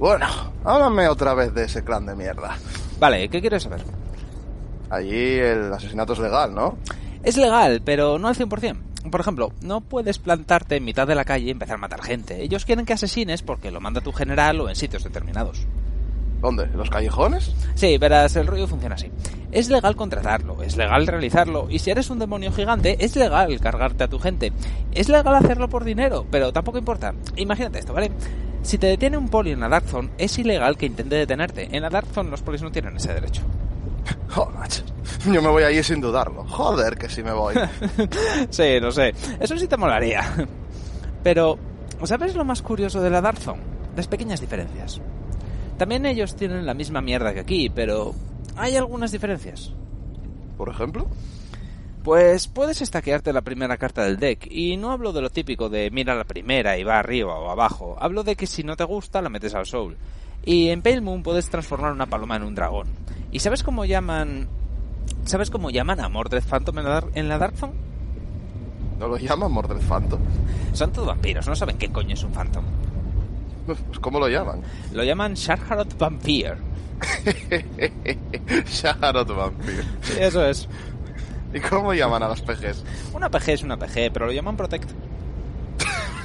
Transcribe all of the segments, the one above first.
Bueno, háblame otra vez de ese clan de mierda. Vale, ¿qué quieres saber? Allí el asesinato es legal, ¿no? Es legal, pero no al 100%. Por ejemplo, no puedes plantarte en mitad de la calle y empezar a matar gente. Ellos quieren que asesines porque lo manda tu general o en sitios determinados. ¿Dónde? ¿En los callejones? Sí, verás, el rollo funciona así. Es legal contratarlo, es legal realizarlo, y si eres un demonio gigante, es legal cargarte a tu gente. Es legal hacerlo por dinero, pero tampoco importa. Imagínate esto, ¿vale? Si te detiene un poli en la Dark Zone, es ilegal que intente detenerte. En la Dark Zone los polis no tienen ese derecho. Joder, macho. Yo me voy allí sin dudarlo. Joder, que sí me voy. sí, no sé. Eso sí te molaría. Pero, ¿sabes lo más curioso de la Dark Zone? Las pequeñas diferencias. También ellos tienen la misma mierda que aquí, pero hay algunas diferencias. ¿Por ejemplo? Pues puedes estaquearte la primera carta del deck, y no hablo de lo típico de mira la primera y va arriba o abajo, hablo de que si no te gusta la metes al soul. Y en Pale Moon puedes transformar una paloma en un dragón. ¿Y sabes cómo llaman... ¿Sabes cómo llaman a Mordred Phantom en la, Dar en la Dark Zone? ¿No lo llaman Mordred Phantom? Son todos vampiros, no saben qué coño es un Phantom. Pues ¿cómo lo llaman? Lo llaman Sharharot Vampire. Sharharot Vampire. Sí, eso es. ¿Y cómo llaman a las PGs? Una PG es una PG, pero lo llaman Protect.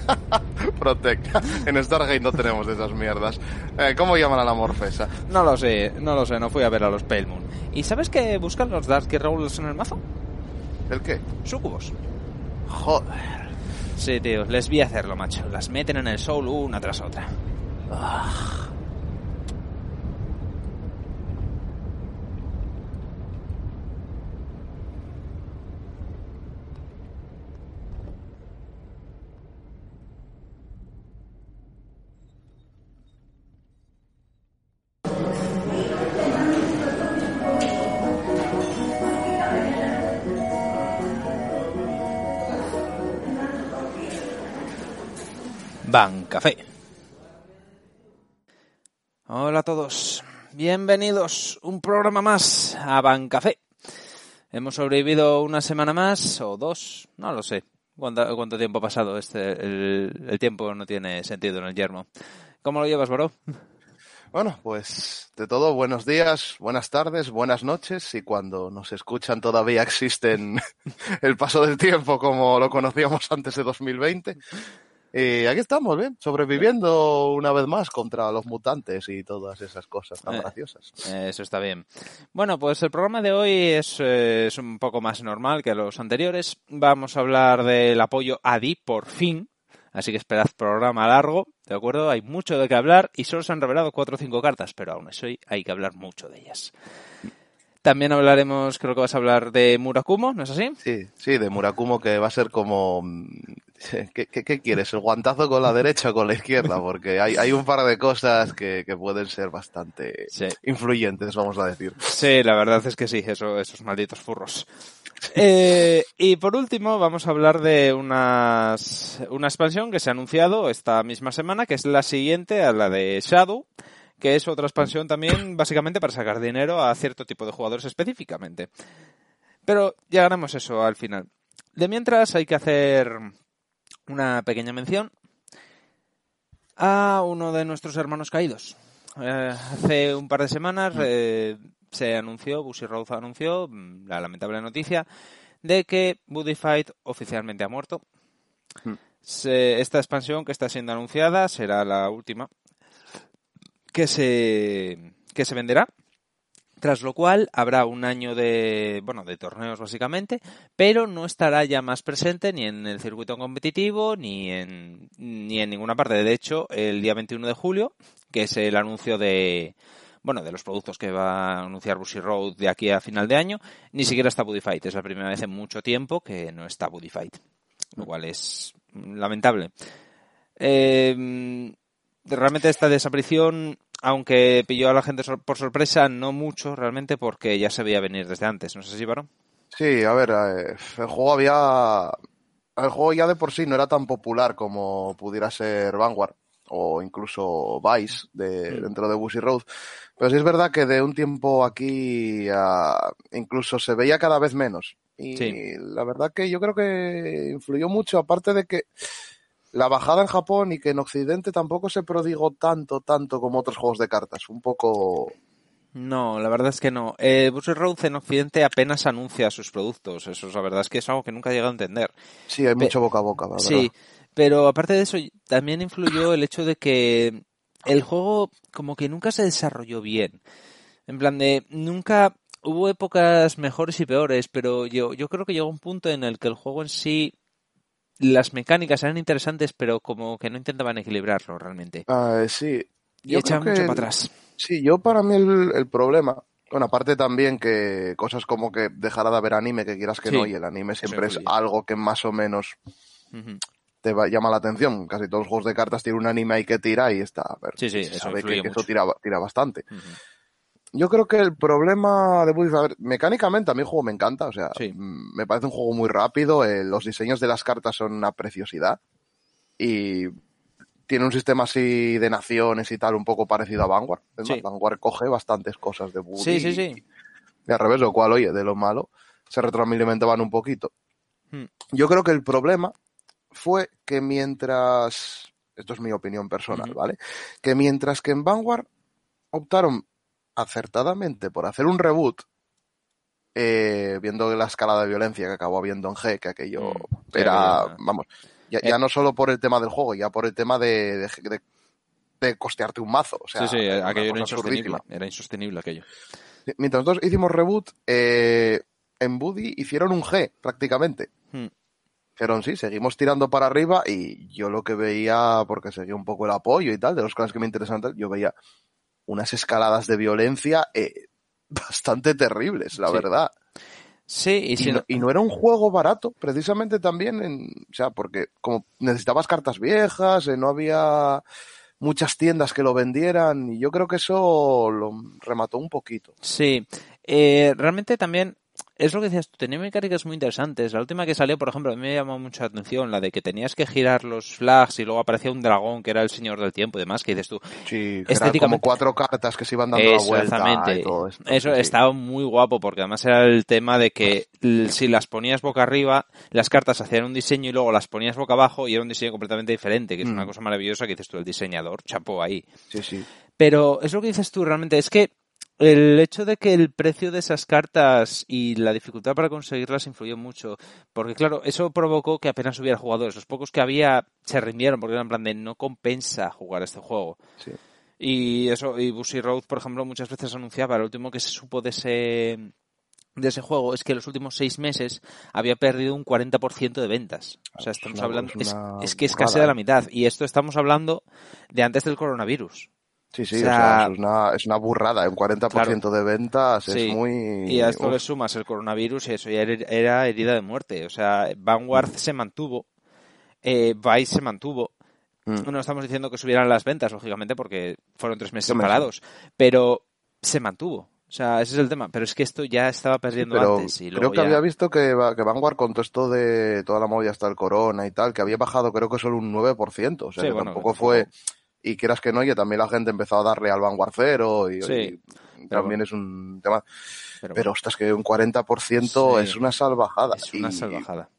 Protect. En Stargate no tenemos de esas mierdas. Eh, ¿Cómo llaman a la morfesa? No lo sé, no lo sé, no fui a ver a los Pale Moon. ¿Y sabes qué buscan los Dark Rolls en el mazo? ¿El qué? Sucubos. Joder. Sí, tío, les vi hacerlo, macho. Las meten en el soul una tras otra. Ah. Café. Hola a todos, bienvenidos un programa más a Ban Café. Hemos sobrevivido una semana más o dos, no lo sé. ¿Cuánto, cuánto tiempo ha pasado? Este, el, tiempo no tiene sentido en el yermo. ¿Cómo lo llevas, Bro? Bueno, pues de todo, buenos días, buenas tardes, buenas noches y cuando nos escuchan todavía existen el paso del tiempo como lo conocíamos antes de 2020. Y aquí estamos, ¿bien? Sobreviviendo una vez más contra los mutantes y todas esas cosas tan Eh, graciosas. Eso está bien. Bueno, pues el programa de hoy es, eh, es un poco más normal que los anteriores. Vamos a hablar del apoyo a DI, por fin. Así que esperad programa largo, ¿de acuerdo? Hay mucho de qué hablar y solo se han revelado cuatro o cinco cartas, pero aún así hay que hablar mucho de ellas. También hablaremos, creo que vas a hablar de Murakumo, ¿no es así? Sí, sí, de Murakumo que va a ser como... ¿Qué, qué, qué quieres? ¿El guantazo con la derecha o con la izquierda? Porque hay, hay un par de cosas que, que pueden ser bastante Sí. influyentes, vamos a decir. Sí, la verdad es que sí, eso, esos malditos furros. Eh, y por último, vamos a hablar de unas, una expansión que se ha anunciado esta misma semana, que es la siguiente a la de Shadow, que es otra expansión también básicamente para sacar dinero a cierto tipo de jugadores específicamente. Pero llegaremos a eso al final. De mientras hay que hacer una pequeña mención a uno de nuestros hermanos caídos. Eh, hace un par de semanas eh, se anunció, Busy Road anunció mm, la lamentable noticia de que Buddy Fight oficialmente ha muerto. Mm. Se- esta expansión que está siendo anunciada será la última que se, que se venderá. Tras lo cual habrá un año de, bueno, de torneos básicamente, pero no estará ya más presente ni en el circuito competitivo ni en, ni en ninguna parte. De hecho, el día 21 de julio, que es el anuncio de, bueno, de los productos que va a anunciar Busy Road de aquí a final de año, ni siquiera está Fight. Es la primera vez en mucho tiempo que no está Fight, lo cual es lamentable. Eh, realmente esta desaparición, aunque pilló a la gente sor- por sorpresa, no mucho realmente porque ya se veía venir desde antes. No sé si, Varón. Sí, a ver, eh, el juego había... El juego ya de por sí no era tan popular como pudiera ser Vanguard o incluso Vice de, Mm. dentro de Busy Road. Pero sí es verdad que de un tiempo aquí a- incluso se veía cada vez menos. Y Sí. la verdad que yo creo que influyó mucho, aparte de que la bajada en Japón y que en Occidente tampoco se prodigó tanto, tanto como otros juegos de cartas. Un poco. No, la verdad es que no. Eh, Road en Occidente apenas anuncia sus productos. Eso la verdad es que es algo que nunca he llegado a entender. Sí, hay mucho boca a boca, ¿verdad? Sí, pero aparte de eso, también influyó el hecho de que el juego como que nunca se desarrolló bien. En plan de, nunca hubo épocas mejores y peores, pero yo, yo creo que llegó un punto en el que el juego en sí, las mecánicas eran interesantes, pero como que no intentaban equilibrarlo realmente. Ah, sí. y echan mucho para atrás. Sí, yo para mí el, problema, bueno, aparte también que cosas como que dejará de haber anime, que quieras que no, y el anime siempre es algo que más o menos te llama la atención. Casi todos los juegos de cartas tienen un anime ahí que tira y está. A ver, sí, sí, eso sabe que, eso tira, tira bastante. Yo creo que el problema de Buddy, a ver, mecánicamente a mí el juego me encanta, o sea, me parece un juego muy rápido, eh, los diseños de las cartas son una preciosidad y tiene un sistema así de naciones y tal un poco parecido a Vanguard. Vanguard coge bastantes cosas de Buddy. Sí, sí, sí. Y, al revés, lo cual, oye, de lo malo, se retroalimentaban un poquito. Hmm. Yo creo que el problema fue que mientras, esto es mi opinión personal, ¿vale? Que mientras que en Vanguard optaron acertadamente por hacer un reboot, eh, viendo la escala de violencia que acabó habiendo en G, que aquello mm, era, vamos, ya, eh. no solo por el tema del juego, ya por el tema de, de, costearte un mazo. O sea, sí, sí, aquello era insostenible, era insostenible aquello. Mientras nosotros hicimos reboot, eh, en Buddy hicieron un G prácticamente. Hmm. Dijeron, sí, seguimos tirando para arriba y yo lo que veía, porque seguía un poco el apoyo y tal, de los cosas que me interesan, yo veía unas escaladas de violencia eh, bastante terribles, la verdad. Sí, y, no, era un juego barato, precisamente también, en, o sea, porque como necesitabas cartas viejas, eh, no había muchas tiendas que lo vendieran, y yo creo que eso lo remató un poquito. Sí, eh, realmente también es lo que decías tú, tenía mecánicas muy interesantes. La última que salió, por ejemplo, a mí me llamó mucha atención, la de que tenías que girar los flags y luego aparecía un dragón que era el señor del tiempo y demás, que dices tú. Sí, estéticamente... como cuatro cartas que se iban dando la vuelta. Y todo Eso estaba muy guapo porque además era el tema de que si las ponías boca arriba, las cartas hacían un diseño y luego las ponías boca abajo y era un diseño completamente diferente, que es una mm. cosa maravillosa que dices tú, el diseñador, chapo ahí. Sí, sí. Pero es lo que dices tú realmente, es que el hecho de que el precio de esas cartas y la dificultad para conseguirlas influyó mucho, porque claro, eso provocó que apenas hubiera jugadores. Los pocos que había se rindieron porque eran en plan de no compensa jugar este juego. Sí. Y eso, y Busy Road, por ejemplo, muchas veces anunciaba, lo último que se supo de ese, de ese juego es que en los últimos seis meses había perdido un 40% de ventas. O sea, estamos hablando, es, que es casi de la mitad. Y esto estamos hablando de antes del coronavirus. Sí, sí, o sea, es, una, es, una, burrada. Un 40% de ventas es muy. Y a esto le sumas el coronavirus y eso ya era herida de muerte. O sea, Vanguard se mantuvo, eh, Vice se mantuvo. Mm. No estamos diciendo que subieran las ventas, lógicamente, porque fueron tres meses separados. Pero se mantuvo. O sea, ese es el tema. Pero es que esto ya estaba perdiendo antes. Y creo que había visto que, que Vanguard con todo esto de toda la movida hasta el corona y tal, que había bajado creo que solo un 9%. O sea, que tampoco fue y quieras que no, y también la gente empezó a darle al Vanguard Cero y, también es un tema. Pero, pero ostras, que un 40% es una salvajada. Es una salvajada.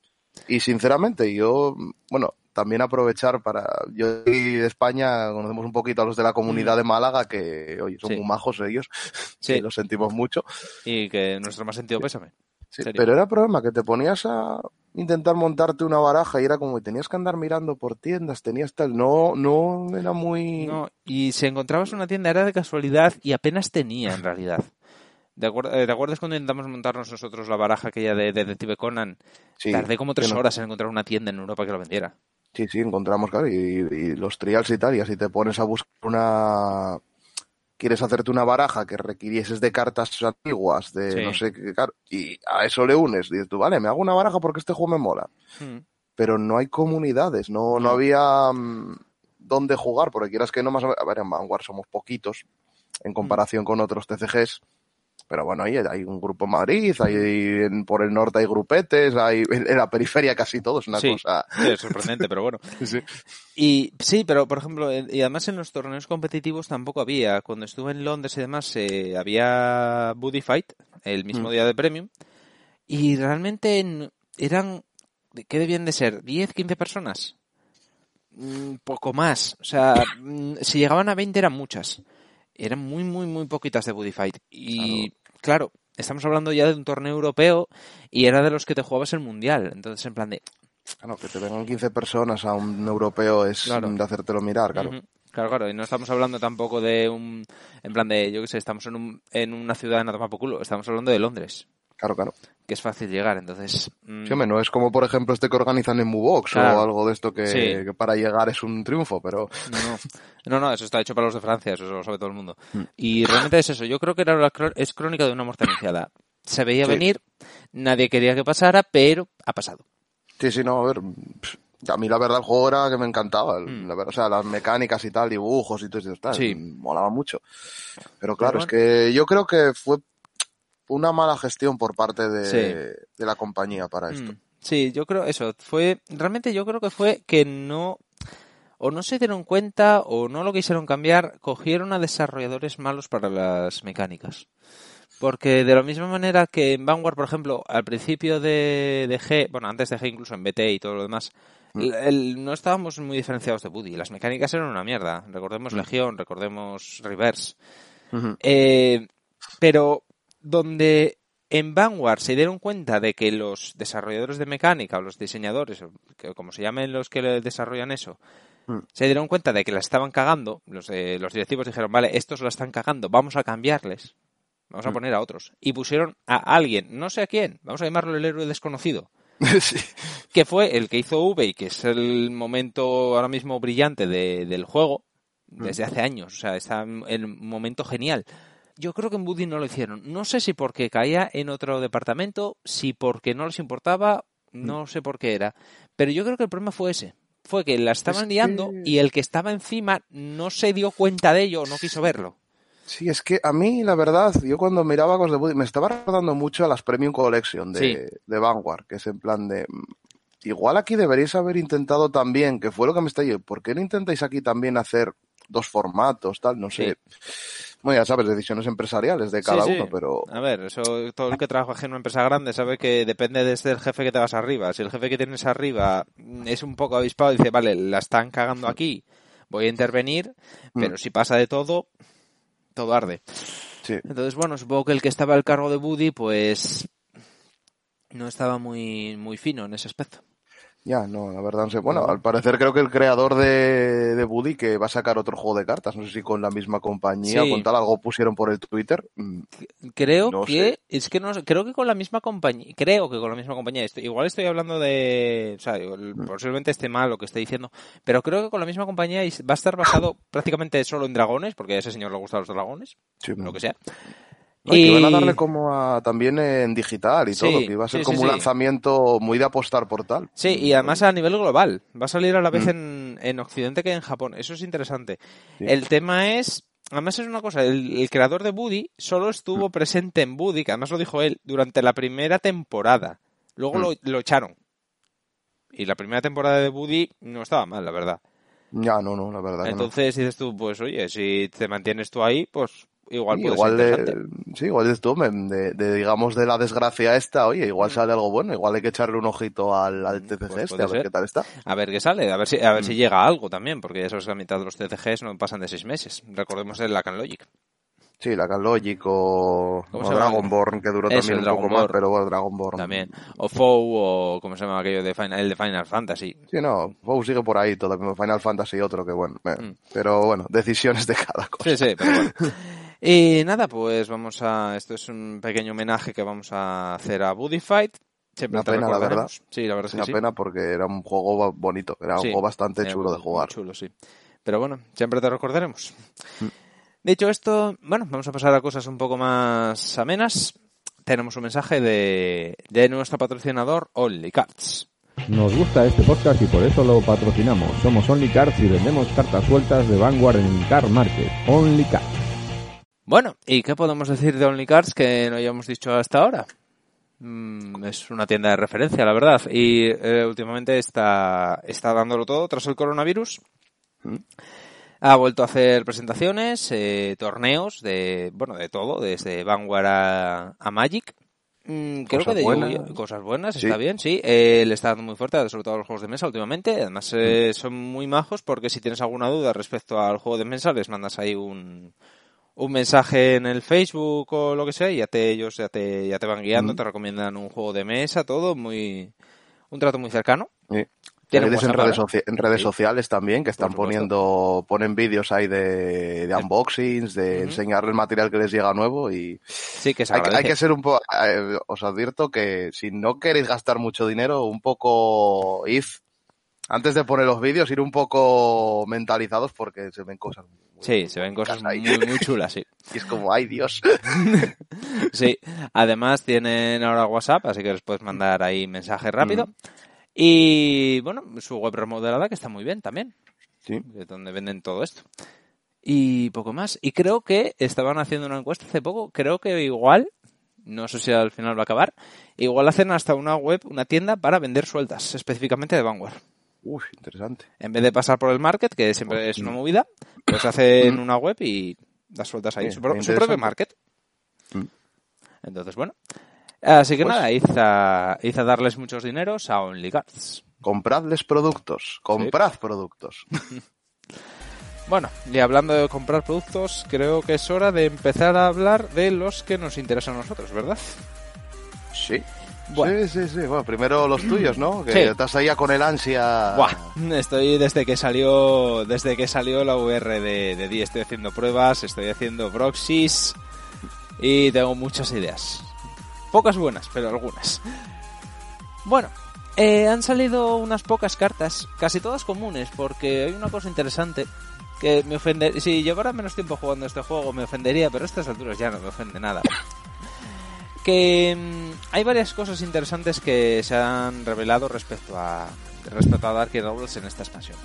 Y sinceramente, yo, bueno, también aprovechar para. Yo de España conocemos un poquito a los de la comunidad mm. de Málaga, que, oye, son muy majos ellos. Sí. lo sentimos mucho. Y que nuestro más sentido pésame. Sí, pero era problema que te ponías a intentar montarte una baraja y era como que tenías que andar mirando por tiendas, tenías tal, no, no era muy... No, y si encontrabas una tienda era de casualidad y apenas tenía en realidad. ¿De eh, ¿Te acuerdas cuando intentamos montarnos nosotros la baraja aquella de, Detective Conan? Sí, Tardé como tres horas en encontrar una tienda en Europa que lo vendiera. Sí, sí, encontramos, claro, y, y los trials y tal, y así te pones a buscar una, quieres hacerte una baraja que requirieses de cartas antiguas, de no sé qué, y a eso le unes, dices tú, vale, me hago una baraja porque este juego me mola. Hmm. Pero no hay comunidades, no, no había mm, dónde jugar, porque quieras que no más... A ver, en Vanguard somos poquitos en comparación con otros TCGs, pero bueno, ahí hay un grupo en Madrid, hay por el norte hay grupetes, hay en la periferia casi todo, es una cosa. es sorprendente, pero bueno. Y sí, pero por ejemplo, y además en los torneos competitivos tampoco había. Cuando estuve en Londres y demás, eh, había Buddy Fight, el mismo mm. día de Premium, y realmente eran, ¿qué debían de ser? ¿10, 15 personas? mm, poco más. O sea, mm, si llegaban a 20 eran muchas. Eran muy, muy, muy poquitas de Buddy Fight. Y claro, estamos hablando ya de un torneo europeo y era de los que te jugabas el mundial. Entonces, en plan de. Claro, que te vengan 15 personas a un europeo es Claro. de hacértelo mirar, claro. Claro, claro, y no estamos hablando tampoco de un. En plan de, yo qué sé, estamos en, un, en una ciudad en tomar por culo. Estamos hablando de Londres, Claro, claro. Que es fácil llegar. Entonces. mm, Sí, hombre, no es como, por ejemplo, este que organizan en Claro. o algo de esto que, Sí. que para llegar es un triunfo, pero No, no. No, no, eso está hecho para los de Francia, eso lo sabe todo el mundo. Mm. Y realmente es eso, yo creo que era cro- es crónica de una muerte anunciada. Se veía Sí. venir, nadie quería que pasara, pero ha pasado. sí, sí, no, a ver, a mí la verdad el juego era que me encantaba, Mm. la verdad, o sea, las mecánicas y tal, dibujos y todo eso, tal, Sí. molaba mucho. Pero claro, Pero es que yo creo que fue una mala gestión por parte de, Sí. de la compañía para esto. Mm. Sí, yo creo eso, fue, realmente yo creo que fue que no, o no se dieron cuenta o no lo quisieron cambiar, cogieron a desarrolladores malos para las mecánicas. Porque de la misma manera que en Vanguard, por ejemplo, al principio de, de G, bueno, antes de G incluso en BT y todo lo demás, Mm. el- el- no estábamos muy diferenciados de Buddy. Las mecánicas eran una mierda. Recordemos Mm. Legión, recordemos Reverse. Eh, pero donde en Vanguard se dieron cuenta de que los desarrolladores de mecánica o los diseñadores, como se llamen los que desarrollan eso, Mm. se dieron cuenta de que la estaban cagando, los, de- los directivos dijeron, vale, estos la están cagando, vamos a cambiarles, vamos a Mm. poner a otros. Y pusieron a alguien, no sé a quién, vamos a llamarlo el héroe desconocido, sí. que fue el que hizo V y que es el momento ahora mismo brillante de- del juego desde hace años. O sea, está en el momento genial. Yo creo que en Buddy no lo hicieron. No sé si porque caía en otro departamento, si porque no les importaba, no sé por qué era. Pero yo creo que el problema fue ese. Fue que la estaban Es liando que- y el que estaba encima no se dio cuenta de ello o no quiso verlo. Sí, es que a mí, la verdad, yo cuando miraba cosas de Buddy, me estaba recordando mucho a las Premium Collection de, Sí. de Vanguard, que es en plan de... mm, Igual aquí deberíais haber intentado también, que fue lo que me está diciendo, ¿por qué no intentáis aquí también hacer dos formatos, tal? No sé. Bueno, ya sabes, decisiones empresariales de cada Sí, sí. uno, pero... A ver, eso todo el que trabaja en una empresa grande sabe que depende desde el jefe que te vas arriba. Si el jefe que tienes arriba es un poco avispado y dice, vale, la están cagando aquí, voy a intervenir, Mm. pero si pasa de todo, todo arde. Sí. Entonces, bueno, supongo que el que estaba al cargo de Buddy, pues no estaba muy, muy fino en ese aspecto. Ya, no, la verdad no sé. Bueno, No. al parecer creo que el creador de, de Buddy que va a sacar otro juego de cartas, no sé si con la misma compañía Sí. o con tal, algo pusieron por el Twitter. Mm, Creo No que sé. es que no sé, creo que con la misma compañía, creo que con la misma compañía. Estoy- igual estoy hablando de, o sea, Mm. posiblemente esté mal lo que estoy diciendo, pero creo que con la misma compañía va a estar basado prácticamente solo en dragones, porque a ese señor le gustan los dragones, sí, lo que sea. No, y que van a darle como a, también en digital y Sí, todo, que iba a ser sí, como sí, un lanzamiento muy de apostar por tal. Sí, y además a nivel global. Va a salir a la vez Mm. en, en Occidente que en Japón. Eso es interesante. El tema es. Además es una cosa, el, el creador de Buddy solo Mm. estuvo presente en Buddy, que además lo dijo él, durante la primera temporada. Luego Mm. lo, lo echaron. Y la primera temporada de Buddy no estaba mal, la verdad. Ya, no, no, la verdad. que no. Entonces dices tú, pues oye, si te mantienes tú ahí, pues igual Sí, puede igual ser de, sí, igual tú, me- de, de, digamos, de la desgracia esta, oye, Mm. igual sale algo bueno, igual hay que echarle un ojito al, al TCG pues este, a ver ser. qué tal está. A ver qué sale, a ver si, a ver si Mm. llega algo también, porque ya sabes que la mitad de los TCGs no pasan de seis meses. Recordemos el Lacan Logic. Sí, la Logic o, ¿Cómo o? Dragonborn, que duró Eso, también un poco más, Dragonborn. pero bueno, Dragonborn. También. O Foe, o como se llama aquello de Final, el de Final Fantasy. Sí, no, WoW sigue por ahí todavía, Final Fantasy otro que bueno, eh, Mm. pero bueno, decisiones de cada cosa. Sí, sí, pero bueno. Y nada, pues vamos a. Esto es un pequeño homenaje que vamos a hacer a Buddy Fight. Siempre Una te pena, la recordaremos. Sí, la verdad Es es que una sí. pena porque era un juego bonito, era Sí, un juego bastante chulo de jugar. chulo, sí. Pero bueno, siempre te recordaremos. Mm. Dicho esto, bueno, vamos a pasar a cosas un poco más amenas. Tenemos un mensaje de, de nuestro patrocinador Only Cards. Nos gusta este podcast y por eso lo patrocinamos. Somos Only Cards y vendemos cartas sueltas de Vanguard en Car Market. Only Cards. Bueno, ¿y qué podemos decir de Only Cards que no hayamos dicho hasta ahora? Mm, es una tienda de referencia, la verdad. Y eh, últimamente está, está dándolo todo tras el coronavirus. Mm. Ha vuelto a hacer presentaciones, eh, torneos de, bueno, de todo, desde Vanguard a, a Magic. Mm, creo Cosas que de buenas. Cosas buenas, Sí. está bien, sí. Eh, le está dando muy fuerte, sobre todo a los juegos de mesa últimamente. Además, eh, son muy majos porque si tienes alguna duda respecto al juego de mesa, les mandas ahí un, un mensaje en el Facebook o lo que sea y ya te, ellos ya te, ya te van guiando, Mm. te recomiendan un juego de mesa, todo muy, un trato muy cercano. Sí. En redes, socia- en redes Sí. sociales también, que están poniendo, ponen vídeos ahí de, de unboxings, de Ujú. enseñar el material que les llega nuevo y Sí, que se hay, que- hay que ser un poco, eh, os advierto que si no queréis gastar mucho dinero, un poco id, antes de poner los vídeos, ir un poco mentalizados porque se ven cosas. muy- Sí, se ven cosas muy, muy chulas, sí. Y es como, ay Dios. Sí, además tienen ahora WhatsApp, así que les puedes mandar ahí mensaje rápido. Mm. Y bueno, su web remodelada que está muy bien también, Sí. es donde venden todo esto. Y poco más. Y creo que estaban haciendo una encuesta hace poco, creo que igual, no sé si al final va a acabar, igual hacen hasta una web, una tienda para vender sueltas, específicamente de Vanguard. Uy, interesante. En vez de pasar por el market, que siempre es una movida, pues hacen una web y las sueltas ahí, Sí, su, su propio market. Mm. Entonces, bueno. Así que Pues- nada, hice a, hice a darles muchos dineros a OnlyCards. Compradles productos. Comprad productos. Bueno, y hablando de comprar productos, creo que es hora de empezar a hablar de los que nos interesan a nosotros, ¿verdad? Sí. Bueno. Sí, sí, sí. Bueno, primero los tuyos, ¿no? Que Sí. estás ahí con el ansia. Buah, estoy desde que salió desde que salió la VR de, de D, estoy haciendo pruebas, estoy haciendo proxies y tengo muchas ideas. Pocas buenas, pero algunas. Bueno, eh, han salido unas pocas cartas, casi todas comunes, porque hay una cosa interesante que me ofende. Si llevara menos tiempo jugando este juego me ofendería, pero a estas alturas ya no me ofende nada. Que mm, hay varias cosas interesantes que se han revelado respecto a respecto a Dark Rebels en esta expansión.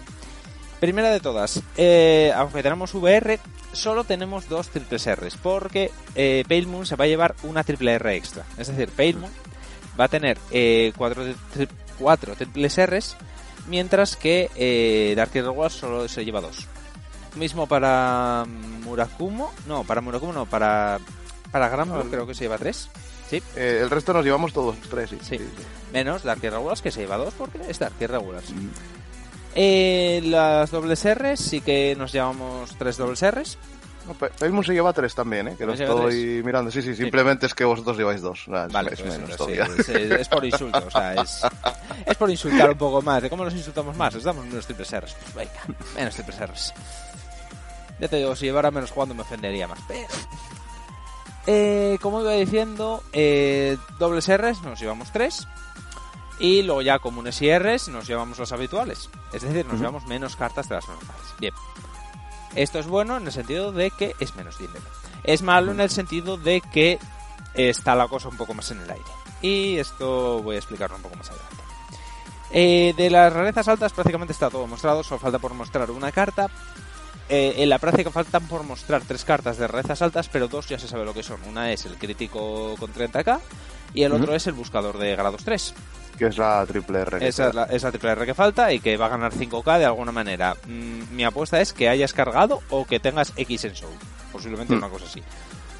Primera de todas, eh, aunque tenemos VR, solo tenemos dos triples R's, porque eh, Pale Moon se va a llevar una triple R extra. Es decir, Pale Moon va a tener eh, cuatro, tri- cuatro triples R's, mientras que eh, Dark Rebels solo se lleva dos. Mismo para Murakumo, no, para Murakumo no, para, para Granblue creo que se lleva tres. Sí, Eh, el resto nos llevamos todos tres, sí. Sí. sí. menos Dark Regulars que se lleva dos porque es Dark Regulars. Mm. Eh, las dobles R's sí que nos llevamos tres dobles R's. No, Pelmus se lleva tres también, ¿eh? Que lo ¿Se lleva estoy mirando. Sí, sí, simplemente es que vosotros lleváis dos. Vale, es pues, menos sí, todavía. es, por insulto, o sea, es, es por insultar un poco más. ¿De cómo los insultamos más? Les damos menos triples R's. Pues venga, menos triples R's. Ya te digo, si llevara menos jugando me ofendería más. Pero, eh, como iba diciendo, eh, dobles R's nos llevamos tres. Y luego ya comunes y R's nos llevamos los habituales. Es decir, nos llevamos menos cartas de las normales. Bien. Esto es bueno en el sentido de que es menos dinero. Es malo en el sentido de que está la cosa un poco más en el aire. Y esto voy a explicarlo un poco más adelante. Eh, de las rarezas altas prácticamente está todo mostrado, solo falta por mostrar una carta. Eh, en la práctica faltan por mostrar tres cartas de rarezas altas, pero dos ya se sabe lo que son. Una es el crítico con 30k y el otro es el buscador de grados 3. Que es la triple R. que Esa es la, es la triple R que falta y que va a ganar 5k de alguna manera. Mm, mi apuesta es que hayas cargado o que tengas X en Soul. Posiblemente Hmm. una cosa así.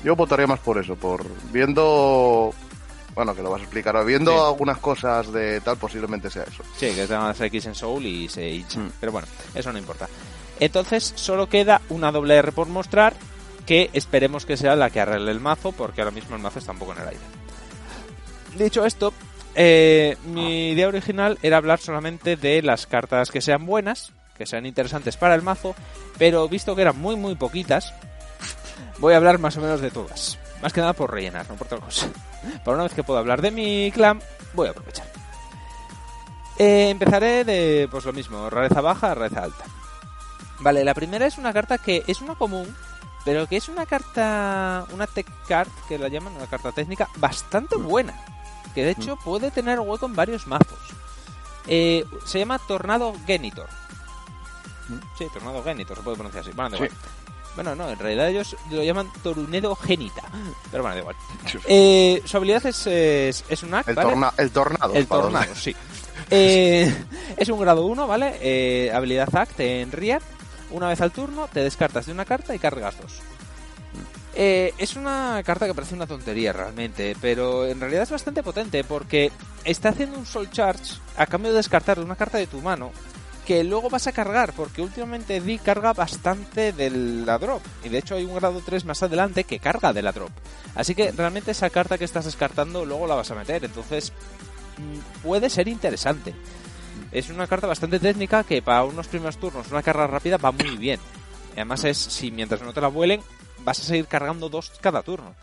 Yo votaría más por eso, por viendo. Bueno, que lo vas a explicar. ahora, Viendo Sí. algunas cosas de tal, posiblemente sea eso. Sí, que tengas X en Soul y se hincha. Mm. Pero bueno, eso no importa. Entonces, solo queda una doble R por mostrar, que esperemos que sea la que arregle el mazo, porque ahora mismo el mazo está un poco en el aire. Dicho esto, eh, mi idea original era hablar solamente de las cartas que sean buenas, que sean interesantes para el mazo, pero visto que eran muy, muy poquitas, voy a hablar más o menos de todas. Más que nada por rellenar, no por otra cosa. Para una vez que puedo hablar de mi clan, voy a aprovechar. Eh, empezaré de, pues lo mismo, rareza baja, rareza alta. Vale, la primera es una carta que es una común, pero que es una carta, una tech card, que la llaman, una carta técnica, bastante buena. Que de hecho puede tener hueco en varios mazos. Eh, se llama Tornado Genitor. Sí, Tornado Genitor, se puede pronunciar así. Bueno, da Sí. igual. Bueno, no, en realidad ellos lo llaman Torunedo Genita. Pero bueno, da igual. Eh, su habilidad es, es, es un hack, El, ¿vale? torna- el tornado. El tornado, sí. Eh, es un grado 1, ¿vale? Eh, habilidad Act en Rear. Una vez al turno te descartas de una carta y cargas dos. Eh, es una carta que parece una tontería realmente, pero en realidad es bastante potente porque está haciendo un Soul Charge a cambio de descartar una carta de tu mano que luego vas a cargar, porque últimamente Di carga bastante de la drop. Y de hecho hay un grado 3 más adelante que carga de la drop. Así que realmente esa carta que estás descartando luego la vas a meter. Entonces mm, puede ser interesante. Es una carta bastante técnica que para unos primeros turnos, una carga rápida va muy bien. Y además es, si mientras no te la vuelen, vas a seguir cargando dos cada turno.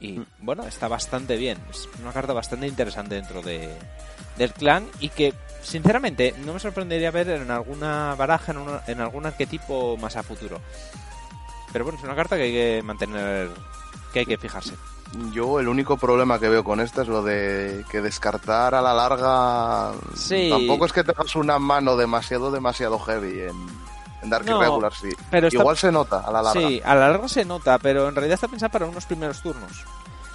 Y bueno, está bastante bien. Es una carta bastante interesante dentro de, del clan y que sinceramente no me sorprendería ver en alguna baraja, en, en algún arquetipo más a futuro. Pero bueno, es una carta que hay que mantener, que hay que fijarse. Yo el único problema que veo con esta es lo de que descartar a la larga... Sí. Tampoco es que tengas una mano demasiado, demasiado heavy en, en Dark No, Irregular, sí. pero está- Igual se nota a la larga. Sí, a la larga se nota, pero en realidad está pensado para unos primeros turnos.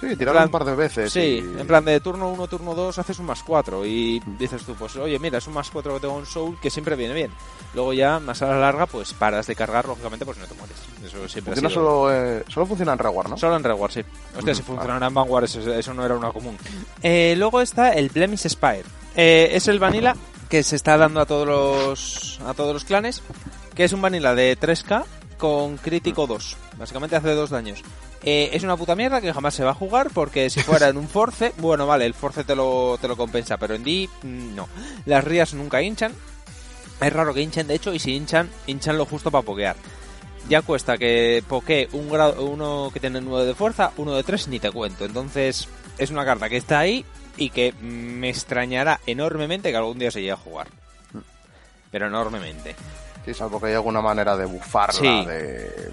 Sí, tirarlo plan- un par de veces. Sí, y- en plan de turno 1, turno 2 haces un más 4 y dices tú, pues oye, mira, es un más 4 que tengo en Soul que siempre viene bien. Luego ya, más a la larga, pues paras de cargar, lógicamente, pues no te mueres. Eso siempre Funciona sido- solo, eh, solo funciona en Reward, ¿no? Solo en Reward, sí. Hostia, si Mm, funcionara en Vanguard, eso, eso no era una común. Eh, luego está el Blemish Spire. Eh, es el vanilla que se está dando a todos los a todos los clanes, que es un vanilla de 3K con crítico 2. Básicamente hace dos daños. Eh, es una puta mierda que jamás se va a jugar porque si fuera en un force, bueno, vale, el force te lo, te lo compensa, pero en D mm, no. Las rías nunca hinchan. Es raro que hinchen, de hecho, y si hinchan, hinchan lo justo para pokear. Ya cuesta que pokee un grado, uno que tiene 9 de fuerza, uno de 3 ni te cuento. Entonces, es una carta que está ahí y que me extrañará enormemente que algún día se llegue a jugar. Pero enormemente. Sí, salvo que haya alguna manera de bufarla, Sí. de...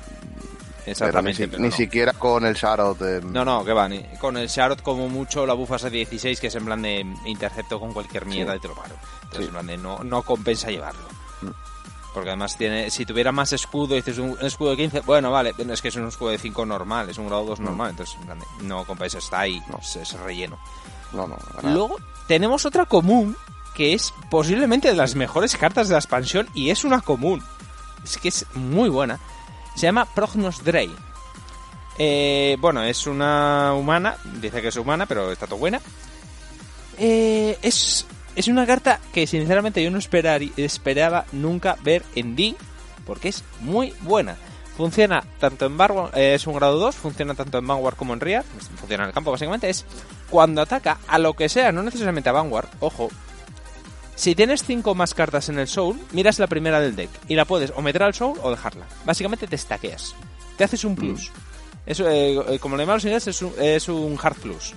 Exactamente. pero ni, si- pero ni no. siquiera con el Sharot. eh, No, no, que va. ni- Con el Sharot como mucho la bufas a 16, que es en plan de intercepto con cualquier mierda Sí. y te lo paro. Entonces, Sí. en plan de no, no compensa llevarlo. Mm. Porque además tiene, si tuviera más escudo, dices un escudo de 15, bueno, vale, es que es un escudo de 5 normal, es un grado 2 Mm. normal, entonces en plan de, no compensa, está ahí, No. es, es relleno. No. Luego tenemos otra común, que es posiblemente de las mejores cartas de la expansión, y es una común. Es que es muy buena. Se llama Prognos Drey. Eh, bueno, es una humana, dice que es humana, pero está todo buena. Eh, es, es una carta que sinceramente yo no esperari- esperaba nunca ver en D, porque es muy buena. Funciona tanto en Vanguard, eh, es un grado 2, funciona tanto en Vanguard como en Rear, funciona en el campo básicamente, es cuando ataca a lo que sea, no necesariamente a Vanguard, ojo. Si tienes 5 más cartas en el Soul, miras la primera del deck y la puedes o meter al Soul o dejarla. Básicamente te stackeas. Te haces un plus. Eso, eh, eh, como le llamamos en inglés, es un, es un hard plus.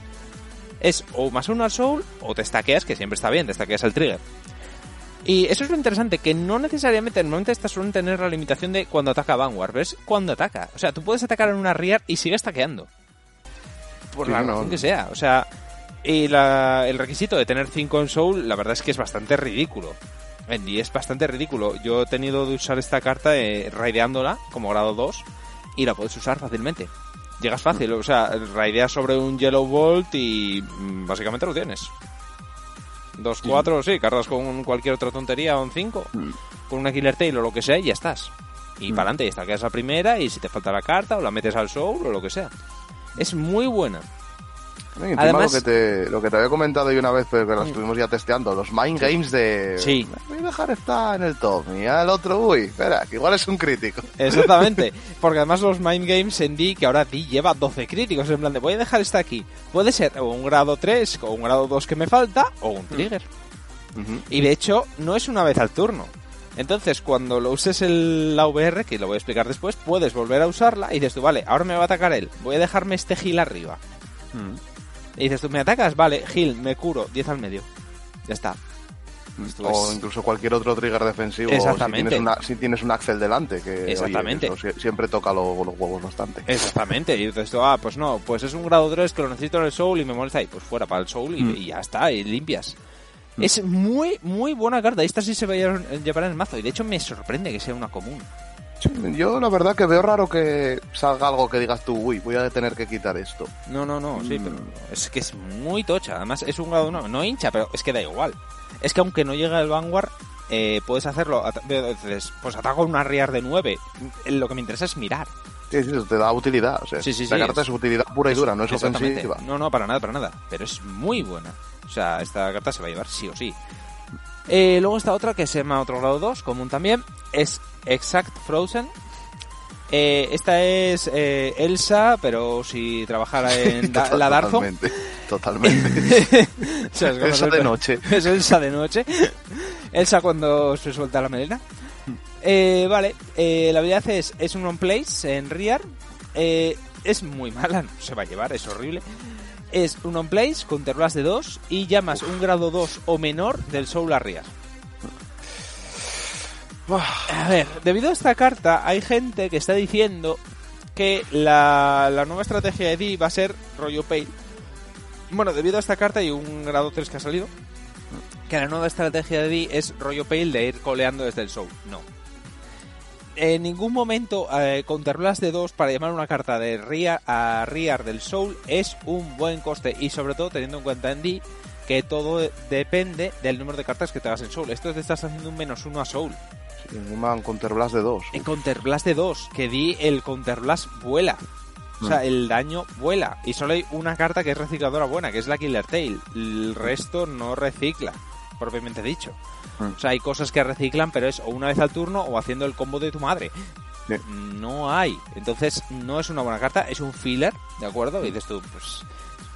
Es o más uno al Soul o te stackeas, que siempre está bien, te stackeas al trigger. Y eso es lo interesante, que no necesariamente, normalmente estas suelen tener la limitación de cuando ataca Vanguard, ¿ves? Cuando ataca. O sea, tú puedes atacar en una Rear y sigues stackeando. Por Sí, la no. razón que sea. O sea, y la- el requisito de tener 5 en Soul, la verdad es que es bastante ridículo. D es bastante ridículo. Yo he tenido de usar esta carta eh, raideándola como grado 2 y la puedes usar fácilmente. Llegas fácil, o sea, raideas sobre un Yellow Bolt y mm, básicamente lo tienes. 2, 4, sí, cargas con cualquier otra tontería o un 5, Mm. con una Killer Tail o lo que sea y ya estás. Y Mm. para adelante, y quedas la primera y si te falta la carta o la metes al Soul o lo que sea. Es muy buena. Y Además- lo, que te, lo que te había comentado yo una vez, pero que lo estuvimos ya testeando, los mind games de... Sí. Voy a dejar esta en el top y al otro, uy, espera, que igual es un crítico. Exactamente, porque además los Mind Games en D, que ahora D lleva 12 críticos, en plan de voy a dejar esta aquí. Puede ser o un grado 3 o un grado 2 que me falta o un trigger. Y de hecho, no es una vez al turno. Entonces, cuando lo uses el, la VR, que lo voy a explicar después, puedes volver a usarla y dices tú, vale, ahora me va a atacar él, voy a dejarme este heal arriba. Y dices tú, ¿me atacas? Vale, heal, me curo, 10 al medio. Ya está. Esto O es- incluso cualquier otro trigger defensivo. Exactamente. Si tienes, una, si tienes un Axel delante, que oye, eso siempre toca lo- los huevos bastante. Exactamente, y dices ah, pues no, pues es un grado 3 que lo necesito en el Soul y me molesta ahí, pues fuera para el Soul y, Mm. y ya está, y limpias. Es muy, muy buena carta, esta sí se va a llevar en el mazo, y de hecho me sorprende que sea una común. Yo la verdad que veo raro que salga algo que digas tú, uy, voy a tener que quitar esto. No, no, no, sí, Mm. pero es que es muy tocha, además es un grado 1, no hincha, pero es que da igual. Es que aunque no llegue el Vanguard, eh, puedes hacerlo, dices, pues ataco una Rear de 9, lo que me interesa es mirar. Sí, sí, te da utilidad. O sea, Sí, sí, sí, carta es- es, utilidad pura y dura, no es ofensiva. No, no, para nada, para nada. Pero es muy buena. O sea, esta carta se va a llevar sí o sí. Eh, luego está otra que se llama otro grado 2, común también. Es Exact Frozen. Eh, esta es eh, Elsa, pero si trabajara en la, la Darzo. Totalmente. Totalmente. O sea, es Elsa el- de noche. Es Elsa de noche. Elsa cuando se suelta la melena. Eh, vale, eh, la habilidad es, es un on place en Rear. Eh, es muy mala, no se va a llevar, es horrible. Es un on place, counterblast de 2 y llamas un grado 2 o menor del Soul a Rear. A ver, debido a esta carta, hay gente que está diciendo que la, la nueva estrategia de Di va a ser rollo pay. Bueno, debido a esta carta y un grado 3 que ha salido, que la nueva estrategia de Di es rollo pale de ir coleando desde el show. No. En ningún momento eh, Counterblast de 2 para llamar una carta de Rear a Rear del Soul es un buen coste y sobre todo teniendo en cuenta en Di que todo depende del número de cartas que te hagas en Soul. Esto te estás haciendo un menos uno a Soul. Sí, encima un counterblast de dos. En Counterblast de 2, que di el Counterblast vuela. O sea, Mm. el daño vuela. Y solo hay una carta que es recicladora buena, que es la Killer Tail. El resto no recicla, propiamente dicho. Mm. O sea, hay cosas que reciclan, pero es o una vez al turno o haciendo el combo de tu madre. Sí. No hay. Entonces, no es una buena carta, es un filler, ¿de acuerdo? Y dices tú, pues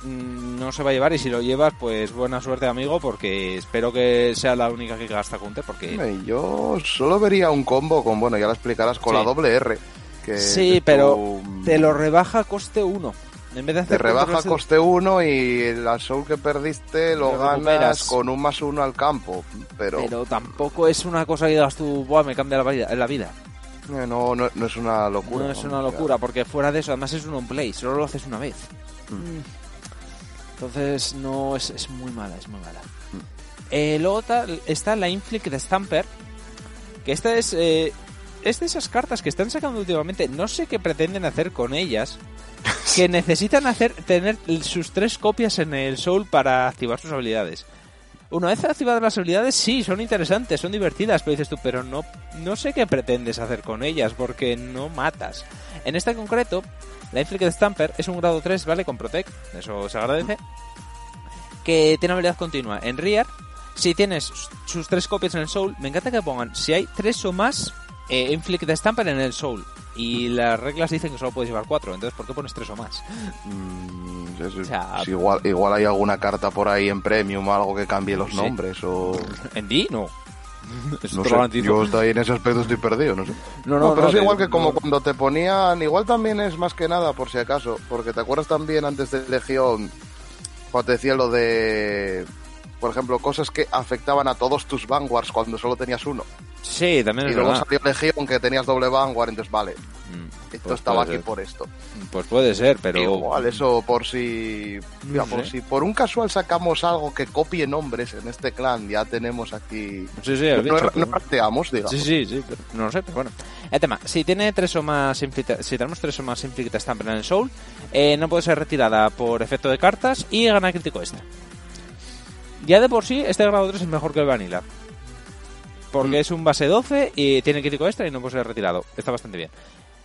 mm, no se va a llevar y si lo llevas, pues buena suerte, amigo, porque espero que sea la única que gasta counter, porque... Yo solo vería un combo con, bueno, ya lo explicarás, con Sí. la doble R. Que Sí, pero Te lo rebaja coste 1. En vez de te rebaja coste 1 y la soul que perdiste lo, Lo ganas recuperas. con un más uno al campo. Pero, Pero tampoco es una cosa que digas tú, Buah, me cambia la vida. La vida. eh, no, no, no es una locura. no es una locura, porque fuera de eso, además es un on-play, solo lo haces una vez. Mm. Entonces, no, es, es muy mala, es muy mala. Mm. Eh, luego está la Inflict de Stamper, que esta es... eh, es de esas cartas que están sacando últimamente, no sé qué pretenden hacer con ellas, que necesitan hacer tener sus tres copias en el Soul para activar sus habilidades. Una vez activadas las habilidades, sí, son interesantes, son divertidas, pero dices tú, pero no, no sé qué pretendes hacer con ellas, porque no matas. En este concreto, la Inflicted Stamper es un grado 3, ¿vale? Con Protect, eso se agradece. Que tiene habilidad continua en Rear. Si tienes sus tres copias en el Soul, me encanta que pongan, si hay tres o más, eh, Inflicted Stamper en el Soul. Y las reglas dicen que solo puedes llevar cuatro, entonces ¿por qué pones tres o más? mm, es- O sea, es igual, igual hay alguna carta por ahí en premium o algo que cambie los Sí. nombres o... ¿En D? No. No sé, yo estoy en ese aspecto estoy perdido, no sé. No, No, no, pero no, es igual que como no. cuando te ponían, igual también es más que nada por si acaso, porque te acuerdas también antes de Legión, cuando te decía lo de, por ejemplo, cosas que afectaban a todos tus vanguards cuando solo tenías uno. Sí, también Y es luego verdad. salió Legión que tenías doble vanguard, entonces vale, Mm, esto pues estaba aquí ser. por esto. Pues puede ser, pero... Igual, eso por si, mira, No por sé. si por un casual sacamos algo que copie nombres en este clan, ya tenemos aquí... Sí, sí, el No, bicho, no, pero- rateamos, digamos. Sí, sí, sí, pero no lo sé, pero bueno. El tema, si tiene tres o más inflicta- si tenemos tres o más inflicta Stamper en el Soul, eh, no puede ser retirada por efecto de cartas y gana crítico extra. Ya de por sí, este grado 3 es mejor que el Vanilla. Porque Mm. es un base 12 y tiene crítico extra y no puede ser retirado. Está bastante bien.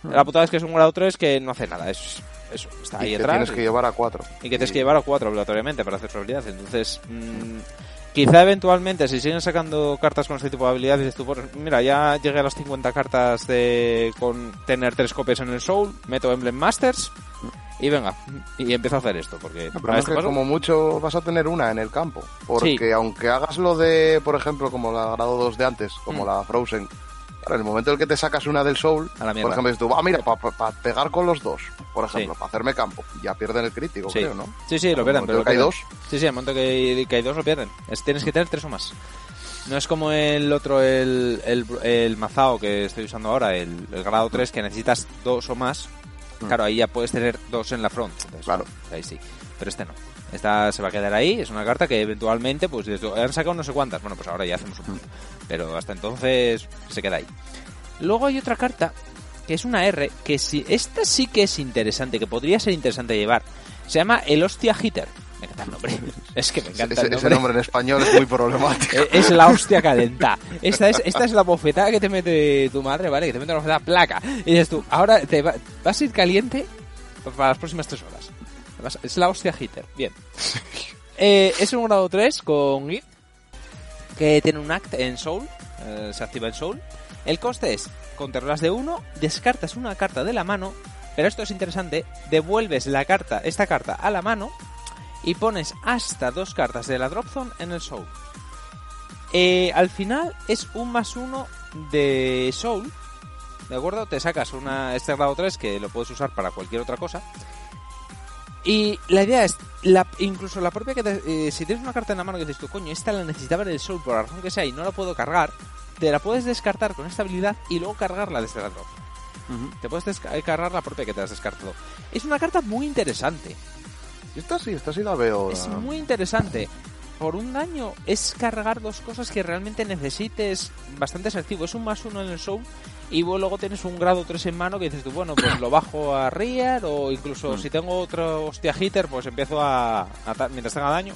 La putada es que es un grado 3 que no hace nada. Es, eso, está ahí Y que detrás. tienes que llevar a cuatro. Y que tienes que llevar a 4 obligatoriamente para hacer su habilidad. Entonces, mm, quizá eventualmente, si siguen sacando cartas con este tipo de habilidades, dices tú, pues, mira, ya llegué a las 50 cartas de con tener tres copias en el Soul, meto Emblem Masters y venga, y empiezo a hacer esto. Porque No, a pero es que paso- como mucho vas a tener una en el campo. Porque aunque hagas lo de, por ejemplo, como la grado 2 de antes, como Mm. la Frozen, en el momento en el que te sacas una del Soul, A la mierda. por ejemplo, dices tú, ah, mira, para pegar con los dos, por ejemplo, Sí. para hacerme campo, ya pierden el crítico, Sí. creo, ¿no? Sí, sí, lo pierden, pero lo que hay dos. Sí, sí, al momento que hay, que hay dos lo pierden. Es- tienes que tener tres o más. No es como el otro, el, el, el Mazao que estoy usando ahora, el, el grado 3, que necesitas dos o más. Mm. Claro, ahí ya puedes tener dos en la front. Entonces, Claro. Ahí sí. Pero este no. Esta se va a quedar ahí. Es una carta que eventualmente, pues, han sacado no sé cuántas. Bueno, pues ahora ya hacemos un punto. Pero hasta entonces se queda ahí. Luego hay otra carta que es una R, que si esta sí que es interesante, que podría ser interesante llevar. Se llama el Hostia Hitter. Me encanta el nombre. Es que me encanta Ese, el ese nombre. nombre en español es muy problemático. Es la hostia calenta. Esta es, esta es la bofetada que te mete tu madre, ¿vale? Que te mete la bofetada placa. Y dices tú, ahora te va- vas a ir caliente para las próximas tres horas. Es la hostia hitter. Bien. Eh, es un grado 3 con GIF que tiene un act en Soul. eh, se activa en Soul. El coste es, controlas de uno, descartas una carta de la mano, pero esto es interesante, devuelves la carta, esta carta a la mano y pones hasta dos cartas de la Drop Zone en el Soul. Eh, al final es un más uno de Soul. ¿De acuerdo? Te sacas una, este grado 3 que lo puedes usar para cualquier otra cosa. Y la idea es, la, incluso la propia que te- eh, si tienes una carta en la mano que dices tú, coño, esta la necesitaba en el Soul por la razón que sea y no la puedo cargar, te la puedes descartar con esta habilidad y luego cargarla desde la drop. Te puedes descargar la propia que te has descartado. Es una carta muy interesante. Y esta sí, esta sí la veo. Es muy interesante. Por un daño es cargar dos cosas que realmente necesites bastante asertivo. Es un más uno en el show y vos luego tienes un grado 3 en mano que dices tú, bueno, pues lo bajo a Rear o incluso Mm. si tengo otro hostia hitter, pues empiezo a, mientras tenga daño,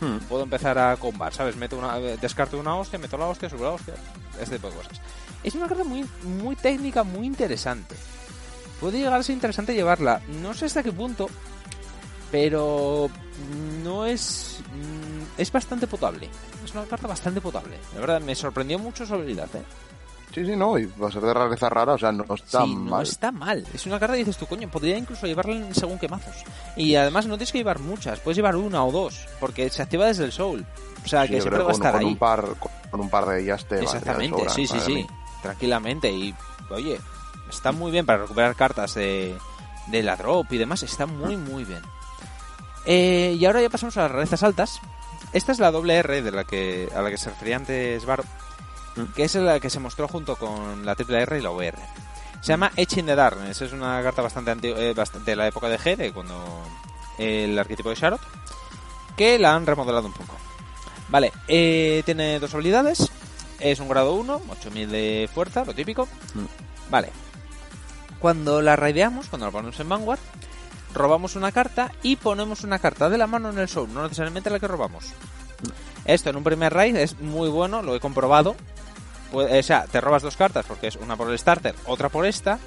Hmm. puedo empezar a combar, ¿sabes? Meto una, descarto una hostia, meto la hostia, subo la hostia, este tipo de cosas. Es una carta muy, muy técnica, muy interesante. Puede llegar a ser interesante llevarla. No sé hasta qué punto, pero no es mm, es bastante potable. Es una carta bastante potable. De verdad, me sorprendió mucho su habilidad, ¿eh? Sí, sí, no, y va a ser de rareza rara, o sea, no está sí, no mal. está mal. Es una carta que dices tú, coño, podría incluso llevarla en según qué mazos. Y además no tienes que llevar muchas, puedes llevar una o dos, porque se activa desde el Soul. O sea, Sí, que siempre va a estar con ahí. un par, con un par de ellas te Exactamente, sobra, sí, sí, madre sí. mía. Tranquilamente. Y, oye, está muy bien para recuperar cartas de, de la drop y demás. Está muy, muy bien. Eh, y ahora ya pasamos a las rarezas altas. Esta es la doble R de la que, a la que se refería antes Varo, Mm. que es la que se mostró junto con la triple R y la VR. Se llama Edge in the Darkness. Es una carta bastante, antigua, eh, bastante de la época de G, de cuando el arquetipo de Sharot, que la han remodelado un poco. Vale, eh, tiene dos habilidades. Es un grado 1, 8000 de fuerza, lo típico. Mm. Vale. Cuando la raideamos, cuando la ponemos en Vanguard, robamos una carta y ponemos una carta de la mano en el soul, no necesariamente la que robamos. Esto en un primer raid es muy bueno, lo he comprobado. Pu- O sea, te robas dos cartas porque es una por el starter, otra por esta,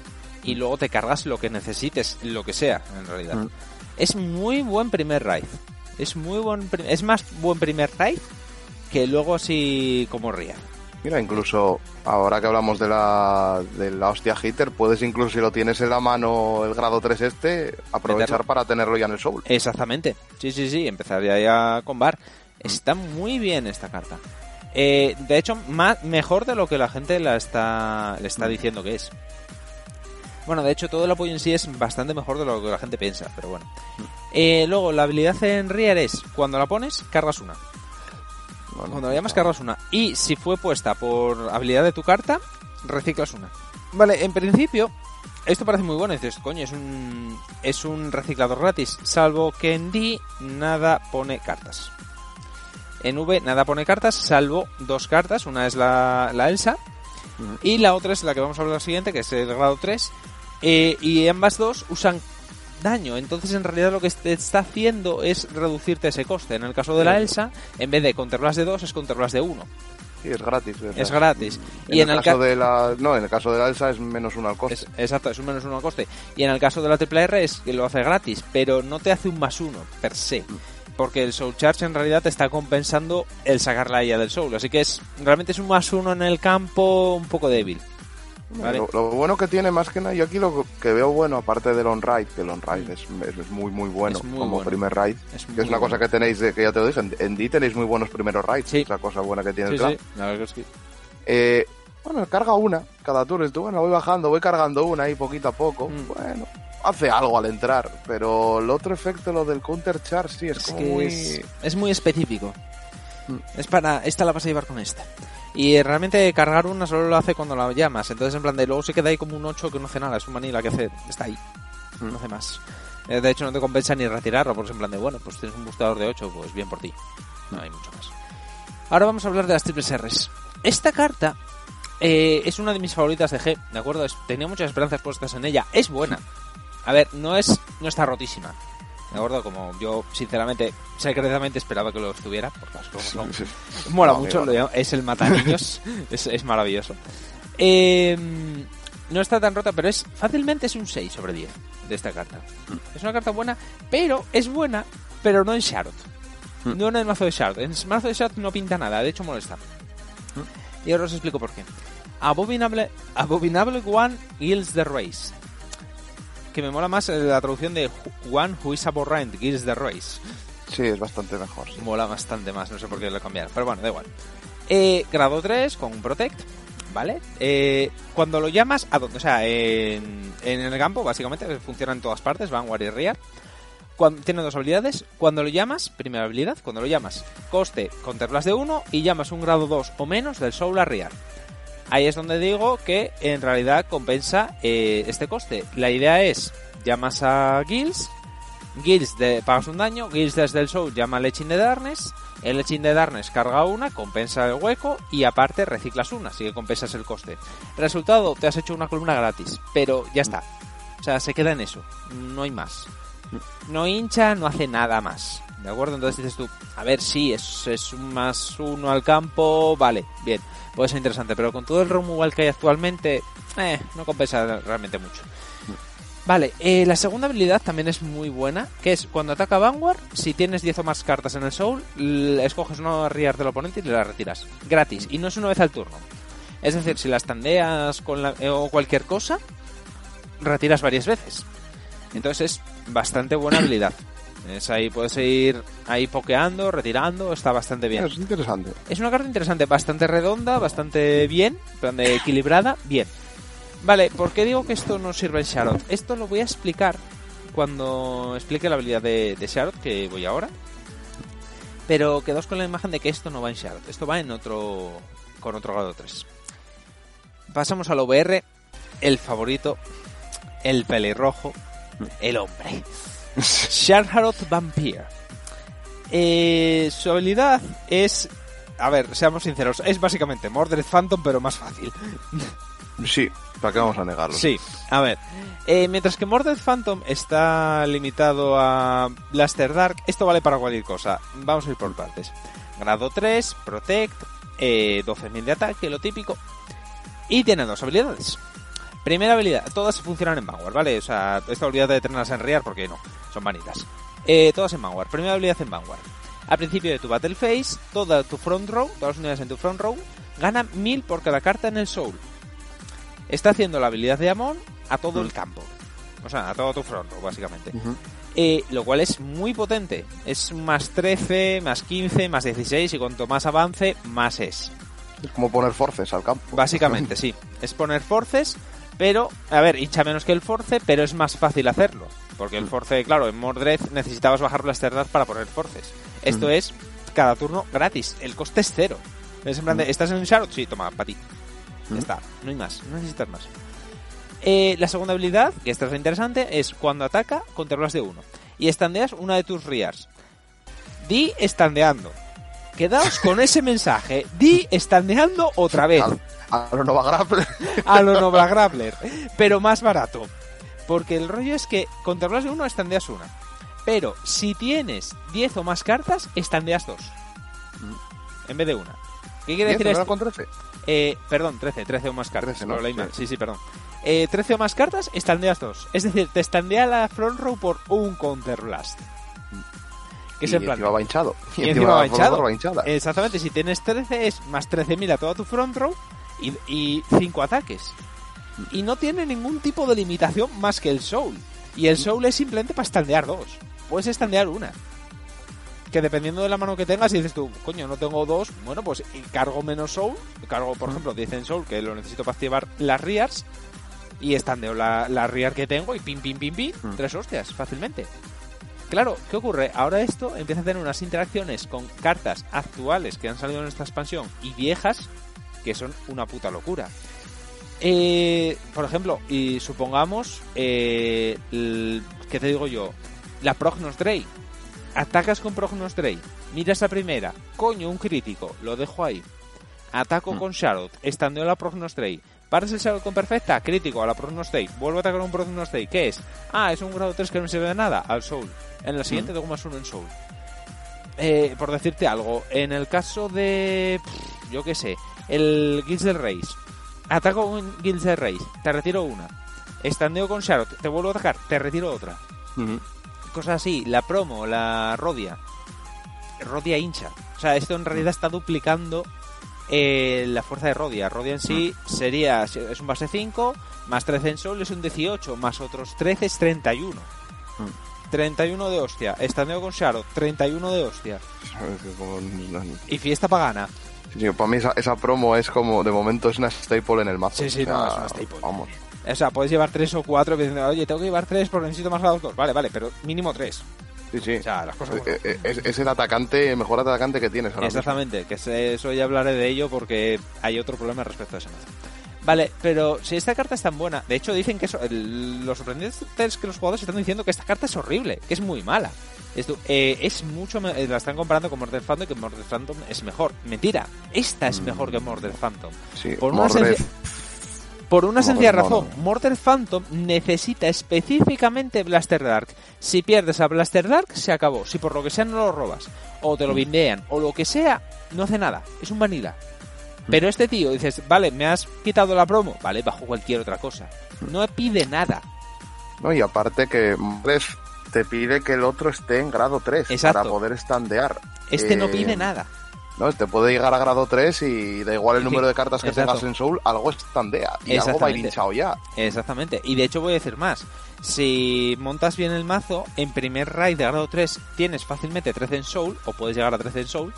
y luego te cargas lo que necesites, lo que sea, en realidad. Mm. Es muy buen primer raid. Es muy buen, es más buen primer raid que luego así como Ria. Mira, incluso ahora que hablamos de la, de la hostia hitter, puedes incluso si lo tienes en la mano el grado 3 este, aprovechar para tenerlo ya en el soul. Exactamente. Sí, sí, sí, empezaría ya a combar. Está muy bien esta carta. Eh, de hecho, más, mejor de lo que la gente la está, le está diciendo que es. Bueno, de hecho, todo el apoyo en sí es bastante mejor de lo que la gente piensa, pero bueno. Eh, luego, la habilidad en Rear es, cuando la pones, cargas una. Cuando la llamas, cargas una. Y si fue puesta por habilidad de tu carta, reciclas una. Vale, en principio, esto parece muy bueno. Dices, coño, es un, es un reciclador gratis. Salvo que en D nada pone cartas. En V nada pone cartas, salvo dos cartas. Una es la, la Elsa. Y la otra es la que vamos a hablar siguiente, que es el grado 3. Eh, y ambas dos usan daño. Entonces, en realidad, lo que te está haciendo es reducirte ese coste. En el caso de la Elsa, en vez de controlas de 2, es controlas de 1. Sí, es gratis. ¿verdad? Es gratis. En Y el, en el caso ca- de la... No, en el caso de la Elsa es menos uno al coste. es- exacto, es un menos uno al coste. Y en el caso de la triple R es que lo hace gratis, pero no te hace un más uno per se. Porque el Soul Charge en realidad te está compensando el sacarla a ella del Soul. Así que es realmente es un más uno en el campo un poco débil. Vale. Lo, lo bueno que tiene más que nada, yo aquí lo que veo bueno, aparte del on-ride, que el on-ride es, es muy muy bueno Mm. Muy como bueno. primer ride, Es que muy es una cosa que tenéis, de- que ya te lo dije, en, en D tenéis muy buenos primeros rides, Sí. es la cosa buena que tiene Sí, el sí, la verdad es que- Eh, bueno, carga una cada turno, y tú, bueno, voy bajando, voy cargando una ahí poquito a poco, Mm. bueno, hace algo al entrar, pero el otro efecto, lo del counter charge, sí, es, Es como que muy... es, es muy específico. Mm. Es para. Esta la vas a llevar con esta. Y realmente cargar una solo lo hace cuando la llamas. Entonces, en plan de luego se queda ahí como un 8 que no hace nada. Es un manila que hace. Está ahí. Mm. No hace más. Eh, De hecho, no te compensa ni retirarlo. Porque es en plan de, bueno, pues tienes un boostador de 8, pues bien por ti. No hay mucho más. Ahora vamos a hablar de las triples R's. Esta carta eh, es una de mis favoritas de G, ¿de acuerdo? Es- tenía muchas esperanzas puestas en ella. Es buena. A ver, no es no está rotísima. ¿De acuerdo? Como yo, sinceramente, secretamente esperaba que lo estuviera, por las cosas son. Sí. Mola No, mucho, lo- es el mataniños, es, es maravilloso. Eh, no está tan rota, pero es fácilmente es un 6 sobre 10 de esta carta. Es una carta buena, pero es buena, pero no en Shard. Mm. No en el mazo de Shard. En el mazo de Shard no pinta nada, de hecho molesta. Y ahora os explico por qué. Abominable, Abominable One Gills the Race. Que me mola más la traducción de One Who is Abhorrent the Race Sí, es bastante mejor. sí. mola bastante más, no sé por qué lo cambiar, pero bueno, da igual. Eh, grado 3 con un Protect, ¿vale? Eh, cuando lo llamas, ¿a dónde? O sea, en, en el campo, básicamente, funciona en todas partes, Vanguard y Rear. Cuando, tiene dos habilidades. Cuando lo llamas, primera habilidad, cuando lo llamas, coste Counterblast de 1 y llamas un grado 2 o menos del Soul a Rear. Ahí es donde digo que en realidad compensa eh, este coste. La idea es, llamas a Gills, Gills de, pagas un daño, Gills desde el Soul llama al Echin de Darkness, el Echin de Darkness carga una, compensa el hueco y aparte reciclas una, así que compensas el coste. Resultado, te has hecho una columna gratis, pero ya está. O sea, se queda en eso, no hay más. No hincha, no hace nada más. ¿De acuerdo? Entonces dices tú, a ver, sí, es, es un más uno al campo, vale, bien, puede ser interesante, pero con todo el removal que hay actualmente, eh, no compensa realmente mucho. Vale, eh, la segunda habilidad también es muy buena, que es cuando ataca Vanguard, si tienes 10 o más cartas en el Soul, escoges una Rear del oponente y le la retiras. Gratis, y no es una vez al turno. Es decir, si las tandeas con eh, o cualquier cosa, retiras varias veces. Entonces es bastante buena habilidad. Es ahí, puedes ir ahí pokeando, retirando, está bastante bien. Es interesante. Es una carta interesante, bastante redonda, bastante bien, en plan de equilibrada, bien. Vale, ¿por qué digo que esto no sirve en Sharot? Esto lo voy a explicar cuando explique la habilidad de, de Sharot, que voy ahora. Pero quedaos con la imagen de que esto no va en Sharot, esto va en otro. con otro grado 3. Pasamos al OVR, el favorito, el pelirrojo, el hombre. Sharharot Vampire. Eh, su habilidad es. A ver, seamos sinceros, es básicamente Mordred Phantom, pero más fácil. Sí, ¿para qué vamos a negarlo? Sí, a ver. eh, mientras que Mordred Phantom está limitado a Blaster Dark, esto vale para cualquier cosa. Vamos a ir por partes. Grado 3, Protect, eh, 12.000 de ataque, lo típico. Y tiene dos habilidades. Primera habilidad, todas funcionan en Vanguard, ¿vale? O sea, esta habilidad de tenerlas en Rear, porque no, son vanitas. Eh, todas en Vanguard. Primera habilidad en Vanguard. Al principio de tu Battle Phase, toda tu front row, todas las unidades en tu front row, ganan 1000 por cada carta en el Soul. Está haciendo la habilidad de Amon a todo el campo. O sea, a todo tu front row, básicamente. Eh, lo cual es muy potente. Es más 13, más 15, más 16 y cuanto más avance, más es. Es como poner forces al campo. Básicamente, sí. Es poner forces, pero, a ver, hincha menos que el force, pero es más fácil hacerlo. Porque el force, claro, en Mordred necesitabas bajar Blaster Dart para poner forces. Esto es cada turno gratis. El coste es cero. Es en plan de, ¿estás en un Sharot? Sí, toma, para ti. Ya Ujú. está, no hay más, no necesitas más. Eh, la segunda habilidad, que esta es la interesante, es cuando ataca, controlas de uno. Y estandeas una de tus Rears. Di estandeando. Quedaos con ese mensaje. Di estandeando otra vez. A lo Nova Grapple. A lo Nova Grappler. Pero más barato. Porque el rollo es que con tablas de uno estandeas una. Pero si tienes 10 o más cartas, estandeas dos. En vez de una. ¿Qué quiere decir ¿Diez, esto? ¿no era con 13? Eh, perdón, 13, 13 o más cartas. 13, ¿no? Sí. Sí, perdón. Eh, 13 o más cartas, estandeas dos. Es decir, te estandea la front row por un counter blast. Que es y en plan. encima va hinchado. Y encima va hinchado. va hinchada. Exactamente, si tienes 13 es más 13.000 a toda tu front row y, y 5 ataques. Y no tiene ningún tipo de limitación más que el soul. Y el soul es simplemente para estandear dos. Puedes estandear una. Que dependiendo de la mano que tengas, y dices tú, coño, no tengo dos, bueno, pues cargo menos soul. Cargo, por ejemplo, 10 en soul, que lo necesito para activar las rears. Y estandeo la, la rear que tengo y pim, pim, pim, pim. Mm. Tres hostias, fácilmente. Claro, ¿qué ocurre? Ahora esto empieza a tener unas interacciones con cartas actuales que han salido en esta expansión y viejas que son una puta locura. Eh, por ejemplo, y supongamos, eh, el- ¿qué te digo yo? La Prognos Drey. Atacas con Prognos Drey. Miras la primera. Coño, un crítico. Lo dejo ahí. ataco con Charlotte, estandeo la Prognostrate, paras el Charlotte con perfecta, crítico a la Prognostrate, vuelvo a atacar un Prognostrate, ¿qué es? Ah, es un grado 3 que no sirve de nada, al Soul. En la siguiente tengo más uno en Soul. Eh, por decirte algo, en el caso de. pff, yo qué sé, el Guilds del Race. Ataco un Guilds del Race, te retiro una. Estandeo con Charlotte, te vuelvo a atacar, te retiro otra. Ujú. Cosas así, la promo, la Rodia. Rodia hincha. O sea, esto en realidad está duplicando eh, la fuerza de Rodia. Rodia en sí sería, es un base 5, más 13 en Soul es un 18, más otros 13 es 31. 31 de hostia. Estandeo con Charlotte, 31 de hostia. Y fiesta pagana. Sí, para mí esa, esa promo es como, de momento es una staple en el mazo. Sí, sí, O sea, no, es una staple. Vamos. O sea, puedes llevar 3 o 4 diciendo, oye, tengo que llevar 3 porque necesito más grados 2. Vale, vale, pero mínimo 3. Sí, sí. O sea, las cosas... Eh, eh, es, es el atacante, el mejor atacante que tienes ahora mismo. Exactamente, que se- eso ya hablaré de ello porque hay otro problema respecto a ese mazo. Vale, pero si esta carta es tan buena, de hecho dicen que eso, el- los sorprendentes es que los jugadores están diciendo que esta carta es horrible, que es muy mala. Esto, eh, es mucho, eh, la están comparando con Mordred Phantom que Mordred Phantom es mejor. Mentira, esta es mejor que Mordred Phantom. Sí, Por una, Mordred. sencilla, por una sencilla razón, Mordred Phantom necesita específicamente Blaster Dark. Si pierdes a Blaster Dark, se acabó. Si por lo que sea no lo robas, o Mm. te lo bindean, o lo que sea, no hace nada. Es un vanilla. Mm. Pero este tío, dices, vale, me has quitado la promo, vale, bajo cualquier otra cosa. Mm. No pide nada. No, y aparte que Mordred te pide que el otro esté en grado 3 Exacto. para poder standear. Este no Eh, pide nada. No, te puede llegar a grado 3 y da igual el número de cartas que exacto. tengas en Soul, algo standea y algo va hinchado ya. Exactamente. Y de hecho voy a decir más. Si montas bien el mazo, en primer raid de grado 3 tienes fácilmente 13 en Soul, o puedes llegar a 13 en Soul.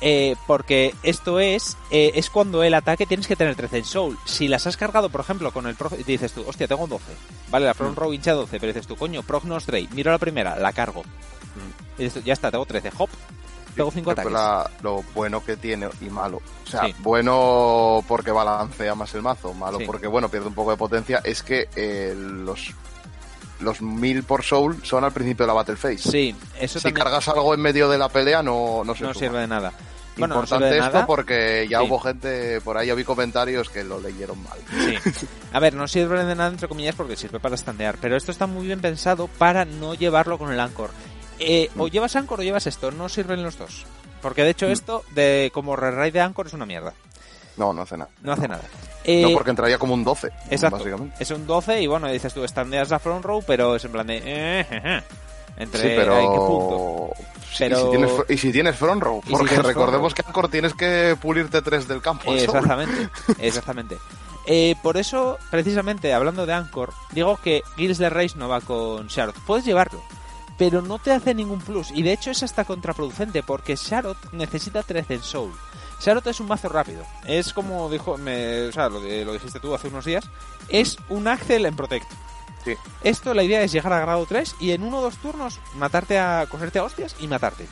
Eh, porque esto es eh, es cuando el ataque tienes que tener 13 en Soul. Si las has cargado, por ejemplo, con el Prog, y dices tú, hostia, tengo 12. Vale, la Front Row hincha 12, pero dices tú, coño, Prognos Dray, miro la primera, la cargo. Y dices tú, ya está, tengo 13, hop, tengo 5 Pero ataques. la- lo bueno que tiene y malo. O sea, Sí. bueno porque balancea más el mazo, malo Sí. porque, bueno, pierde un poco de potencia, es que eh, los los 1000 por soul son al principio de la battle phase. Sí, eso si también cargas algo en medio de la pelea no, no se no sirve de nada. Bueno, no Importante sirve de esto nada. porque ya Sí. hubo gente, por ahí ya vi comentarios que lo leyeron mal. Sí. A ver, no sirve de nada entre comillas porque sirve para standear, pero esto está muy bien pensado para no llevarlo con el Anchor. Eh, o llevas Anchor o llevas esto, no sirven los dos. Porque de hecho Mm. esto, de como rewrite de Anchor, es una mierda. No, no hace nada. No hace nada. No, Eh, porque entraría como un 12, exacto. básicamente. Es un 12 y bueno, dices tú, standeas la front row, pero es en plan de... eh. Entre Sí, pero... ¿a? Sí, Pero- Y, si tienes, fr- y si tienes front row, si porque recordemos row. que Anchor tienes que pulirte tres del campo. Exactamente, exactamente. Eh, por eso, precisamente, hablando de Anchor, digo que Guilds de Race no va con Sharot. Puedes llevarlo, pero no te hace ningún plus. Y de hecho es hasta contraproducente, porque Sharot necesita 13 en Soul. Sharot es un mazo rápido. Es como dijo, me, o sea, lo, dijiste tú hace unos días, es un Axel en Protect. Sí. Esto, la idea es llegar a grado 3 y en uno o dos turnos matarte a coserte a hostias y matarte.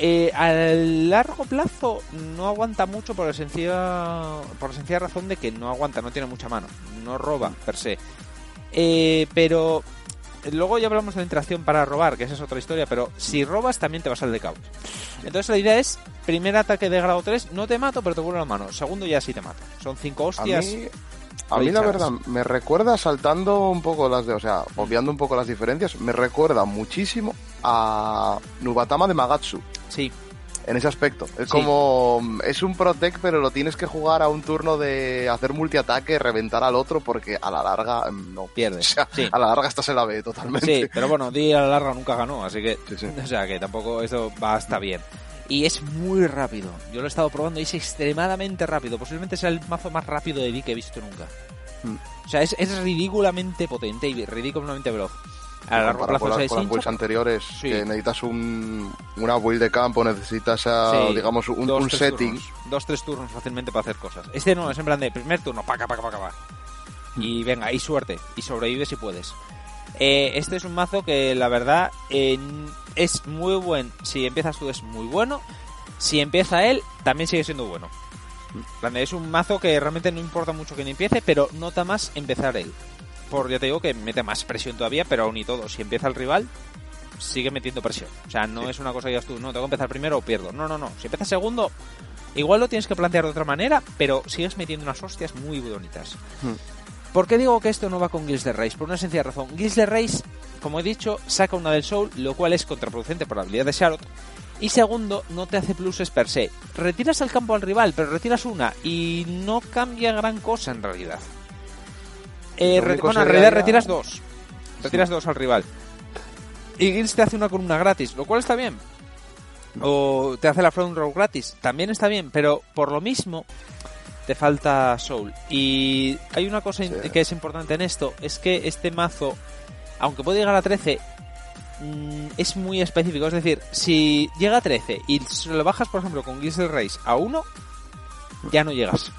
Eh, a largo plazo no aguanta mucho por la sencilla por la sencilla razón de que no aguanta, no tiene mucha mano, no roba per se. Eh, pero luego ya hablamos de la interacción para robar, que esa es otra historia, pero si robas también te vas al decaut. Entonces la idea es, primer ataque de grado 3, no te mato, pero te vuelvo la mano. Segundo ya sí te mato. Son cinco A hostias. mí, a mí la verdad, me recuerda saltando un poco las de, o sea, obviando un poco las diferencias, me recuerda muchísimo a Nubatama de Magatsu. Sí, En ese aspecto. Es Sí. como. Es un Protect, pero lo tienes que jugar a un turno de hacer multiataque, reventar al otro, porque a la larga mm, no. O pierdes. sea, Sí. a la larga estás en la B totalmente. Sí, pero bueno, Di a la larga nunca ganó, así que. Sí. O sea que tampoco eso va hasta bien. Y es muy rápido. Yo lo he estado probando y es extremadamente rápido. Posiblemente sea el mazo más rápido de Di que he visto nunca. Mm. O sea, es, es ridículamente potente y ridículamente veloz. A largo plazo con, las- builds anteriores, Sí. que necesitas un, una build de campo, necesitas, a, Sí, digamos, un, dos, un setting. turnos. dos, tres turnos fácilmente para hacer cosas. Este no, es en plan de primer turno, paca, paca, paca, paca. Hmm. Y venga, y suerte. Y sobrevive si puedes. Eh, este es un mazo que la verdad eh, es muy buen. Si empiezas tú es muy bueno. Si empieza él, también sigue siendo bueno. De, Es un mazo que realmente no importa mucho que empiece, pero nota más empezar él. Por ya te digo que mete más presión todavía, pero aún y todo, si empieza el rival, sigue metiendo presión. O sea, no es una cosa que digas tú, no, tengo que empezar primero o pierdo. No, no, no. Si empiezas segundo, Igual lo tienes que plantear de otra manera, pero sigues metiendo unas hostias muy bonitas. Hmm. ¿Por qué digo que esto no va con Guilds de Race? Por una sencilla razón. Guilds de Race, como he dicho, saca una del Soul, lo cual es contraproducente por la habilidad de Sharot. Y segundo, no te hace pluses per se. Retiras al campo al rival, pero retiras una y no cambia gran cosa en realidad. Eh, bueno, en realidad ya- retiras dos. Retiras dos al rival. Y Guilds te hace una columna gratis, lo cual está bien. O te hace la front row gratis, también está bien, pero por lo mismo te falta soul. Y hay una cosa Sí. que es importante en esto, es que este mazo, aunque puede llegar a 13, mm, es muy específico. Es decir, si llega a 13 y lo bajas, por ejemplo, con Gizzle Race a 1, ya no llegas.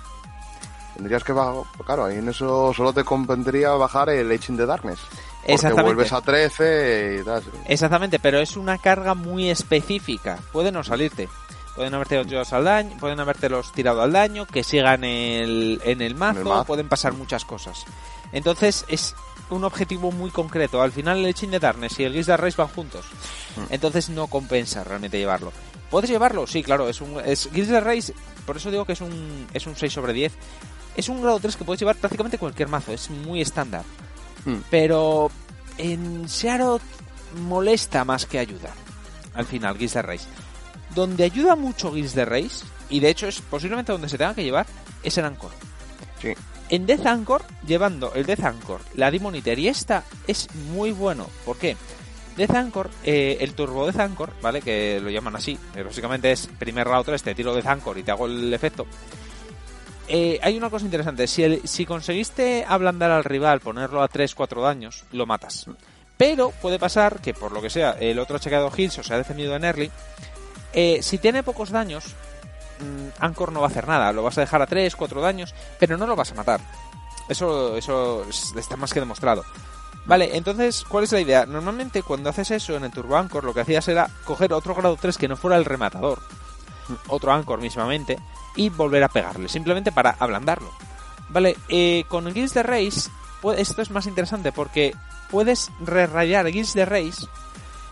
Tendrías que bajar, claro, ahí en eso solo te convendría bajar el Age in the Darkness. Porque Exactamente. vuelves a 13 y tal. Exactamente, pero es una carga muy específica. Puede no salirte. Pueden haberte tirado al daño, pueden habértelos tirado al daño, que sigan el, en el mazo, mazo. pueden pasar muchas cosas. Entonces es un objetivo muy concreto. Al final el Chin de Darkness y el Guild Race van juntos. Entonces no compensa realmente llevarlo. ¿Puedes llevarlo? Sí, claro, es un es Race, por eso digo que es un es un 6 sobre 10. Es un grado 3 que puedes llevar prácticamente cualquier mazo, es muy estándar. Hmm. Pero en Sharot molesta más que ayuda. Al final, Guild Race. Donde ayuda mucho Guild Race, y de hecho es posiblemente donde se tenga que llevar, es en Anchor. Sí. En Death Anchor, llevando el Death Anchor, la Demon Eater y esta, es muy bueno. ¿Por qué? Death Anchor, eh, el Turbo Death Anchor, ¿vale? Que lo llaman así. eh, básicamente es primer round 3, te tiro Death Anchor y te hago el efecto. Eh, hay una cosa interesante. Si, el- si conseguiste ablandar al rival, ponerlo a 3-4 daños, lo matas. Pero puede pasar que, por lo que sea, el otro ha chequeado heals o se ha defendido en early. eh, si tiene pocos daños, mm, Anchor no va a hacer nada. Lo vas a dejar a 3-4 daños, pero no lo vas a matar. Eso, eso es- está más que demostrado. Vale, entonces, ¿cuál es la idea? Normalmente cuando haces eso en el Turbo Anchor, lo que hacías era coger otro grado 3 que no fuera el rematador, otro Anchor mismamente, y volver a pegarle, simplemente para ablandarlo. Vale, eh, con Guilds de Race, esto es más interesante porque puedes rerayar Guilds de Race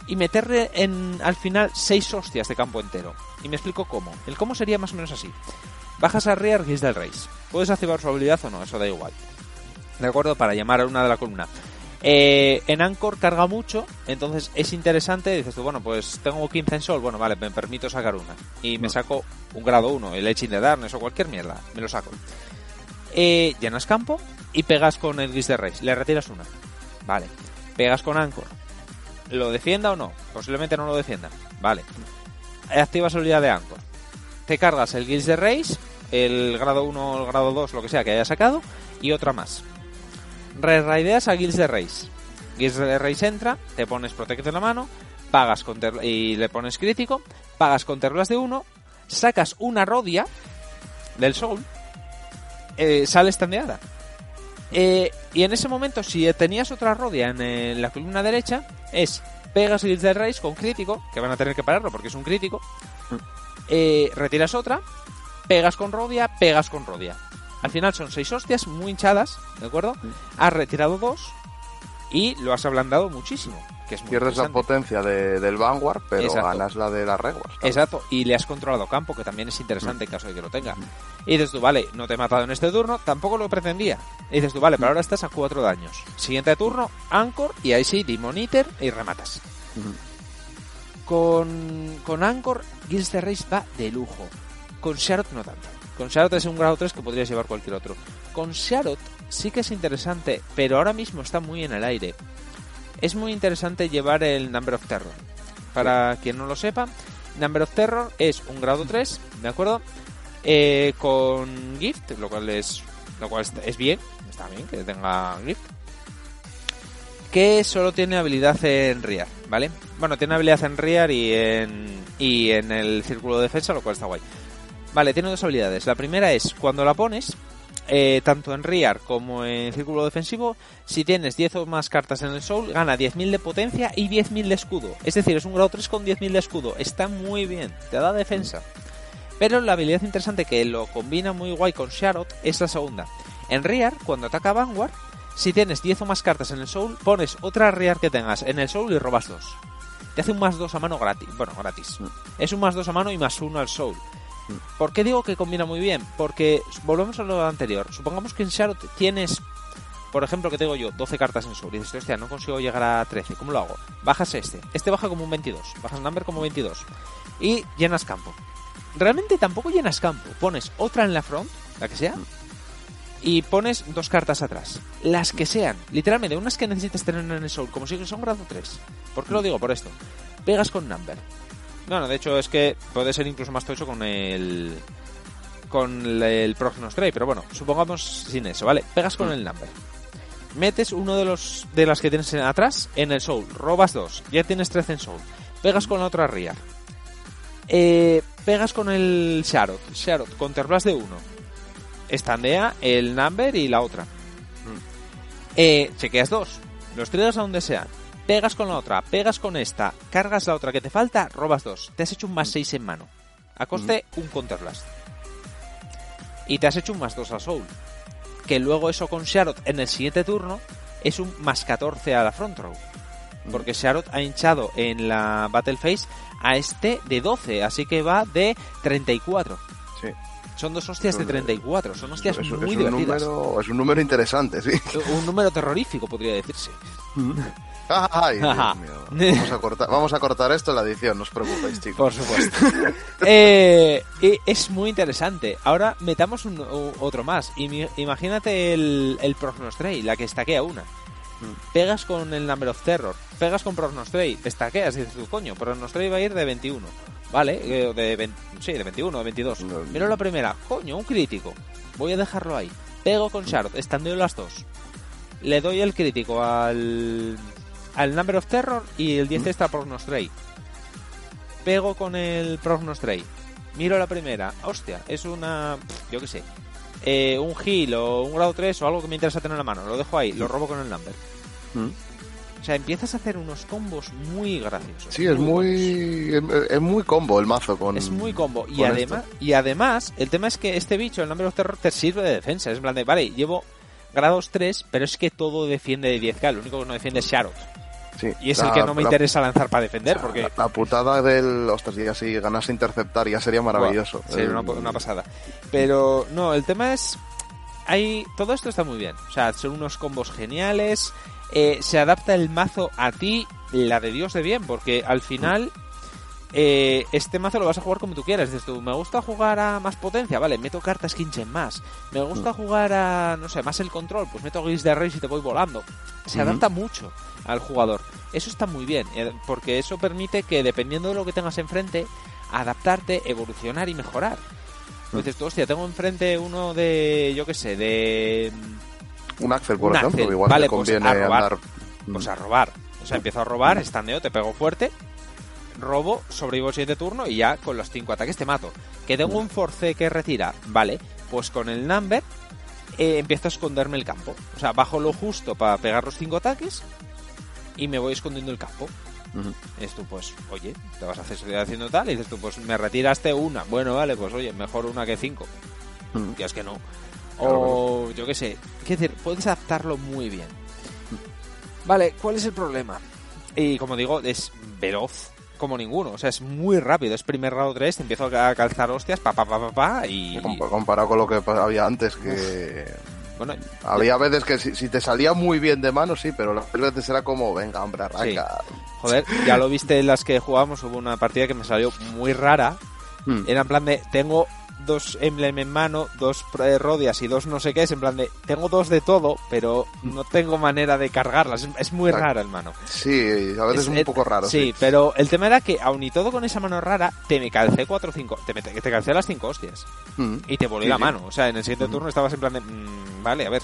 y meterle en, al final 6 hostias de campo entero. Y me explico cómo. El cómo sería más o menos así. Bajas a rear Guilds del Race. Puedes activar su habilidad o no, eso da igual. ¿De acuerdo? Para llamar a una de la columna. Eh, en Anchor carga mucho, entonces es interesante. Dices tú, bueno, pues tengo 15 en Sol, bueno, vale, me permito sacar una. Y me saco un grado 1, el Edge in the Darkness o cualquier mierda, me lo saco. Eh, llenas campo y pegas con el Guild de Race, le retiras una. Vale, pegas con Anchor. ¿Lo defienda o no? Posiblemente no lo defienda. Vale. Activas la habilidad de Anchor. Te cargas el Guild de Race, el grado 1 o el grado 2, lo que sea que haya sacado, y otra más. Reraideas a Guilds de Race. Guilds de Race entra, te pones Protect en la mano, pagas con y le pones crítico, pagas con terlas de uno, sacas una rodia del Soul, eh, sale estandeada. Eh, y en ese momento, si tenías otra rodia en, eh, la columna derecha, es pegas Guilds de Race con crítico, que van a tener que pararlo porque es un crítico, eh, retiras otra, pegas con rodia, pegas con rodia. Al final son seis hostias muy hinchadas, ¿de acuerdo? Has retirado dos y lo has ablandado muchísimo. Que es muy Pierdes la potencia de- del Vanguard, pero Exacto. ganas la de las reguas. claro. Exacto, y le has controlado campo, que también es interesante en caso de que lo tenga. Y dices tú, vale, no te he matado en este turno, tampoco lo pretendía. Y dices tú, vale, pero ahora estás a cuatro daños. Siguiente turno, Anchor, y ahí sí, Demon Eater, y rematas. Con, con Anchor, Guilds Race va de lujo. Con Sharot no tanto. Con Sharot es un grado 3 que podrías llevar cualquier otro. Con Sharot sí que es interesante, pero ahora mismo está muy en el aire. Es muy interesante llevar el Number of Terror. Para quien no lo sepa, Number of Terror es un grado 3, ¿de acuerdo? Eh, con Gift, lo cual es lo cual es- bien, está bien que tenga Gift que solo tiene habilidad en Rear, ¿vale? Bueno, tiene habilidad en Rear y en, y en el círculo de defensa, lo cual está guay. Vale, tiene dos habilidades. La primera es, cuando la pones, eh, tanto en Rear como en círculo defensivo, si tienes 10 o más cartas en el Soul, gana 10.000 de potencia y 10.000 de escudo. Es decir, es un grado 3 con 10.000 de escudo. Está muy bien, te da defensa. Pero la habilidad interesante que lo combina muy guay con Sharot es la segunda. En Rear, cuando ataca Vanguard, si tienes 10 o más cartas en el Soul, pones otra Rear que tengas en el Soul y robas dos. Te hace un más 2 a mano gratis. Bueno, gratis. Es un más 2 a mano y más 1 al Soul. ¿Por qué digo que combina muy bien? Porque volvemos a lo anterior. Supongamos que en Sharot tienes, por ejemplo, que tengo yo 12 cartas en Soul y dices, hostia, no consigo llegar a 13. ¿Cómo lo hago? Bajas este. Este baja como un 22. Bajas number como 22. Y llenas campo. Realmente tampoco llenas campo. Pones otra en la front, la que sea, y pones dos cartas atrás. Las que sean. Literalmente, unas que necesites tener en el Soul, como si son grado 3. ¿Por qué lo digo? Por esto. Pegas con number. Bueno, de hecho es que puede ser incluso más tocho con el con el Prognos Stray, pero bueno, supongamos sin eso, ¿vale? Pegas con el number. Metes uno de los de las que tienes en- atrás en el soul, robas dos, ya tienes 13 en soul. Pegas con la otra rear. Eh, pegas con el Sharot, Sharot, counterblast de uno. Estandea el number y la otra. Eh, chequeas dos, los tiras a donde sea. Pegas con la otra, pegas con esta, cargas la otra que te falta, robas dos. Te has hecho un más 6 en mano. A coste un counterblast. Y te has hecho un más 2 a Soul. Que luego eso con Sharot en el siguiente turno es un más 14 a la front row. Porque Sharot ha hinchado en la Battle Phase a este de 12, así que va de 34. Sí. Son dos hostias de Es- 34, son hostias es, es muy un divertidas. número, es un número interesante, sí. Un número terrorífico, podría decirse. Ay, Dios Ajá. mío. Vamos a, cortar, vamos a cortar esto en la edición, no os preocupéis, chicos. Por supuesto. Eh, y es muy interesante. Ahora metamos un, otro más. Imagínate el, el Prognostrey, la que estaquea una. Pegas con el Number of Terror, pegas con Prognostrey, estaqueas y dices coño, Prognostrey va a ir de 21. Vale, eh, de 20 sí, de 21, de 22. No, Miro la primera, coño, un crítico. Voy a dejarlo ahí. Pego con Shard, estandeo las dos. Le doy el crítico al, al Number of Terror y el 10 extra Prognostrey pego con el Prognostrey. Miro la primera. Hostia, es una. Yo qué sé. eh, un heal o un grado 3 o algo que me interesa tener en la mano. Lo dejo ahí, lo robo con el number. Mm. O sea, empiezas a hacer unos combos muy graciosos. Sí, es muy, es, es muy combo el mazo con. Es muy combo. Y con además, y además, el tema es que este bicho, el Number of Terror, te sirve de defensa. Es en plan de, vale, llevo grados 3, pero es que todo defiende de 10k. Lo único que no defiende es Sharot. Sí, Y es la- el que no me la- interesa lanzar para defender, la- porque La, putada del. Ostras, ya si ganase interceptar ya sería maravilloso. Sería una, una pasada. Pero no, el tema es. Hay, todo esto está muy bien. O sea, son unos combos geniales. Eh, se adapta el mazo a ti, la de Dios de bien, porque al final. eh, este mazo lo vas a jugar como tú quieras. Dices tú, me gusta jugar a más potencia, vale, meto cartas que hinchen más. Me gusta jugar a, no sé, más el control, pues meto gris de rey y te voy volando. Se adapta mucho al jugador. Eso está muy bien, eh, porque eso permite que dependiendo de lo que tengas enfrente, adaptarte, evolucionar y mejorar. Pues dices tú, hostia, tengo enfrente uno de, yo qué sé, de... Un Axel, por Un ejemplo, Axel. igual Vale, te pues conviene a robar. andar. Pues a robar. O sea, empiezo a robar, estandeo, te pego fuerte, robo, sobrevivo el siguiente turno y ya con los cinco ataques te mato. Que tengo un force que retira, vale, pues con el number eh, empiezo a esconderme el campo. O sea, bajo lo justo para pegar los cinco ataques y me voy escondiendo el campo. Y dices tú, pues, oye, te vas a hacer haciendo tal. Y dices tú, pues me retiraste una. Bueno, vale, pues oye, mejor una que cinco. Mm. Ya es que no. Claro, O yo qué sé. Quiero decir, puedes adaptarlo muy bien. Vale, ¿cuál es el problema? Y como digo, es veloz como ninguno. O sea, es muy rápido. Es primer grado 3, te empiezo a calzar hostias, pa, pa, pa, pa, pa, y... Com- Comparado con lo que había antes, que Bueno, había veces que si, si te salía muy bien de mano, sí, pero las veces era como, venga, hombre, arranca. joder, ya lo viste en las que jugábamos. Hubo una partida que me salió muy rara. Mm. Era en plan de, tengo dos emblem en mano, dos eh, rodias y dos no sé qué. Es en plan de, tengo dos de todo, pero no tengo manera de cargarlas. Es, muy rara el mano. Sí, a veces es, un poco raro. Sí, pero el tema era que, aun y todo con esa mano rara, te me calcé 4 o 5. Te, calcé las 5 hostias. Mm. Y te volé Sí, la sí. mano. O sea, en el siguiente Ujú. turno estabas en plan de. mm, vale, a ver.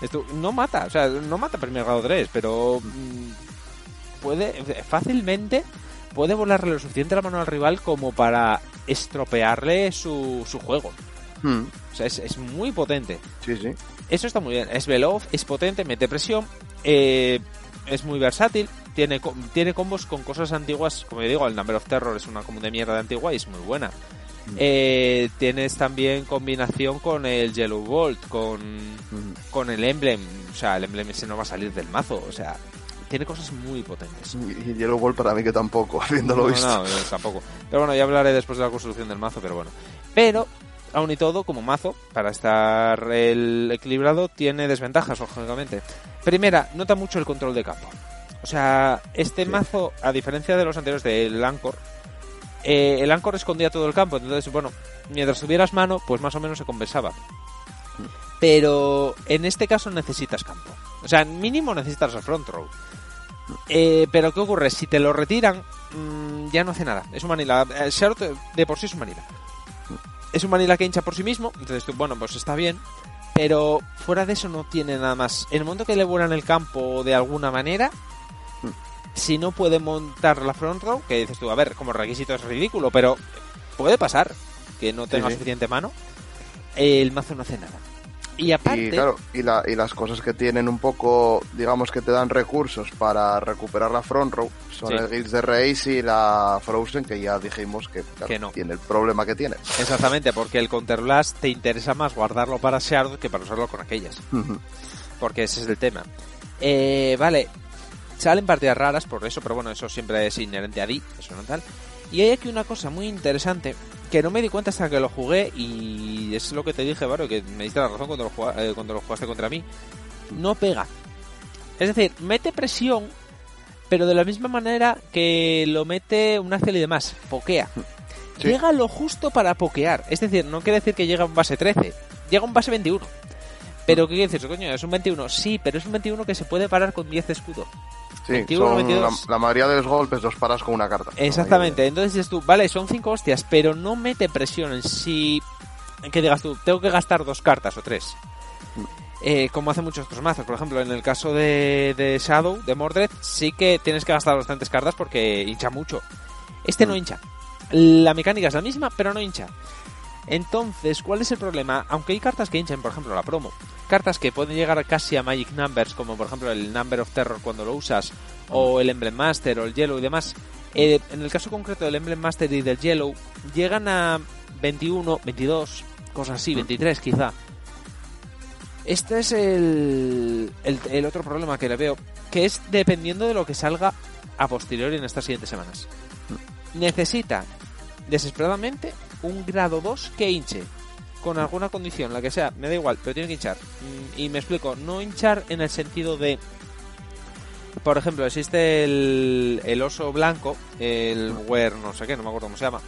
Esto no mata, o sea, no mata primer grado 3, pero. mm, puede. Fácilmente. Puede volarle lo suficiente la mano al rival como para estropearle su, su juego. Mm. O sea, es, es muy potente. Sí, sí. Eso está muy bien. Es veloz, es potente, mete presión, eh, es muy versátil. Tiene, tiene combos con cosas antiguas. Como yo digo, el Number of Terror es una combo de mierda de antigua y es muy buena. Eh, tienes también combinación con el Yellow Bolt, con, Mm. con el Emblem. O sea, el Emblem ese no va a salir del mazo. O sea, tiene cosas muy potentes. Y, y Yellow Ball para mí que tampoco, habiéndolo No, visto. no, eh, tampoco. Pero bueno, ya hablaré después de la construcción del mazo, pero bueno. Pero, aún y todo, como mazo, para estar el equilibrado, tiene desventajas, lógicamente. Primera, nota mucho el control de campo. O sea, este Sí. mazo, a diferencia de los anteriores del Anchor, eh, el Anchor escondía todo el campo. Entonces, bueno, mientras tuvieras mano, pues más o menos se compensaba. Pero en este caso necesitas campo. O sea, mínimo necesitas el front row. Eh, pero ¿qué ocurre? Si te lo retiran, mm, ya no hace nada. Es un manila. El Shard de- por sí es un manila. Es un manila que hincha por sí mismo. Entonces, tú, bueno, pues está bien. Pero fuera de eso no tiene nada más. En el momento que le vuelan el campo de alguna manera, si no puede montar la front row, que dices tú, a ver, como requisito es ridículo, pero puede pasar que no tenga sí. suficiente mano, el mazo no hace nada. Y aparte, Y claro, y, la, y las cosas que tienen un poco, digamos que te dan recursos para recuperar la front row son Sí. el Guilds de Race y la Frozen, que ya dijimos que, claro, Que no. tiene el problema que tiene. exactamente, porque el Counterblast te interesa más guardarlo para Shard que para usarlo con aquellas. Porque ese es el tema. Eh, vale, salen partidas raras por eso, pero bueno, eso siempre es inherente a Di, eso no tal. Y hay aquí una cosa muy interesante que no me di cuenta hasta que lo jugué y es lo que te dije, Varo, que me diste la razón cuando lo, juga- eh, cuando lo jugaste contra mí. No pega. Es decir, mete presión, pero de la misma manera que lo mete un Axel y demás, pokea. Sí. Llega lo justo para pokear. Es decir, no quiere decir que llega a un base 13, llega a un base 21. Pero ¿qué quiere decir eso, coño? ¿Es un 21? Sí, pero es un 21 que se puede parar con 10 de escudo. Sí, 21, son 22. La, la mayoría de los golpes los paras con una carta. Exactamente. Entonces dices tú, vale, son 5 hostias, pero no mete presión en sí. Que digas tú, tengo que gastar dos cartas o tres. Eh, como hacen muchos otros mazos. Por ejemplo, en el caso de, de Shadow, de Mordred, sí que tienes que gastar bastantes cartas porque hincha mucho. Este no hincha. La mecánica es la misma, pero no hincha. Entonces, ¿cuál es el problema? Aunque hay cartas que hinchan, por ejemplo, la promo, cartas que pueden llegar casi a Magic Numbers, como por ejemplo el Number of Terror cuando lo usas, o el Emblem Master, o el Yellow y demás. eh, en el caso concreto del Emblem Master y del Yellow, llegan a 21, 22, cosas así, 23 quizá. Este es el, el, el otro problema que le veo, que es dependiendo de lo que salga a posteriori en estas siguientes semanas. Necesita desesperadamente un grado 2 que hinche. Con alguna condición, la que sea, me da igual, pero tiene que hinchar. Mm, Y me explico, no hinchar en el sentido de... Por ejemplo, existe el, el oso blanco, el Wear no sé qué, no me acuerdo cómo se llama,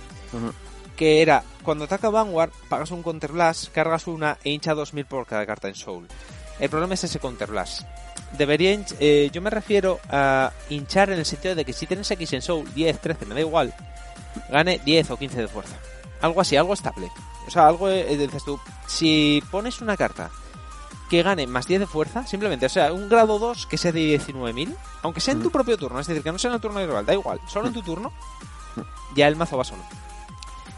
que era, cuando ataca Vanguard, pagas un Counterblast, cargas una e hincha 2000 por cada carta en Soul. El problema es ese Counterblast. Debería hinch- eh, yo me refiero a hinchar en el sentido de que si tienes X en Soul, 10, 13, me da igual, gane 10 o 15 de fuerza. Algo así, algo estable. O sea, algo, eh, dices tú, si pones una carta que gane más 10 de fuerza, simplemente, o sea, un grado 2 que sea de 19.000, aunque sea en tu propio turno, es decir, que no sea en el turno de rival, da igual, solo en tu turno, ya el mazo va solo.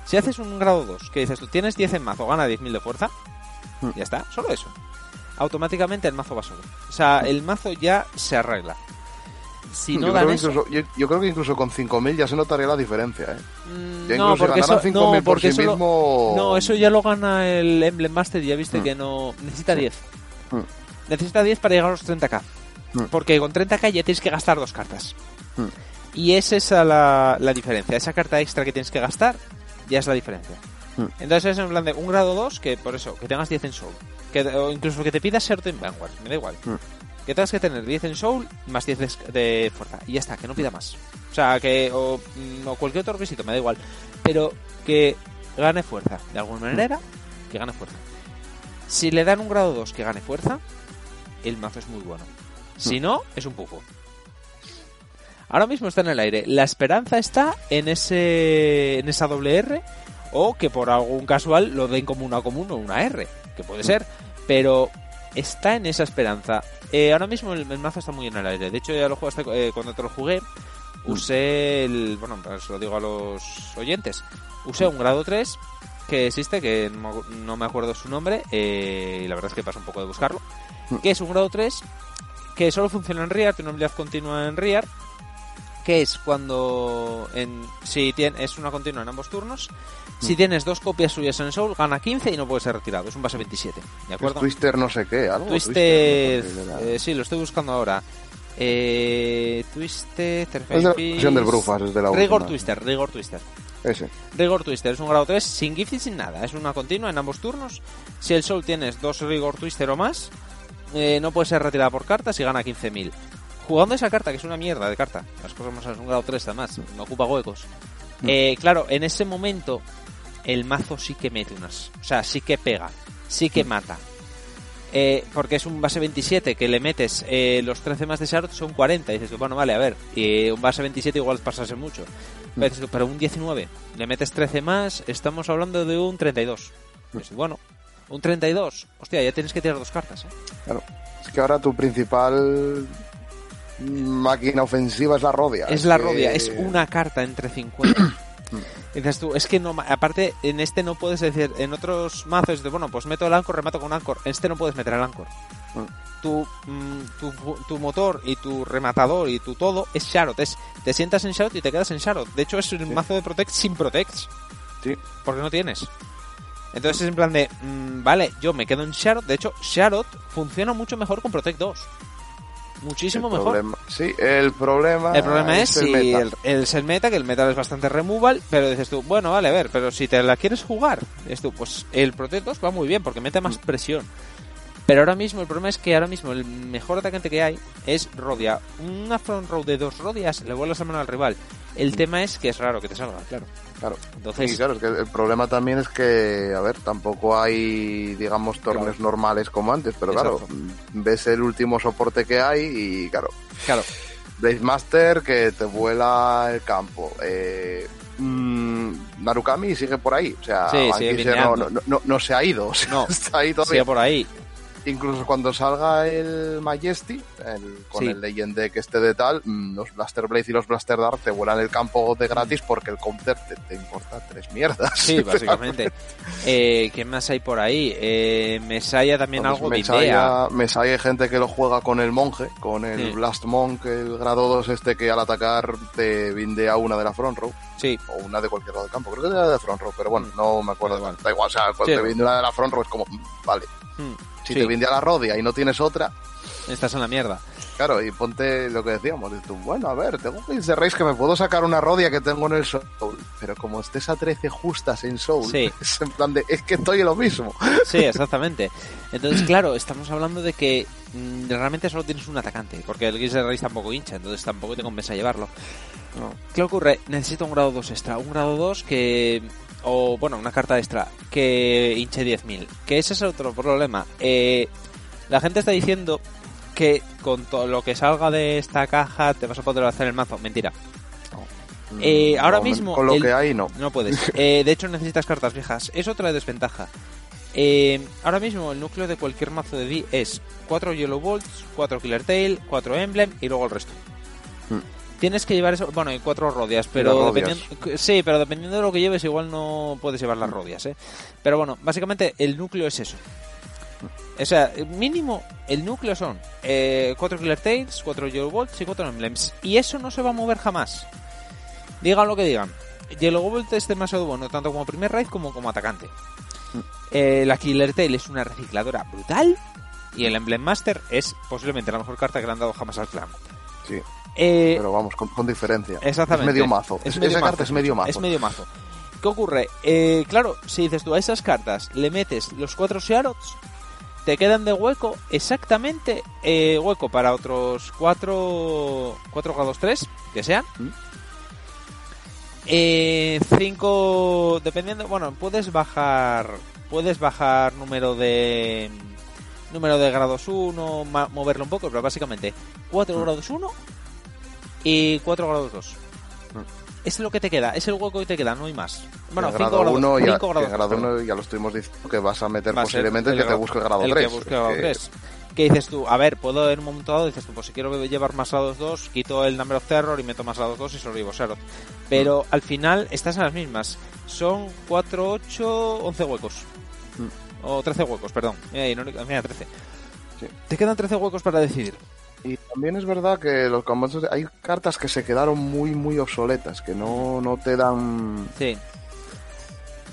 Si haces un grado 2, que dices tú, tienes 10 en mazo, gana 10.000 de fuerza, Mm. ya está, solo eso. Automáticamente el mazo va solo. O sea, el mazo ya se arregla. Si no yo, creo que eso... incluso, yo, yo creo que incluso con 5.000 ya se notaría la diferencia, ¿eh? Mm, no, incluso porque eso, 5.000 no, por sí eso lo- mismo... no, eso ya lo gana el Emblem Master ya viste Mm. que no... Necesita 10. Mm. Necesita 10 para llegar a los 30k. Mm. Porque con 30k ya tienes que gastar dos cartas. Y es esa la, la diferencia. Esa carta extra que tienes que gastar ya es la diferencia. Entonces es en plan de un grado 2 que por eso, que tengas 10 en Soul. Que, o incluso que te pidas Certain en Vanguard, me da igual. Que tengas que tener 10 en Soul más 10 de, fuerza. Y ya está, que no pida más. O sea, que. O, mm, o cualquier otro requisito, me da igual. Pero que gane fuerza. De alguna manera, que gane fuerza. Si le dan un grado 2 que gane fuerza, el mazo es muy bueno. Si no, es un pufo. Ahora mismo está en el aire. La esperanza está en ese en esa doble R o que por algún casual lo den como una común o una R, que puede ser, pero está en esa esperanza. Eh, ahora mismo el, el mazo está muy en el aire. De hecho, ya lo jugaste eh, cuando te lo jugué. Usé el. Bueno, pues lo digo a los oyentes. Usé un grado 3 que existe, que no, me acu- no me acuerdo su nombre, eh, y la verdad es que pasa un poco de buscarlo. Que es un grado 3 que solo funciona en Rear, tiene una habilidad continua en Rear, que es cuando en, si tiene, es una continua en ambos turnos. Si tienes dos copias suyas en Soul, gana 15 y no puede ser retirado. Es un base 27. ¿De Es acuerdo? Twister no sé qué, algo. Twister, eh, sí, lo estoy buscando ahora. Eh, Twister, Es de la versión del Brufas, es de la Rigor última. Twister, Rigor Twister. Ese. Rigor Twister es un grado 3 sin gift y sin nada. Es una continua en ambos turnos. Si el Soul tienes dos Rigor Twister o más, eh, no puede ser retirada por cartas y gana 15.000. Jugando esa carta, que es una mierda de carta, las cosas más un grado 3 además, no ocupa huecos. Eh, claro, en ese momento el mazo sí que mete unas. O sea, sí que pega, sí que mata. Eh, porque es un base 27 que le metes eh, los 13 más de Sharot son 40. Y dices, tú, bueno, vale, a ver, y un base 27 igual pasase mucho. Pero, tú, pero un 19, le metes 13 más, estamos hablando de un 32. Dices, bueno, un 32, hostia, ya tienes que tirar dos cartas. ¿eh? Claro. Es que ahora tu principal máquina ofensiva es la rodia. Es la que- rodia, es una carta entre 50. Dices tú, es que no, aparte en este no puedes decir, en otros mazos, de, bueno, pues meto el Anchor, remato con Anchor. En este no puedes meter el Anchor. Mm. Tu, mm, tu, tu motor y tu rematador y tu todo es Sharot. Es, te sientas en Sharot y te quedas en Sharot. De hecho, es un mazo de Protect sin Protect. Sí. Porque no tienes. Entonces es en plan de, mm, vale, yo me quedo en Sharot. De hecho, Sharot funciona mucho mejor con Protect 2. Muchísimo el mejor. problema- sí, el problema, El problema es, el si meta. el, el set meta, que el metal es bastante removal, pero dices tú, bueno, vale, a ver, pero si te la quieres jugar, tú, pues el Protect 2 va muy bien porque mete Mm. más presión. Pero ahora mismo, el problema es que ahora mismo el mejor atacante que hay es Rodia. Una front row de dos Rodias le vuelves la mano al rival. El tema es que es raro que te salga, claro. Claro. Entonces, Sí, claro, es que el problema también es que, a ver, tampoco hay, digamos, torneos normales como antes, pero claro, ves el último soporte que hay y, claro, claro, Blaze Master que te vuela el campo. Eh, mm, Narukami sigue por ahí, o sea, Sí, sigue no, no, no, no se ha ido, o sea, No, está ahí sigue todavía. por ahí. Incluso cuando salga el Majesty, el- con Sí. el Legend Deck este de tal, mm, los Blaster Blade y los Blaster Dark te vuelan el campo de gratis porque el counter te, te importa tres mierdas. Sí, básicamente. eh, ¿Qué más hay por ahí? Eh, Mesaya también Entonces, algo Messiah- videa. Messiah hay gente que lo juega con el monje, con el Sí. Blast Monk, el grado 2 este que al atacar te bindea una de la front row, Sí, o una de cualquier lado del campo. Creo que era de front row, pero bueno, no me acuerdo. Igual. Da igual, o sea, cuando Sí. te binde una de la front row es como, mm, vale, Mm, si sí, te bindea la rodia y no tienes otra, estás en la mierda. claro, y ponte lo que decíamos, y tú, bueno, a ver, tengo un de Race que me puedo sacar una rodia que tengo en el Soul, pero como estés a 13 justas en Soul, Sí. es en plan de, es que estoy en lo mismo. Sí, exactamente. Entonces, claro, estamos hablando de que mm, realmente solo tienes un atacante, porque el Geyser Race tampoco hincha, entonces tampoco te compensa llevarlo. No. ¿Qué ocurre? Necesito un grado 2 extra, un grado 2 que... O, bueno, una carta extra que hinche 10.000. Que ese es otro problema. Eh, la gente está diciendo que con todo lo que salga de esta caja te vas a poder hacer el mazo. Mentira. Eh, Mm, ahora mismo Con lo el- que hay, no. No puedes. Eh, de hecho, necesitas cartas viejas. Es otra desventaja. Eh, ahora mismo el núcleo de cualquier mazo de D es 4 Yellow Bolts, 4 Killer Tail, 4 Emblem y luego el resto. Hmm. Tienes que llevar eso, bueno, y cuatro rodias, pero rodias. dependiendo, sí, pero dependiendo de lo que lleves igual no puedes llevar las rodias, ¿eh? Pero bueno, básicamente el núcleo es eso. O sea, mínimo el núcleo son 4 Killer Tails, 4 Yellow Bolts y 4 Emblems. Y eso no se va a mover jamás. Digan lo que digan. Yellow Bolt es demasiado bueno, tanto como primer raid como como atacante. Eh, la Killer Tail es una recicladora brutal. Y el Emblem Master es posiblemente la mejor carta que le han dado jamás al clan. Sí, Eh, pero vamos, con, con diferencia. Exactamente. Es medio mazo. Es Es- medio esa mazo. carta es medio mazo. Es medio mazo. ¿Qué ocurre? Eh, claro, si dices tú a esas cartas le metes los cuatro Sharots, te quedan de hueco exactamente eh, hueco para otros cuatro, cuatro grados 3, que sean. ¿Mm? Eh, cinco, dependiendo, bueno, puedes bajar, puedes bajar número de número de grados 1, moverlo un poco, pero básicamente 4 Mm. grados 1 y 4 grados 2. Mm. Es lo que te queda, es el hueco que te queda, no hay más. Bueno, el 5 grado grados, 1 ya, cinco que grados, grado perdón. uno ya lo estuvimos diciendo que vas a meter Va a ser posiblemente el que te grado- busque el grado el 3. que busque grado 3. ¿Qué dices tú? A ver, puedo en un momento dado, dices tú, pues si quiero llevar más grados 2, quito el Number of Terror y meto más grados 2 y sobrevivo Serot. Pero Mm. al final estás en las mismas. Son 4, 8, 11 huecos. Mm. O 13 huecos, perdón. Mira, mira 13. Sí. Te quedan 13 huecos para decidir. Y también es verdad que los combates hay cartas que se quedaron muy muy obsoletas, que no, no te dan Sí.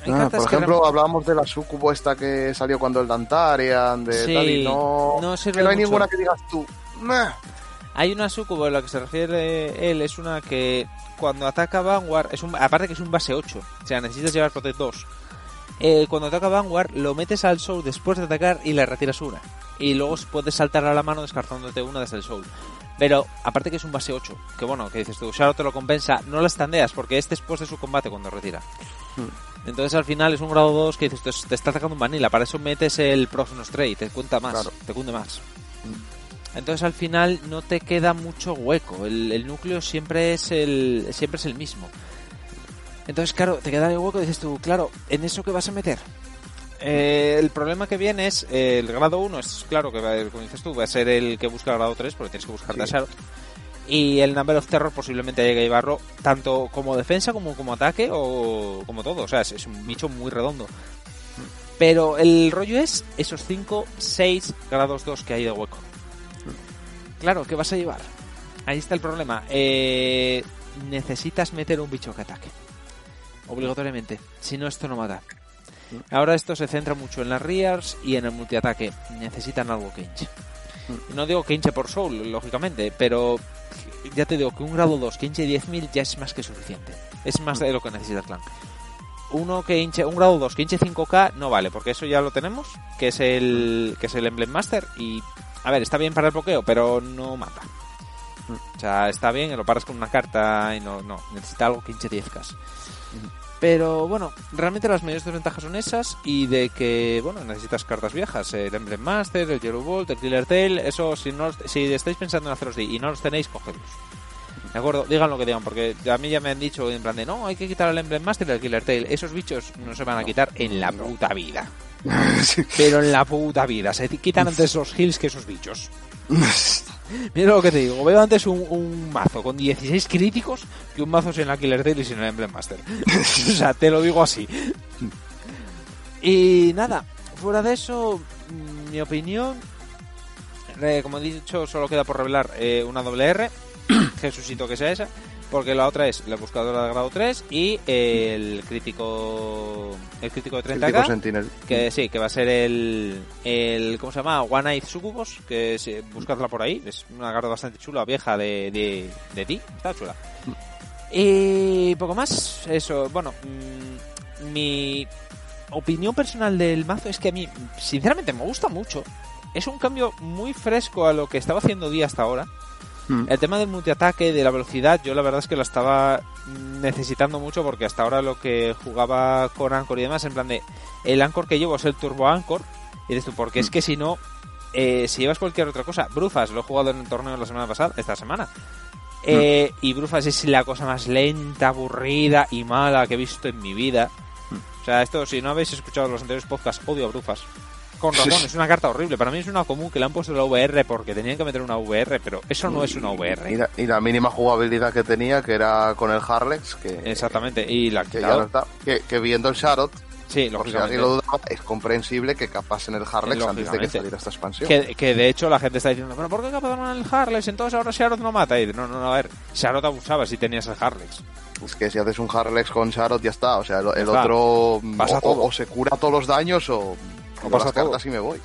Ah, por ejemplo, realmente- hablábamos de la sucubo esta que salió cuando el Dantarian, de Sí, tal y no, no sirve que no hay mucho. ninguna que digas tú. Hay una sucubo a la que se refiere él, es una que cuando ataca Vanguard, es un, aparte que es un base 8, o sea, necesitas llevar Protect 2. Eh, cuando ataca Vanguard, lo metes al Soul después de atacar y le retiras una. Y luego puedes saltar a la mano descartándote una desde el Soul. Pero aparte que es un base 8, que bueno, que dices tú, Shadow te lo compensa, no las tandeas porque es después de su combate cuando retira. Entonces al final es un grado 2 que dices, te, te está atacando un vanilla, para eso metes el Nostra y te cuenta más, Claro. te cunde más. Entonces al final no te queda mucho hueco, el, el núcleo siempre es el siempre es el mismo. Entonces claro, te queda el hueco y dices tú, claro, ¿en eso qué vas a meter? Eh, el problema que viene es eh, el grado 1 es claro que va, como dices tú va a ser el que busca el grado 3 porque tienes que buscar Sí. Shadow y el Number of Terror posiblemente llegue a llevarlo tanto como defensa como como ataque o como todo. O sea, es, es un bicho muy redondo. Pero el rollo es esos 5, 6 grados 2 que hay de hueco. Claro, ¿qué vas a llevar? Ahí está el problema. Eh, necesitas meter un bicho que ataque. Obligatoriamente. Si no, esto no mata. Ahora esto se centra mucho en las rears y en el multiataque. Necesitan algo que hinche. No digo que hinche por soul, lógicamente, pero ya te digo que un grado 2 que hinche 10.000 ya es más que suficiente. Es más de lo que necesita el clan. Uno que hinche, un grado 2 que hinche 5k no vale, porque eso ya lo tenemos, que es el que es el Emblem Master y a ver, está bien para el bloqueo, pero no mata. O sea, está bien, lo paras con una carta y no, no, necesita algo que hinche 10k. Pero bueno, realmente las mayores desventajas son esas y de que, bueno, necesitas cartas viejas, el Emblem Master, el Yellow Bolt, el Killer Tail, eso si no si estáis pensando en haceros de y no los tenéis, cogedlos. ¿De acuerdo? Digan lo que digan, porque a mí ya me han dicho en plan de no, hay que quitar el Emblem Master y el Killer Tail. Esos bichos no se van a quitar en la puta vida. Pero en la puta vida. Se quitan antes los heals que esos bichos. Mira lo que te digo. Veo antes un, mazo con 16 críticos que un mazo sin la Killer Tail y sin el Emblem Master. o sea, te lo digo así. Y nada, fuera de eso, mm, mi opinión, eh, como he dicho, solo queda por revelar eh, una doble R, Jesucito que sea esa, porque la otra es la buscadora de grado 3 y el crítico el crítico de 30k. Crítico Sentinel. Que sí, que va a ser el, el ¿cómo se llama? One Eyed Sucubus, que sí, buscadla por ahí, es una carta bastante chula, vieja de, de, de ti, está chula. Y poco más, eso, bueno, mm, mi opinión personal del mazo es que a mí, sinceramente, me gusta mucho. Es un cambio muy fresco a lo que estaba haciendo día hasta ahora. Mm. El tema del multiataque, de la velocidad, yo la verdad es que lo estaba necesitando mucho porque hasta ahora lo que jugaba con Anchor y demás, en plan de el Anchor que llevo es el Turbo Anchor, y dices tú, porque es que si no, eh, si llevas cualquier otra cosa, Brufas, lo he jugado en el torneo la semana pasada, esta semana, eh, y Brufas es la cosa más lenta, aburrida y mala que he visto en mi vida. O sea, esto, si no habéis escuchado los anteriores podcasts, odio a Brufas. Con razón, es una carta horrible. Para mí es una común que le han puesto la VR porque tenían que meter una VR, pero eso no es una VR. Y la, y la mínima jugabilidad que tenía, que era con el Harlex, que, Exactamente, y la han que no está. Que, que viendo el Sharot, Sí, por si lo dudaba, es comprensible que capasen el Harlex antes de que saliera esta expansión. Que, que de hecho la gente está diciendo, ¿pero por qué captaron el Harlex? Entonces ahora Sharot no mata. Y no, no, no, a ver, Sharot abusaba si tenías el Harlex. Es que si haces un Harlex con Sharot ya está. O sea, el, el otro Pasa o, todo. o se cura todos los daños o, o pasa las todo. cartas y me voy.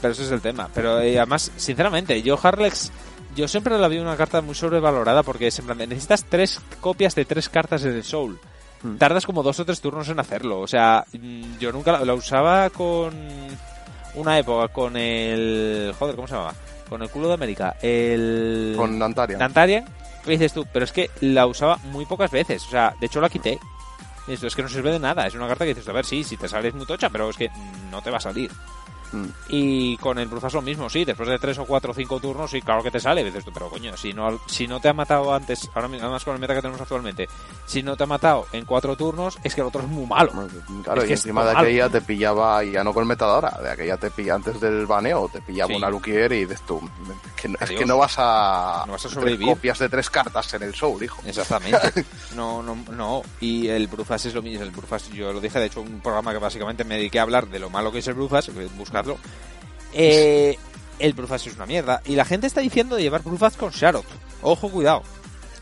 Pero ese es el tema. Pero eh, además, sinceramente, yo Harlex, yo siempre la vi una carta muy sobrevalorada porque es en plan, de, necesitas tres copias de tres cartas en el Soul. Hmm. Tardas como dos o tres turnos en hacerlo. O sea, mm, yo nunca la, la usaba con una época con el... Joder, ¿cómo se llamaba? Con el culo de América. El... Con Nantaria. Nantarian. ¿Qué dices tú? Pero es que la usaba muy pocas veces. O sea, de hecho la quité. Esto es que no sirve de nada. Es una carta que dices, a ver, sí, si te sale es muy tocha, pero es que no te va a salir. Mm. Y con el Brufas lo mismo, sí, después de tres o cuatro o cinco turnos, sí, claro que te sale. Dices tú, pero coño, si no, si no te ha matado antes, ahora mismo, además con el meta que tenemos actualmente, si no te ha matado en cuatro turnos, es que el otro es muy malo. Claro, Es y que encima de malo. aquella te pillaba, ya no con metadora, de aquella te pilla antes del baneo, te pillaba Sí. una Luquier y dices tú, es que, no- es Adiós. que no vas a, No vas a sobrevivir. copias de tres cartas en el Soul, hijo. Exactamente. No, no, no. Y el Brufas es lo mismo. El Brufas, yo lo dije, de hecho, un programa que básicamente me dediqué a hablar de lo malo que es el Brufas, eh, Eh, el Brufas es una mierda. Y la gente está diciendo de llevar Brufas con Sharot. Ojo, cuidado.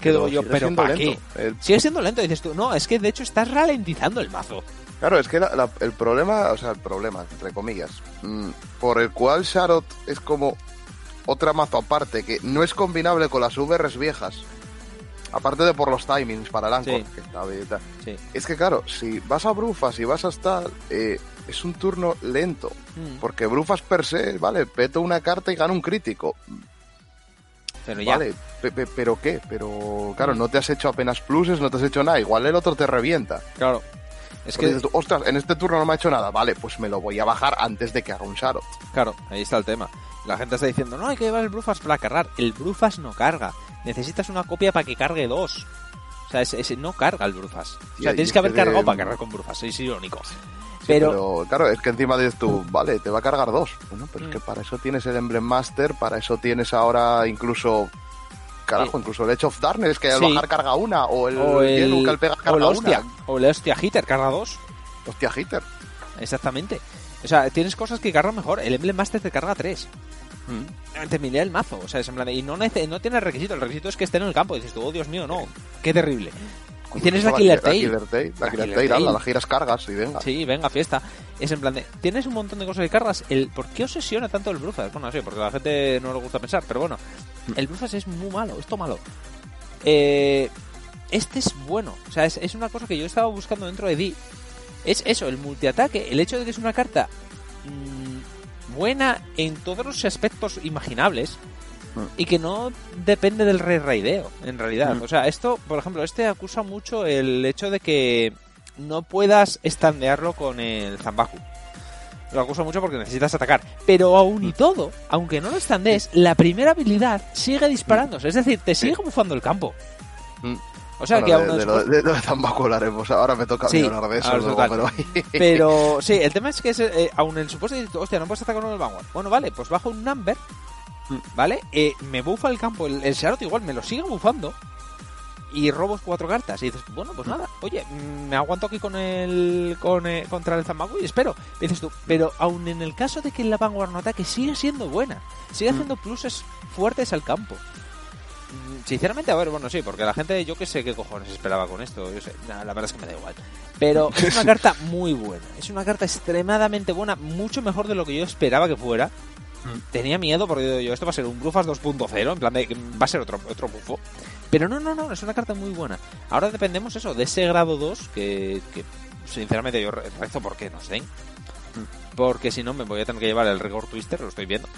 Que digo yo, pero ¿para qué? El- Sigue siendo lento, dices tú. No, es que de hecho estás ralentizando el mazo. claro, es que la- la- el problema, o sea, el problema, entre comillas, mm, por el cual Sharot es como otra mazo aparte que no es combinable con las VRs viejas. Aparte de por los timings para el Anchor, Sí. que está bien y tal. Sí. Es que claro, si vas a Brufas y vas a estar, eh, es un turno lento. Mm. Porque Brufas per se, vale, peto una carta y gana un crítico. Pero ya. Vale, pe- pe- pero ¿qué? Pero claro, no te has hecho apenas pluses, no te has hecho nada. Igual el otro te revienta. Claro. Es Porque que, dices ostras, en este turno no me ha hecho nada. Vale, pues me lo voy a bajar antes de que haga un Sharot. claro, ahí está el tema. La gente está diciendo, no, hay que llevar el Brufas para cargar. El Brufas no carga. Necesitas una copia para que cargue dos. O sea, ese, ese no carga el Brufas. O sea, y tienes es que haber cargado de- para cargar con Brufas. Sois irónico. Pero, pero, claro, es que encima dices tú, vale, te va a cargar dos. Bueno, pero Mm. es que para eso tienes el Emblem Master, para eso tienes ahora incluso. Carajo, incluso el Edge of Darkness, que al Sí. bajar carga una, o el, o el, Yellow que al pegar o el carga hostia. una. O el hostia hitter, carga dos. Hostia, hitter. Exactamente. O sea, tienes cosas que cargan mejor. El Emblem Master te carga tres. Mm. Te milea el mazo. O sea, es en plan de- y no, no tiene requisito. El requisito es que esté en el campo. Y dices tú, oh Dios mío, no. Qué terrible. Y tienes la Killer La Tail. Killer Tail, la Killer Tail, la giras cargas y venga. Sí, venga, fiesta. Es en plan de, tienes un montón de cosas que cargas. El, ¿Por qué obsesiona tanto el Brufas? Bueno, sí, porque a la gente no le gusta pensar, pero bueno. El Brufas es muy malo, esto malo. Eh, este es bueno. O sea, es, es una cosa que yo estaba buscando dentro de D. Es eso, el multiataque. El hecho de que es una carta mm, buena en todos los aspectos imaginables. Mm. Y que no depende del rey raideo, en realidad. Mm. O sea, esto, por ejemplo, este acusa mucho el hecho de que no puedas estandearlo con el Zambaku. Lo acusa mucho porque necesitas atacar. Pero aún y todo, aunque no lo estandees, la primera habilidad sigue disparándose. Es decir, te sigue bufando el campo. Mm. O sea, Bueno, que aún de, lo, de, lo de Zambaco hablaremos. Ahora me toca Sí, hablar de eso. luego, pero... Pero sí, el tema es que es, eh, aún el supuesto de, hostia, no puedes atacar con el Vanguard. Bueno, vale, pues bajo un number, Mm. ¿Vale? Eh, me bufa el campo, el, el igual me lo sigue bufando y robos cuatro cartas. Y dices, bueno, pues nada, oye, me aguanto aquí con el, con, eh, contra el Zambaku y espero. Y dices tú, pero aún en el caso de que la Vanguard no ataque, sigue siendo buena, sigue Mm. haciendo pluses fuertes al campo. Mm, Sinceramente, a ver, bueno, sí, porque la gente, yo que sé qué cojones esperaba con esto. Yo sé, nah, la verdad es que me da igual. Pero es una carta muy buena. Es una carta extremadamente buena, mucho mejor de lo que yo esperaba que fuera. Tenía miedo porque yo, esto va a ser un Brufas 2.0, en plan de que va a ser otro, otro bufo. Pero no, no, no, es una carta muy buena. Ahora dependemos eso, de ese grado 2 que, que sinceramente yo re- rezo porque nos den. Porque si no me voy a tener que llevar el Rigor Twister, lo estoy viendo.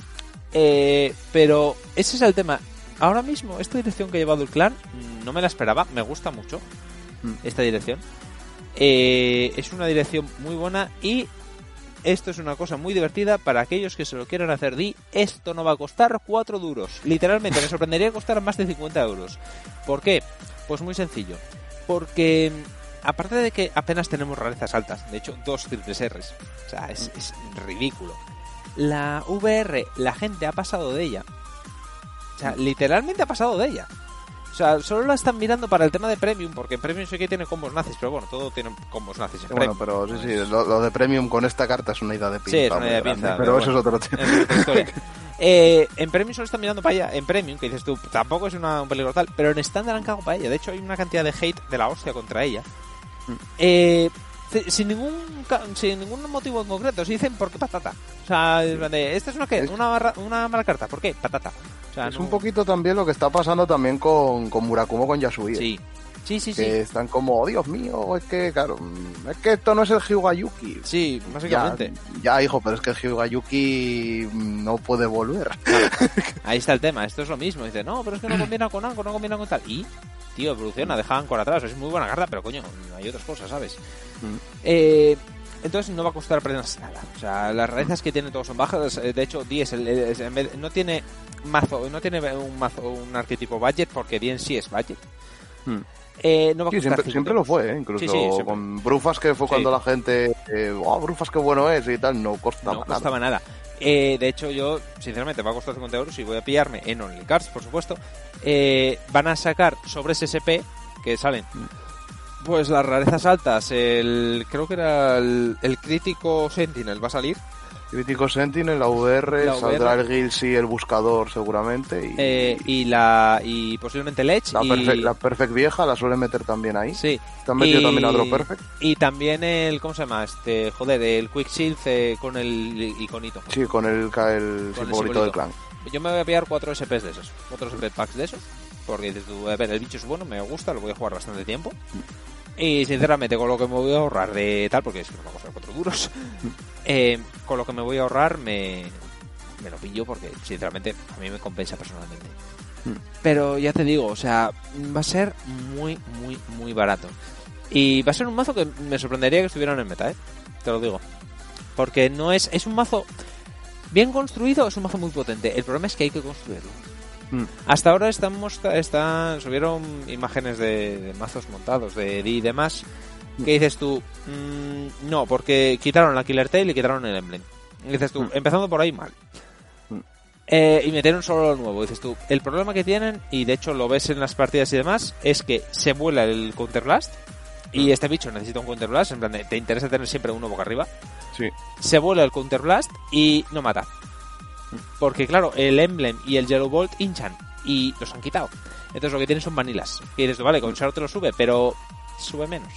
Eh, pero ese es el tema. Ahora mismo, esta dirección que ha llevado el clan, mm, no me la esperaba, me gusta mucho Mm. esta dirección. Eh, es una dirección muy buena y esto es una cosa muy divertida para aquellos que se lo quieran hacer. Di, esto no va a costar 4 duros. Literalmente, me sorprendería que costara más de 50 euros. ¿Por qué? Pues muy sencillo. Porque mm, aparte de que apenas tenemos rarezas altas, de hecho, dos triples R's. O sea, es ridículo. La VR, la gente ha pasado de ella. O sea, literalmente ha pasado de ella. O sea, solo la están mirando para el tema de Premium, porque en Premium sí que tiene combos nazis, pero bueno, todo tiene combos nazis en Bueno, Premium. pero sí, sí, lo, lo de Premium con esta carta es una idea de pinza. Sí, es una idea de grande, pinza, Pero, eso bueno. es otro tema. Es otra. Eh, en Premium solo están mirando para ella. En Premium, que dices tú, tampoco es una, un peligro tal, pero en estándar han cagado para ella. De hecho, hay una cantidad de hate de la hostia contra ella. Mm. Eh, sin ningún sin ningún motivo en concreto. Se dicen, ¿por qué patata? O sea, esta es una, ¿qué? Una, barra- una mala carta. ¿Por qué? Patata. O sea, Es no- un poquito también lo que está pasando también con, con Murakumo con Yasui. Sí. Sí, sí, sí. Que están como, oh, Dios mío, es que, claro, es que esto no es el Hyugayuki. Sí, básicamente. ya, hijo, pero es que el Hyugayuki no puede volver. Ahí está el tema, esto es lo mismo. Dice, no, pero es que no combina con Anchor, no combina con tal. Y, tío, evoluciona, deja Anchor atrás. Es muy buena carta, pero coño, hay otras cosas, ¿sabes? Mm. Eh, entonces no va a costar apenas nada. O sea, las rarezas que tiene todos son bajas. Eh, De hecho, 10 el- el- no tiene mazo, no tiene un mazo, un arquetipo budget, porque 10 sí es budget. Mm. Eh, no va a Sí, siempre, 50 siempre lo fue, ¿eh? incluso Sí, sí, siempre. con Brufas, que fue cuando la gente, eh, oh, Brufas, qué bueno es y tal, no costaba no nada. costaba nada. Eh, de hecho, yo, sinceramente, va a costar 50 euros y voy a pillarme en Only Cards, por supuesto. Van a sacar sobre SSP, que salen, pues las rarezas altas, el creo que era el, el crítico Sentinel, va a salir. Crítico Sentinel, la VR, La saldrá VR. el Gills y el Buscador seguramente. Y, eh, y la y posiblemente el Edge. la, y, perfect, la Perfect vieja la suelen meter también ahí. Sí. Están metido y- también a otro Perfect. Y también el, ¿cómo se llama? Este, joder, el Quick Shield eh, con el iconito. Sí, con el, ca- el Con el simbolito del clan. yo me voy a pillar cuatro SPs de esos, cuatro SP packs de esos, porque dices tú, a ver, el bicho es bueno, me gusta, lo voy a jugar bastante tiempo. Y sinceramente, con lo que me voy a ahorrar de tal, porque es que no me va a costar cuatro duros, eh, con lo que me voy a ahorrar me, me lo pillo porque sinceramente a mí me compensa personalmente. Pero ya te digo, o sea, va a ser muy, muy, muy barato. Y va a ser un mazo que me sorprendería que estuviera en el meta, ¿eh? Te lo digo. Porque no es. Es un mazo bien construido, es un mazo muy potente. El problema es que hay que construirlo. Mm. Hasta ahora estamos están, subieron imágenes de, de mazos montados, de D y demás. Que dices tú, mm, no, porque quitaron la Killer Tail y quitaron el Emblem. Y dices tú, Mm. empezando por ahí, mal. Mm. Eh, y metieron solo lo nuevo. Dices tú, el problema que tienen, y de hecho lo ves en las partidas y demás, es que se vuela el Counterblast. Y este bicho necesita un Counterblast, en plan, de, te interesa tener siempre uno boca arriba. Sí. Se vuela el Counterblast y no mata. Porque claro, el Emblem y el Yellow Bolt hinchan y los han quitado. Entonces lo que tienen son vanilas. Y dices, vale, con Shadow te lo sube, pero sube menos.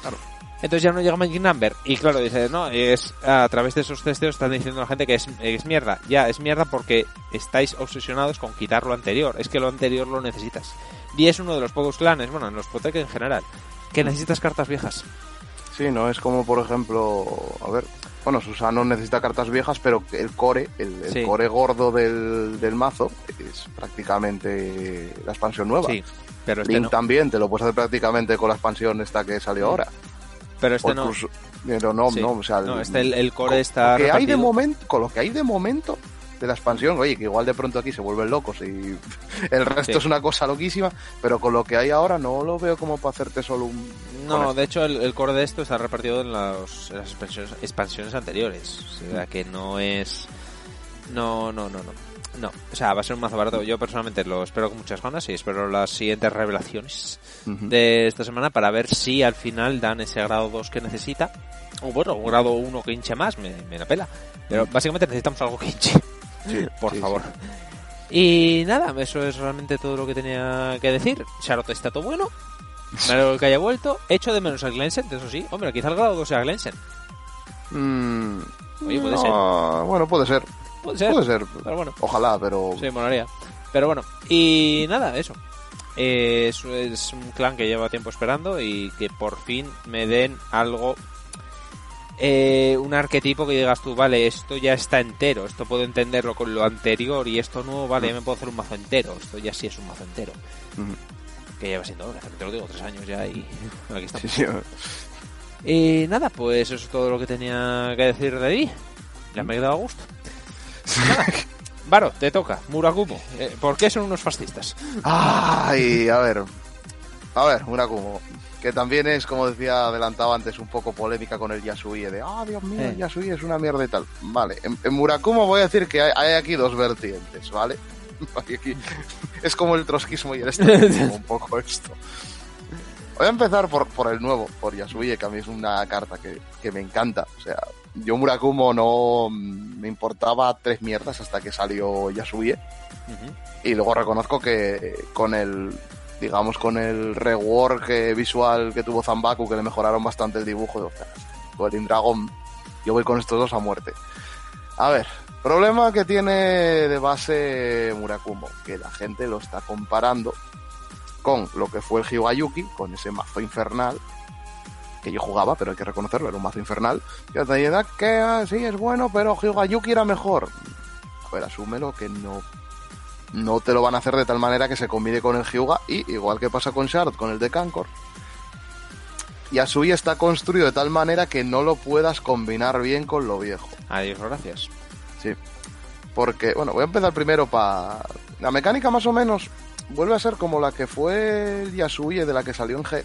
Claro. Entonces ya no llega Magic Number. Y claro, dices, no, es a través de esos testeos están diciendo a la gente que es, es mierda. Ya, es mierda porque estáis obsesionados con quitar lo anterior. Es que lo anterior lo necesitas. Y es uno de los pocos clanes, bueno, en los Protec en general, que necesitas cartas viejas. Sí, no es como, por ejemplo, a ver, bueno, Susano necesita cartas viejas, pero el core, el, el Sí. core gordo del, del mazo es prácticamente la expansión nueva. Sí, pero este Link no. también, te lo puedes hacer prácticamente con la expansión esta que salió ahora. Pero este no. pero no, Sí. no, o sea, No, el- este el, el core está lo que hay de momento, con lo que hay de momento de la expansión, oye, que igual de pronto aquí se vuelven locos y el resto Sí. es una cosa loquísima, pero con lo que hay ahora no lo veo como para hacerte solo un... No, de hecho el, el core de esto está repartido en, los- en las expansiones, expansiones anteriores. O sea que no es... No, no, no, no. No, o sea, va a ser un mazo barato. Yo personalmente lo espero con muchas ganas y espero las siguientes revelaciones de esta semana para ver si al final dan ese grado 2 que necesita. O bueno, un grado 1 que hinche más, me, me la pela. Pero básicamente necesitamos algo que hinche. Sí, por sí, favor. sí. Y nada, eso es realmente todo lo que tenía que decir. Charlotte está todo bueno. Me alegro que haya vuelto. Echo de menos a Glensen, eso sí. Hombre, quizá el grado 2 sea Glensen. Mm, Oye, puede no, Bueno, puede ser, Puede ser. puede ser. Pero bueno, Ojalá, pero... sí, molaría. Pero bueno, y nada, eso. Eh, es, es un clan que lleva tiempo esperando y que por fin me den algo. Eh, un arquetipo que digas tú, vale, esto ya está entero, esto puedo entenderlo con lo anterior y esto nuevo, vale, ya me puedo hacer un mazo entero, esto ya sí es un mazo entero. Ujú. Que lleva siendo te lo digo, tres años ya y aquí estamos. Sí. Y nada, pues eso es todo lo que tenía que decir de ahí. Ya me he quedado a gusto. Nada. Varo, te toca. Murakumo. Eh, ¿Por qué son unos fascistas? Ay, a ver. A ver, Murakumo. Que también es, como decía, adelantaba antes, un poco polémica con el Yasui de, ah, Dios mío, el Yasui es una mierda y tal. Vale, en, en Murakumo voy a decir que hay, hay aquí dos vertientes, ¿vale? Aquí- es como el trotskismo y el estalinismo, un poco esto. Voy a empezar por, por el nuevo, por Yasui, que a mí es una carta que, que me encanta. O sea, yo Murakumo no me importaba tres mierdas hasta que salió Yasui. Y luego reconozco que con el, digamos, con el rework eh, visual que tuvo Zambaku, que le mejoraron bastante el dibujo, de, "Ostras, Golden Dragon, yo voy con estos dos a muerte. A ver, problema que tiene de base Murakumo, que la gente lo está comparando con lo que fue el Hyugayuki, con ese mazo infernal, que yo jugaba, pero hay que reconocerlo, era un mazo infernal, dice, "Ah, que ah, sí es bueno, pero Hyugayuki era mejor. A ver, asúmelo que no no te lo van a hacer de tal manera que se combine con el Hyuga y igual que pasa con Shard con el de Kankor. Yasui está construido de tal manera que no lo puedas combinar bien con lo viejo. Adiós, gracias. sí. Porque bueno voy a empezar primero para la mecánica más o menos vuelve a ser como la que fue el Yasui de la que salió en G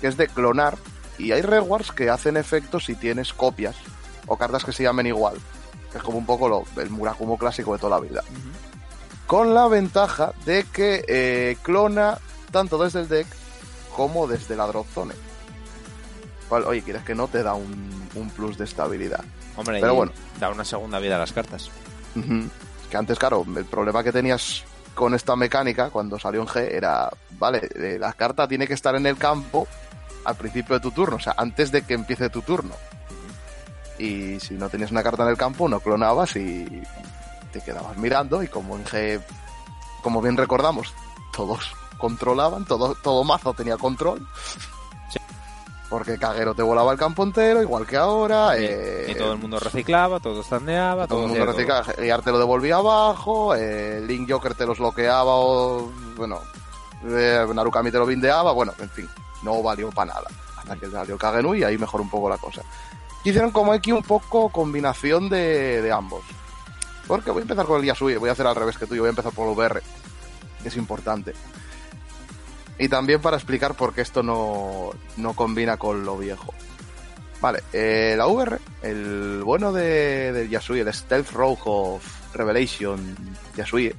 que es de clonar y hay rewards que hacen efectos si tienes copias o cartas que se llamen igual que es como un poco lo, el Murakumo clásico de toda la vida con la ventaja de que eh, clona tanto desde el deck como desde la drop zone. Oye, quieres que no te da un, un plus de estabilidad. Hombre, Pero bueno. da una segunda vida a las cartas. Que antes, claro, el problema que tenías con esta mecánica cuando salió en G era, vale, eh, la carta tiene que estar en el campo al principio de tu turno, o sea, antes de que empiece tu turno. Y si no tenías una carta en el campo, no clonabas y te quedabas mirando y como en G, como bien recordamos, todos controlaban, todo, todo mazo tenía control. Porque Caguero te volaba el campo entero, igual que ahora. Y, eh, y todo el mundo reciclaba, todo standeaba, todo todo, el mundo todo. reciclaba, te lo devolvía abajo, eh, Link Joker te los bloqueaba o, bueno, eh, Narukami te lo bindeaba, bueno, en fin, no valió para nada. Hasta que salió Kagenui y ahí mejoró un poco la cosa. Hicieron como aquí un poco combinación de, de ambos. Porque voy a empezar con el Yasui, voy a hacer al revés que tú, yo voy a empezar por el VR, que es importante. Y también para explicar por qué esto no, no combina con lo viejo. Vale, eh, la VR, el bueno de, del Yasui, el Stealth Rogue of Revelation Yasui,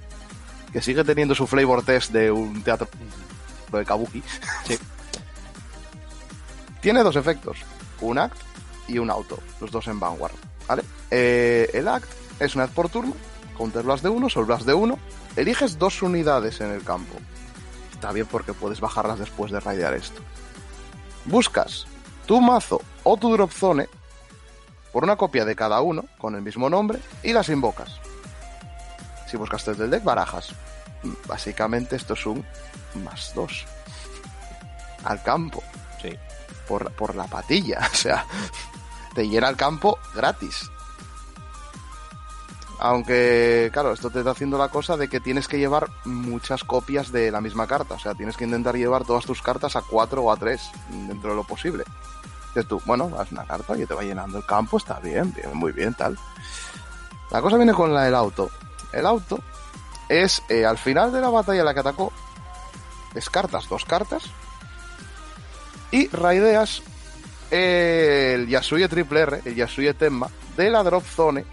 que sigue teniendo su flavor test de un teatro de Kabuki, Sí. tiene dos efectos, un act y un auto, los dos en Vanguard. ¿vale? Eh, el act es una vez por turno, counter blast de uno, sol blast de uno, eliges dos unidades en el campo. Está bien porque puedes bajarlas después de raidear esto. Buscas tu mazo o tu drop zone por una copia de cada uno con el mismo nombre y las invocas. Si buscas desde el deck, barajas. Básicamente esto es un más dos al campo Sí. por, por la patilla. O sea, te llena el campo gratis. Aunque, claro, esto te está haciendo la cosa de que tienes que llevar muchas copias de la misma carta. O sea, tienes que intentar llevar todas tus cartas a 4 o a 3 dentro de lo posible. Dices tú, bueno, vas una carta y te va llenando el campo, está bien, bien, muy bien, tal. La cosa viene con la del auto. El auto es eh, al final de la batalla la que atacó, descartas dos cartas y raideas el Yasuye Triple R, el Yasuye Tenma, de la Drop Zone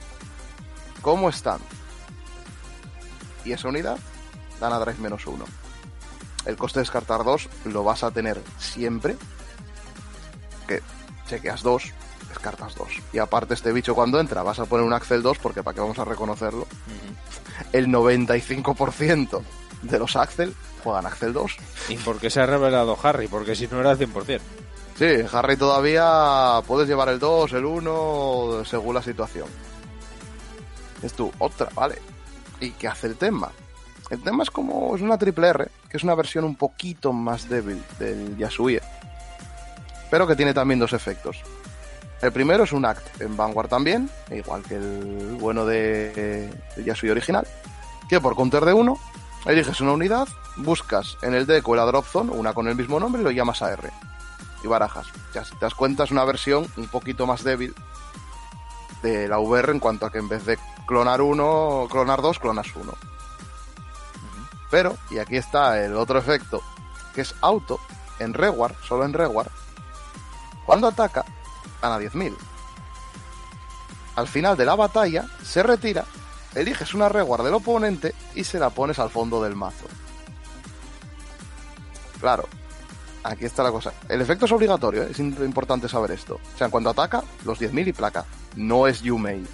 como están. Y esa unidad dan a drive menos uno. El coste de descartar dos lo vas a tener siempre. Que chequeas dos, descartas dos. Y aparte este bicho cuando entra vas a poner un Axel 2 porque para qué vamos a reconocerlo. Ujú. El 95% de los Axel juegan Axel 2. ¿Y por qué se ha revelado Harry? Porque si no era el 100%. Sí, Harry todavía puedes llevar el 2, el 1, según la situación. Es tú, otra, vale. ¿Y qué hace el tema? El tema es como, es una triple R, que es una versión un poquito más débil del Yasuie, pero que tiene también dos efectos. El primero es un act en Vanguard también, igual que el bueno de, Yasuie original, que por counter de uno, eliges una unidad, buscas en el deck o la drop zone, una con el mismo nombre, y lo llamas a R y barajas. Ya si te das cuenta es una versión un poquito más débil de la VR en cuanto a que en vez de clonar uno, clonar dos, clonas uno. Pero, y aquí está el otro efecto, que es auto, en Reward, solo en Reward, cuando ataca, gana 10.000. Al final de la batalla, se retira, eliges una Reward del oponente y se la pones al fondo del mazo. Claro, aquí está la cosa. El efecto es obligatorio, ¿eh? es importante saber esto. O sea, cuando ataca, los 10.000 y placa. No es Yumei.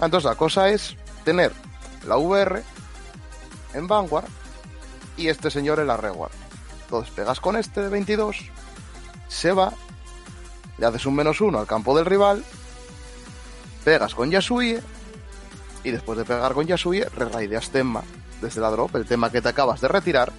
Entonces, la cosa es tener la VR en Vanguard y este señor en la Reward. Entonces, pegas con este de 22, se va, le haces un menos uno al campo del rival, pegas con Yasuie y después de pegar con Yasuie, re-raideas Tenma desde la drop, el tema que te acabas de retirar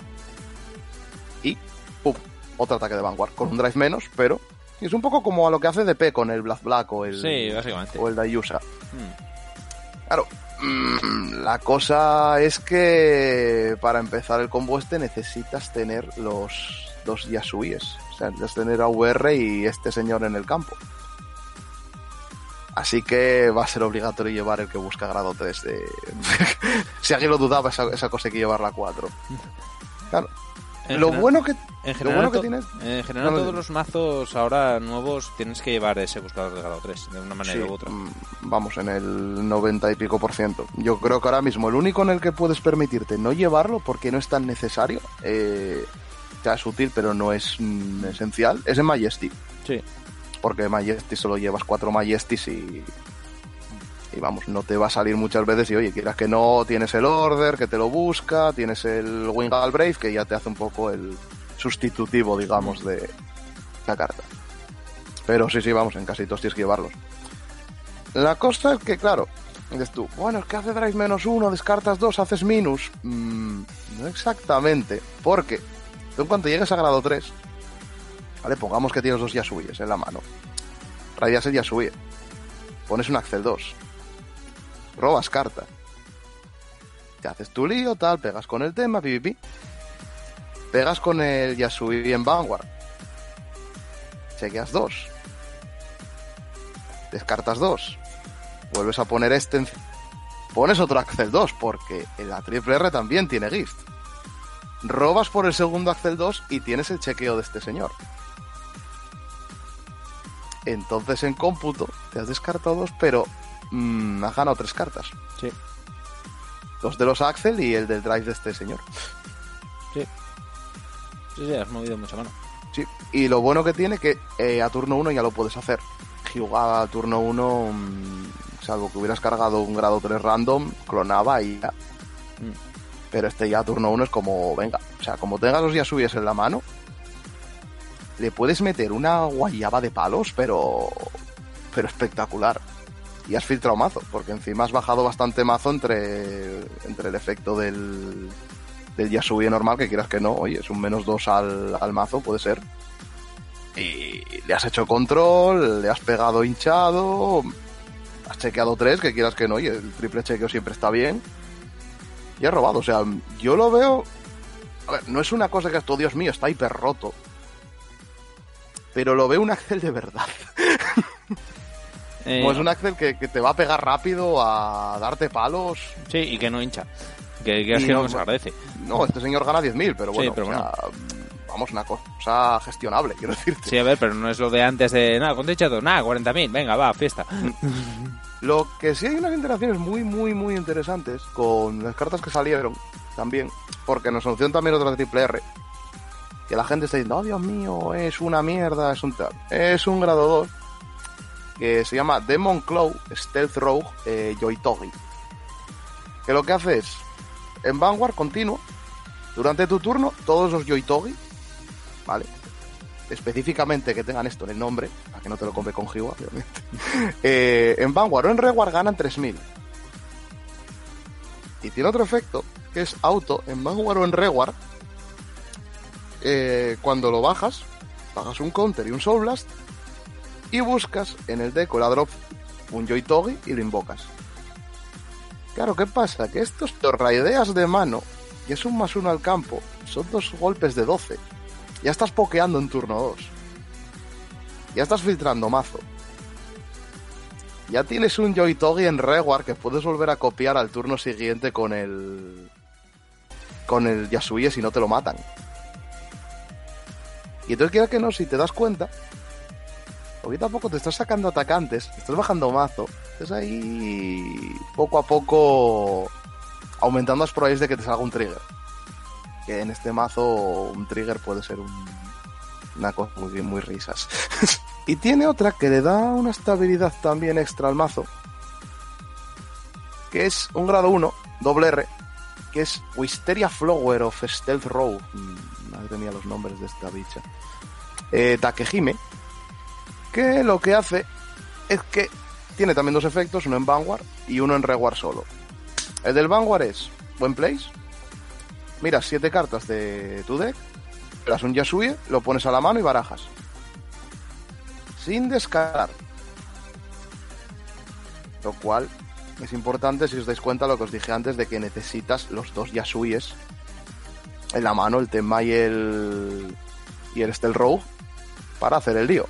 y ¡pum! Otro ataque de Vanguard con un drive menos, pero es un poco como a lo que hace DP con el Black Black o el, Sí, básicamente. o el Dayusa. Mm. Claro, mm, la cosa es que para empezar el combo este necesitas tener los dos Yasuies. O sea, necesitas tener a VR y este señor en el campo. Así que va a ser obligatorio llevar el que busca grado 3 de... si alguien lo dudaba, esa, esa cosa hay que llevarla a 4. Claro. En Lo general- bueno que, En lo bueno que to- tiene... en general No, todos los mazos ahora nuevos tienes que llevar ese buscador de grado 3, de una manera Sí, u otra. mm, vamos, en el 90 y pico por ciento. Yo creo que ahora mismo el único en el que puedes permitirte no llevarlo porque no es tan necesario, eh, sea, es útil pero no es mm, esencial, es en Majesty. Sí. Porque Majesty solo llevas cuatro Majesties y... Y vamos, no te va a salir muchas veces y oye, quieras que no, tienes el Order que te lo busca, tienes el Wingal Brave que ya te hace un poco el sustitutivo, digamos, de la carta. Pero sí, sí, vamos, en casi todos tienes que llevarlos. La cosa es que, claro, Dices tú, bueno, es que hace drive menos uno, descartas dos, haces minus. Mm, no exactamente, porque tú en cuanto llegues a grado 3, ¿vale? Pongamos que tienes dos Yasuyes en la mano. Raideas el Yasuye. Pones un Axel 2. Robas carta. Te haces tu lío, tal, pegas con el tema, pipipi. Pegas con el Yasui en Vanguard. Chequeas dos. Descartas dos. Vuelves a poner este en... Pones otro Axel 2 porque la triple R también tiene gift. Robas por el segundo Axel 2 y tienes el chequeo de este señor. Entonces en cómputo te has descartado dos, pero mm, has ganado tres cartas. Sí. Dos de los Axel y el del drive de este señor. Sí. Sí, sí, has movido mucha mano. Sí. Y lo bueno que tiene que eh, a turno 1 ya lo puedes hacer. Hyuga a turno 1, salvo que hubieras cargado un grado 3 random, clonaba y ya. Mm. Pero este ya a turno 1 es como, venga, o sea, como tengas los Yasuyes en la mano, le puedes meter una guayaba de palos, pero pero espectacular. Y has filtrado mazo, porque encima has bajado bastante mazo entre, entre el efecto del, del Yasui normal, que quieras que no, oye, es un menos 2 al, al mazo, puede ser. Y le has hecho control, le has pegado hinchado, has chequeado 3, que quieras que no, oye, el triple chequeo siempre está bien. Y has robado, o sea, yo lo veo... A ver, no es una cosa que esto, Dios mío, está hiper roto. Pero lo veo un Axel de verdad. Eh, Como es un Axel que, que te va a pegar rápido, a darte palos. Sí, y que no hincha. Que, que es que no- no se agradece. No, este señor gana 10.000, pero Sí, bueno, pero o sea, vamos, una cosa gestionable, quiero decirte. Sí, a ver, pero no es lo de antes de. Nada, ¿cuánto he echado? Nada, 40.000. Venga, va, fiesta. Lo que sí hay unas interacciones muy, muy, muy interesantes con las cartas que salieron también, porque nos anunció también otra triple R, que la gente está diciendo, oh Dios mío, es una mierda, es un tal. Es un grado 2 que se llama Demon Claw Stealth Rogue eh, Yoitogi. Que lo que hace es, en Vanguard continuo, durante tu turno, todos los Yoitogi, ¿vale? Específicamente que tengan esto en el nombre, para que no te lo compre con Hiwa, obviamente. Eh, en Vanguard o en Reward ganan 3000. Y tiene otro efecto, que es auto, en Vanguard o en Reward, eh, cuando lo bajas, pagas un counter y un Soul Blast, y buscas en el deck o la drop un Yoitogi y lo invocas. Claro, ¿qué pasa? Que estos te raideas de mano, y es un más uno al campo, son dos golpes de 12. Ya estás pokeando en turno 2. Ya estás filtrando mazo. Ya tienes un Yoitogi en Reward que puedes volver a copiar al turno siguiente con el. con el Yasuye si no te lo matan. Y entonces, quiera que no, si te das cuenta, poquito a poco te estás sacando atacantes, te estás bajando mazo, estás ahí poco a poco aumentando las probabilidades de que te salga un trigger. Que en este mazo un trigger puede ser un- una cosa muy, muy risas. y tiene otra que le da una estabilidad también extra al mazo, que es un grado 1, doble R, que es Wisteria Flower of Stealth Row. Mm, Madre mía, los nombres de esta bicha. Eh, Takehime, que lo que hace es que tiene también dos efectos, uno en Vanguard y uno en Reward solo. El del Vanguard es buen place, miras siete cartas de tu deck, le das un Yasuye, lo pones a la mano y barajas. Sin descartar. Lo cual es importante si os dais cuenta lo que os dije antes de que necesitas los dos Yasuyes en la mano, el Tenma y el y el Stealth Rogue para hacer el lío.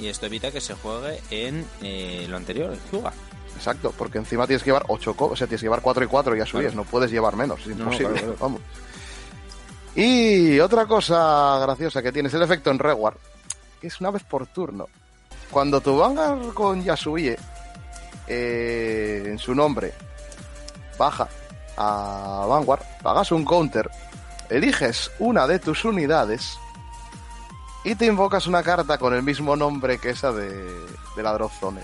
Y esto evita que se juegue en eh, lo anterior, en. Exacto, porque encima tienes que llevar 8, o sea, tienes que llevar 4 y 4 ya subes, Claro. no puedes llevar menos, es No, imposible, claro, claro. vamos. Y otra cosa graciosa que tienes el efecto en Reward, que es una vez por turno. Cuando tu Vanguard con Yasuie eh, en su nombre baja a Vanguard, pagas un counter, eliges una de tus unidades y te invocas una carta con el mismo nombre que esa de, de la Drop Zone.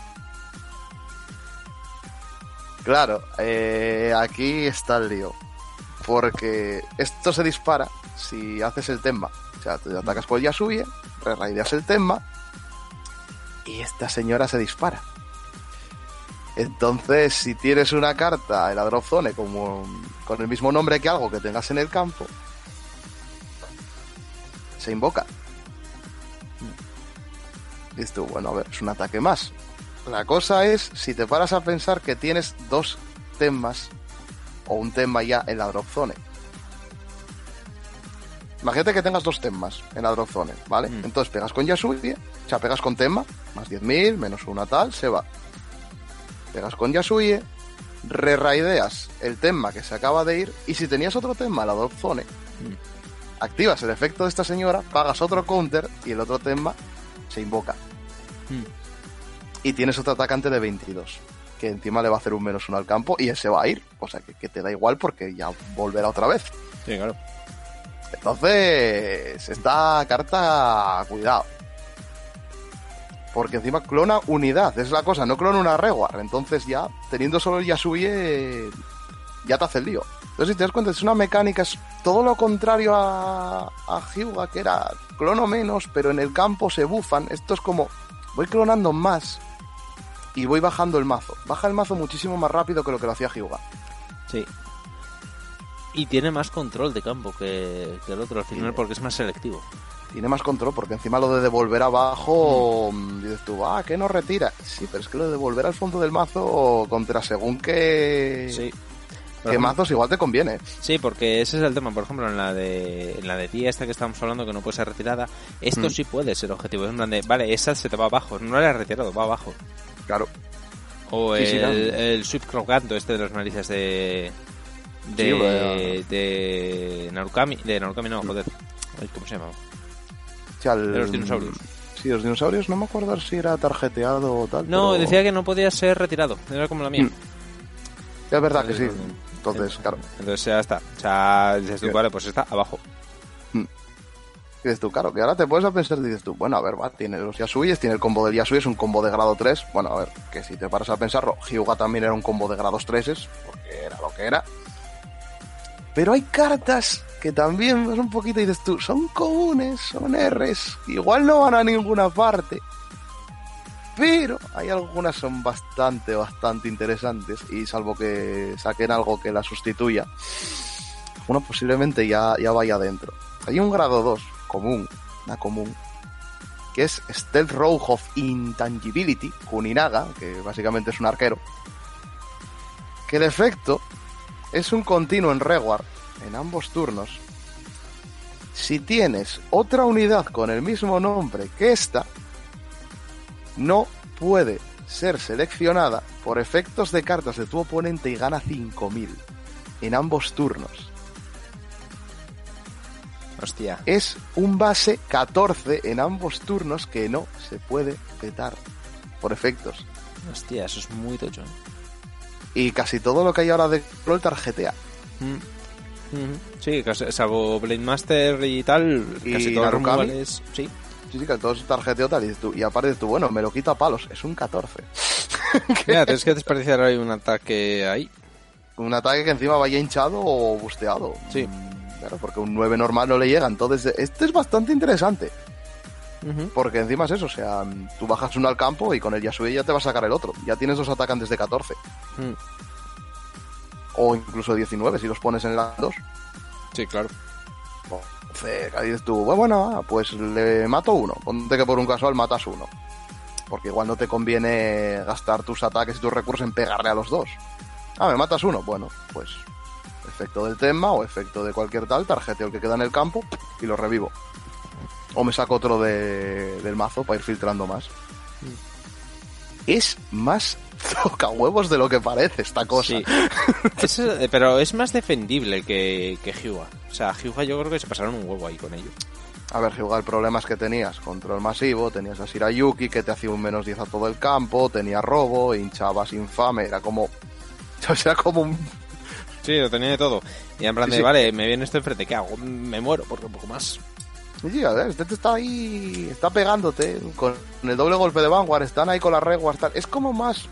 Claro, eh, aquí está el lío. Porque esto se dispara si haces el tema. O sea, te atacas por Yasuye, re-raideas el tema y esta señora se dispara. Entonces, si tienes una carta en la drop zone como, con el mismo nombre que algo que tengas en el campo, se invoca. Y esto, bueno, a ver, es un ataque más. La cosa es, si te paras a pensar que tienes dos temas o un tema ya en la drop zone. Imagínate que tengas dos temas en la drop zone, ¿vale? Mm. Entonces pegas con Yasuye, o sea, pegas con tema, más 10.000, menos una tal, se va. Pegas con Yasuye, re-raideas el tema que se acaba de ir, y si tenías otro tema en la drop zone, Mm. activas el efecto de esta señora, pagas otro counter y el otro tema se invoca. Mm. Y tienes otro atacante de 22, que encima le va a hacer un menos uno al campo y ese va a ir. O sea, que, que te da igual porque ya volverá otra vez. Sí, claro. Entonces, esta carta, cuidado. Porque encima clona unidad, es la cosa, no clona una Rewar. Entonces ya, teniendo solo el Yasuye, ya te hace el lío. Entonces, si te das cuenta, es una mecánica, es todo lo contrario a, a Hyuga, que era clono menos, pero en el campo se bufan. Esto es como, voy clonando más y voy bajando el mazo. Baja el mazo muchísimo más rápido que lo que lo hacía Hyuga. Sí. Y tiene más control de campo que, que el otro al final porque es más selectivo. tiene más control, porque encima lo de devolver abajo, mm, dices tú, ah, que no retira. Sí, pero es que lo de devolver al fondo del mazo contra según qué, Sí. Ejemplo- mazos igual te conviene. Sí, porque ese es el tema. Por ejemplo, en la de en la de tía esta que estamos hablando que no puede ser retirada, esto Mm. sí puede ser objetivo. Es en plan de, vale, esa se te va abajo. No la has retirado, va abajo. Claro. O Sí, el, sí, claro. el Sweep Crocanto, este de las narices de. De, Sí, bueno. de Narukami. De Narukami, no, joder. Ay, ¿Cómo se llama? O sea, el- De los dinosaurios. Sí, los dinosaurios, no me acuerdo si era tarjeteado o tal. No, pero- decía que no podía ser retirado. Era como la mía. Mm. Es verdad que sí. Entonces, claro. Entonces ya está. O sea, dices tú, Sí. vale, pues está abajo. Dices tú, claro, que ahora te puedes a pensar, dices tú, bueno, a ver, va, tiene los Yasuyes, tiene el combo del Yasuye, es un combo de grado 3. Bueno, a ver, que si te paras a pensarlo, Hyuga también era un combo de grados 3, porque era lo que era. Pero hay cartas que también ves un poquito y dices tú, son comunes, son Rs, igual no van a ninguna parte. Pero hay algunas son bastante, bastante interesantes y salvo que saquen algo que la sustituya, uno posiblemente ya, ya vaya adentro. Hay un grado 2 común, una común, que es Stealth Rogue of Intangibility, Kuninaga, que básicamente es un arquero, que el efecto es un continuo en Reward en ambos turnos. Si tienes otra unidad con el mismo nombre que esta, no puede ser seleccionada por efectos de cartas de tu oponente y gana 5000 en ambos turnos Hostia. es un base 14 en ambos turnos que no se puede petar por efectos. Hostia, eso es muy tocho. ¿eh? Y casi todo lo que hay ahora de control tarjetea. Mm. Mhm. Sí, casi- salvo Blade Master y tal, Y casi todos los Sí. Sí, sí, que todo es tarjeteo tal. Y, dices tú, y tú, bueno, me lo quito a palos. Es un 14. Mira, tienes que desperdiciar ahí un ataque ahí. Un ataque que encima vaya hinchado o busteado. Sí. Mm, Claro, porque un 9 normal no le llega. Entonces, este es bastante interesante. Porque encima es eso, o sea, tú bajas uno al campo y con el Yasuye ya te va a sacar el otro. Ya tienes dos atacantes de 14. Mm. O incluso 19 si los pones en las dos. Sí, claro. Entonces, ahí tú, bueno, ah, pues le mato uno. Ponte que por un casual matas uno. Porque igual no te conviene gastar tus ataques y tus recursos en pegarle a los dos. Ah, me matas uno. Bueno, pues efecto del tema o efecto de cualquier tal, tarjeteo el que queda en el campo y lo revivo. O me saco otro de- del mazo para ir filtrando más. Es más toca huevos de lo que parece esta cosa. Sí. Es, eh, pero es más defendible que, que Hyuga. O sea, Hyuga yo creo que se pasaron un huevo ahí con ello. A ver, Hyuga, el problema es que tenías control masivo, tenías a Shirayuki que te hacía un menos 10 a todo el campo, tenías robo, hinchabas infame, era como. O sea, como un. Sí, lo tenía de todo. Y en plan Sí, de, sí. vale, me viene esto enfrente, ¿qué hago? Me muero porque un poco más. Sí, a ver, este te está ahí. Está pegándote con el doble golpe de Vanguard, están ahí con las reguas, tal. Es como más.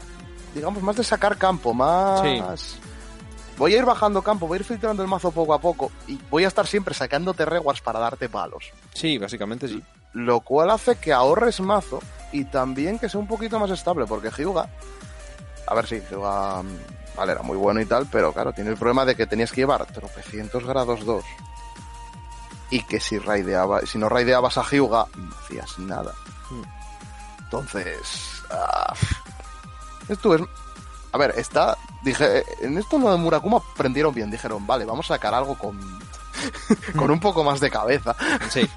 Digamos, más de sacar campo, más. Sí. Voy a ir bajando campo, voy a ir filtrando el mazo poco a poco y voy a estar siempre sacándote reguas para darte palos. Sí, básicamente sí. lo cual hace que ahorres mazo y también que sea un poquito más estable, porque Hyuga a ver si Hyuga, mm, vale, era muy bueno y tal, pero claro, tiene el problema de que tenías que llevar tropecientos grados 2. Y que si raideaba, si no raideabas a Hyuga, no hacías nada. Entonces, ah, esto es, a ver, está, dije, en esto lo de Murakuma aprendieron bien, dijeron, vale, vamos a sacar algo con, con un poco más de cabeza. Sí,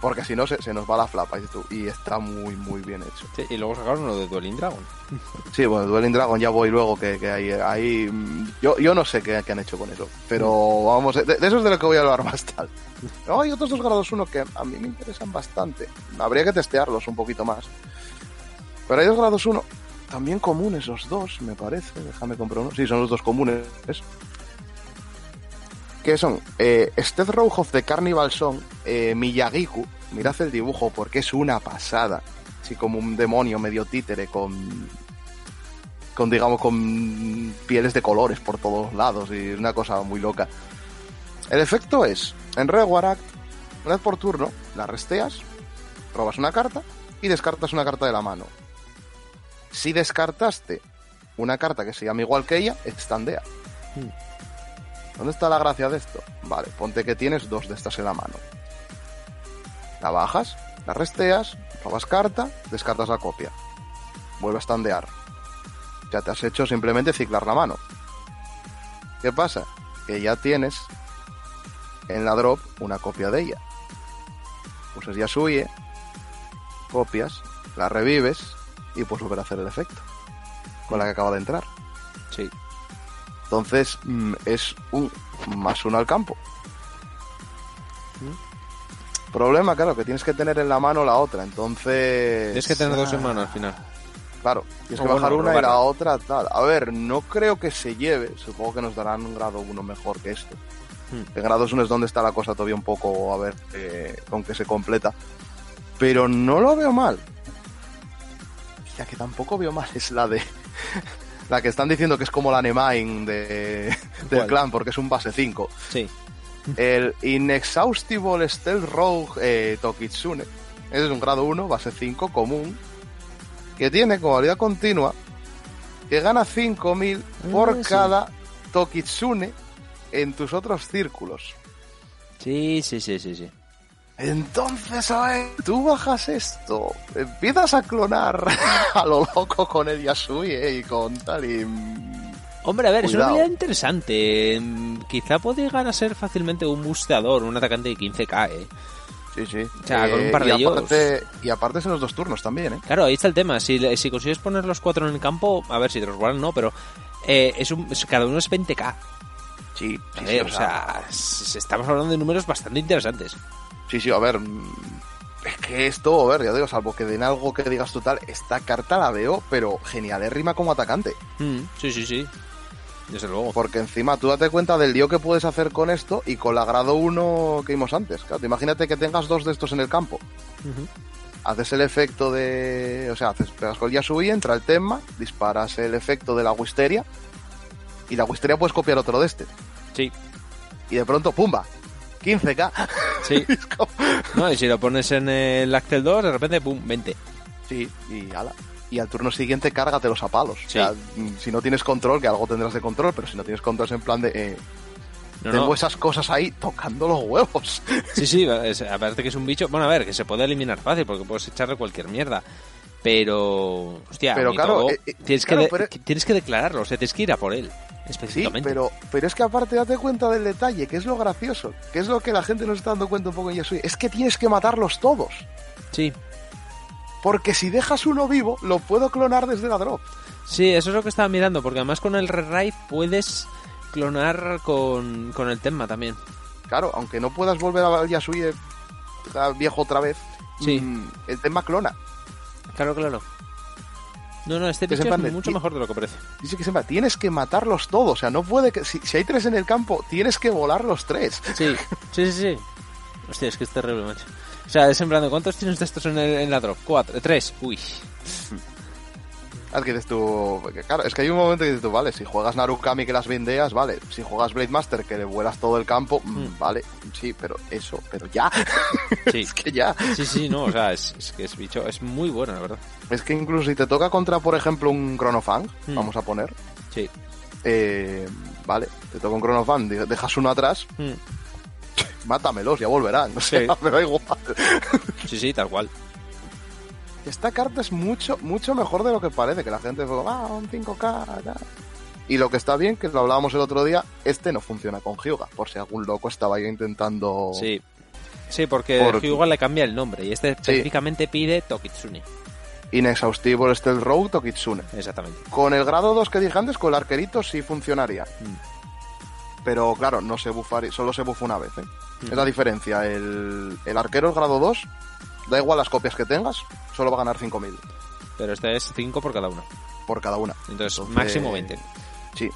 Porque si no, se, se nos va la flapa. dices tú, Y está muy, muy bien hecho. sí, y luego sacaron lo de Dueling Dragon. Sí, bueno, Dueling Dragon ya voy luego, que, que hay, hay- yo, yo no sé qué, qué han hecho con eso. Pero vamos, de, de eso es de lo que voy a hablar más tarde. Hay otros dos grados 1 que a mí me interesan bastante. Habría que testearlos un poquito más. Pero hay dos grados 1 también comunes, los dos, me parece. Déjame comprar uno. Sí, son los dos comunes. Que son eh, Stealth Rogue of the Carnival Song, eh, Miyagiku. Mirad el dibujo porque es una pasada. Así como un demonio medio títere con. Con, digamos, con pieles de colores por todos lados y una cosa muy loca. El efecto es, en Reward Act, una vez por turno, la resteas, robas una carta y descartas una carta de la mano. Si descartaste una carta que se llama igual que ella, estandea. ¿Dónde está la gracia de esto? Vale, ponte que tienes dos de estas en la mano. La bajas, la resteas, robas carta, descartas la copia. Vuelve a standear. Ya te has hecho simplemente ciclar la mano. ¿Qué pasa? Que ya tienes en la drop una copia de ella. Pues ya suye, copias, la revives y puedes volver a hacer el efecto. Con la que acaba de entrar. Sí. Entonces mm, es un más uno al campo. Problema, claro, que tienes que tener en la mano la otra, entonces... Tienes que tener dos en Ah, mano al final. Claro, tienes O que bueno, bajar una y la otra tal. A ver, no creo que se lleve, supongo que nos darán un grado 1 mejor que esto. Hmm. El grado 1 es donde está la cosa todavía un poco, a ver, eh, con que se completa. Pero no lo veo mal. Ya que tampoco veo mal es la de... La que están diciendo que es como la Nemain de, del ¿Cuál? clan, porque es un base 5. Sí. El Inexhaustible Stealth Rogue eh, Tokitsune. Ese es un grado 1, base 5, común. Que tiene como habilidad continua. Que gana 5000 por Ah, sí. cada Tokitsune en tus otros círculos. Sí, sí, sí, sí, sí. Entonces, a ver, tú bajas esto, empiezas a clonar a lo loco con el Yasuie y con tal y... Hombre, a ver, es una habilidad interesante. Mm, Quizá puede llegar a ser fácilmente un busteador, un atacante de 15k, eh. Sí, sí. O sea, con un par de y aparte, y aparte es en los dos turnos también, ¿eh? Claro, ahí está el tema. Si, si consigues poner los cuatro en el campo, a ver si te los guardan, no, pero eh, es un, cada uno es 20k. Sí, sí, sí, o o sea, estamos hablando de números bastante interesantes. Sí, sí, a ver. mm, Es que esto, a ver, ya digo, salvo que den algo que digas total, esta carta la veo, pero genialérrima como atacante. Mm, sí, sí, sí. Desde luego. Porque encima tú date cuenta del lío que puedes hacer con esto y con la grado 1 que vimos antes. Claro, te imagínate que tengas dos de estos en el campo. Haces el efecto de. O sea, haces, pegas con el Yasui, entra el tema, disparas el efecto de la Wisteria. Y la Wisteria puedes copiar otro de este. Sí, Y de pronto, ¡pumba! 15k. sí. Como- No, y si lo pones en el Axel 2, de repente, pum, 20. Sí, y ala. Y al turno siguiente cárgatelos a palos. O Sí. sea, mm, si no tienes control, que algo tendrás de control, pero si no tienes control es en plan de... eh, No, tengo no. esas cosas ahí tocando los huevos. Sí, sí, es- aparte que es un bicho. Bueno, a ver, que se puede eliminar fácil porque puedes echarle cualquier mierda. Pero, hostia, Pero claro, eh, eh, tienes, claro, que pero- tienes que declararlo, o sea, tienes que ir a por él, Sí, específicamente. pero, pero es que aparte date cuenta del detalle, que es lo gracioso, que es lo que la gente no se está dando cuenta un poco en Yasui. Es que tienes que matarlos todos. Sí, Porque si dejas uno vivo, lo puedo clonar desde la drop. sí, eso es lo que estaba mirando, porque además con el rewrite puedes clonar con, con el tema también. Claro, aunque no puedas volver a Yasui eh, viejo otra vez, Sí. mm, el tema clona. Claro, claro. No, no, este sepan es de mucho mejor de lo que parece. Dice que siempre tienes que matarlos todos. O sea, no puede que. Si, si hay tres en el campo, tienes que volar los tres. Sí, sí, sí, sí. Hostia, es que es terrible, macho. O sea, es en plan, ¿cuántos tienes de estos en, el- en la drop? Cuatro, eh, tres. Uy. Es que dices tú, porque, claro, es que hay un momento que dices tú, vale, si juegas Narukami que las vindeas, vale, si juegas Blade Master que le vuelas todo el campo, mm, Mm. vale, sí, pero eso, pero ya, Sí. es que ya. Sí, sí, no, o sea, es, es que es bicho, es muy bueno, la verdad. Es que incluso si te toca contra, por ejemplo, un Chronofang, Mm. vamos a poner, Sí. eh, vale, te toca un Chronofang, de- dejas uno atrás, Mm. mátamelos, ya volverán, o sea, Sí. me da igual. Sí, sí, tal cual. Esta carta es mucho, mucho mejor de lo que parece, que la gente fue, ah, un 5K, tal". Y lo que está bien, que lo hablábamos el otro día, este no funciona con Hyuga, por si algún loco estaba ahí intentando... Sí. Sí, porque Por- Hyuga le cambia el nombre y este específicamente pide Tokitsune. Inexhaustivo Steel Road o Kitsune. Exactamente. Con el grado 2 que dije antes, con el arquerito sí funcionaría. Mm. Pero claro, no se bufaría, solo se bufa una vez. ¿eh? Mm. Es la diferencia. El, el arquero, el grado 2, da igual las copias que tengas, solo va a ganar 5.000 Pero este es 5 por cada uno. por cada una. Entonces, Entonces, máximo 20. Sí.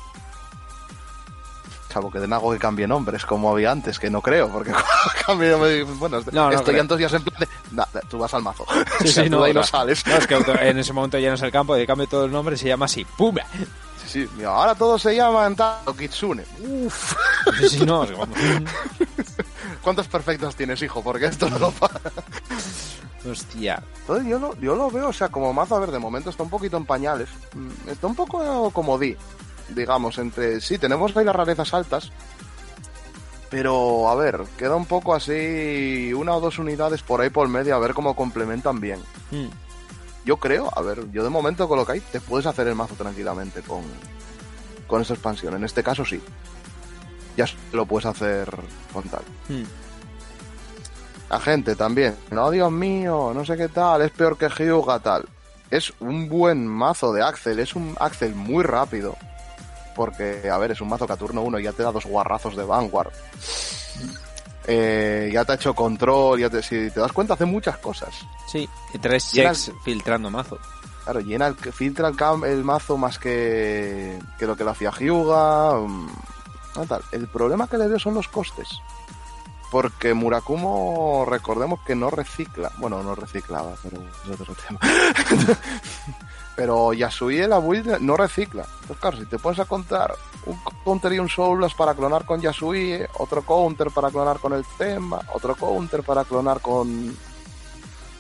Salvo que den algo que cambie nombres, como había antes, que no creo, porque cambie, bueno, No, no estoy entonces ya en plan de, "Nah, tú vas al mazo. Sí, O sea, sí, tú no, ahí no no. sales. No, es que en ese momento llenas el campo, de cambio todo el nombre, se llama así. ¡Pum! Sí, sí, mira, ahora todos se llaman Kitsune. Uf, Sí, no, es vamos. ¿cuántos perfectos tienes, hijo? Porque esto no lo para. Hostia. Entonces yo lo, yo lo veo, o sea, como mazo, a ver, de momento está un poquito en pañales. Mm, Está un poco como di, digamos, entre... Sí, tenemos ahí las rarezas altas, pero, a ver, queda un poco así, una o dos unidades por ahí por medio, a ver cómo complementan bien. Mm. Yo creo, a ver, yo de momento con lo que hay, te puedes hacer el mazo tranquilamente con, con esta expansión. En este caso sí. Ya lo puedes hacer con tal. Mm. La gente también. No, Dios mío, no sé qué tal, es peor que Hyuga tal. Es un buen mazo de Axel, es un Axel muy rápido. Porque, a ver, es un mazo que a turno 1 ya te da dos guarrazos de Vanguard. Eh, ya te ha hecho control, ya te, si te das cuenta hace muchas cosas. Sí, y tres checks filtrando mazo. Claro, llena el, filtra el, cam- el mazo más que, que lo que lo hacía Hyuga. Mm, tal. El problema que le veo son los costes. Porque Murakumo, recordemos que no recicla. Bueno, no reciclaba, pero es otro tema. pero Yasui la build no recicla. Entonces, claro, si te pones a contar un counter y un Soulas para clonar con Yasui, otro counter para clonar con el tema, otro counter para clonar con,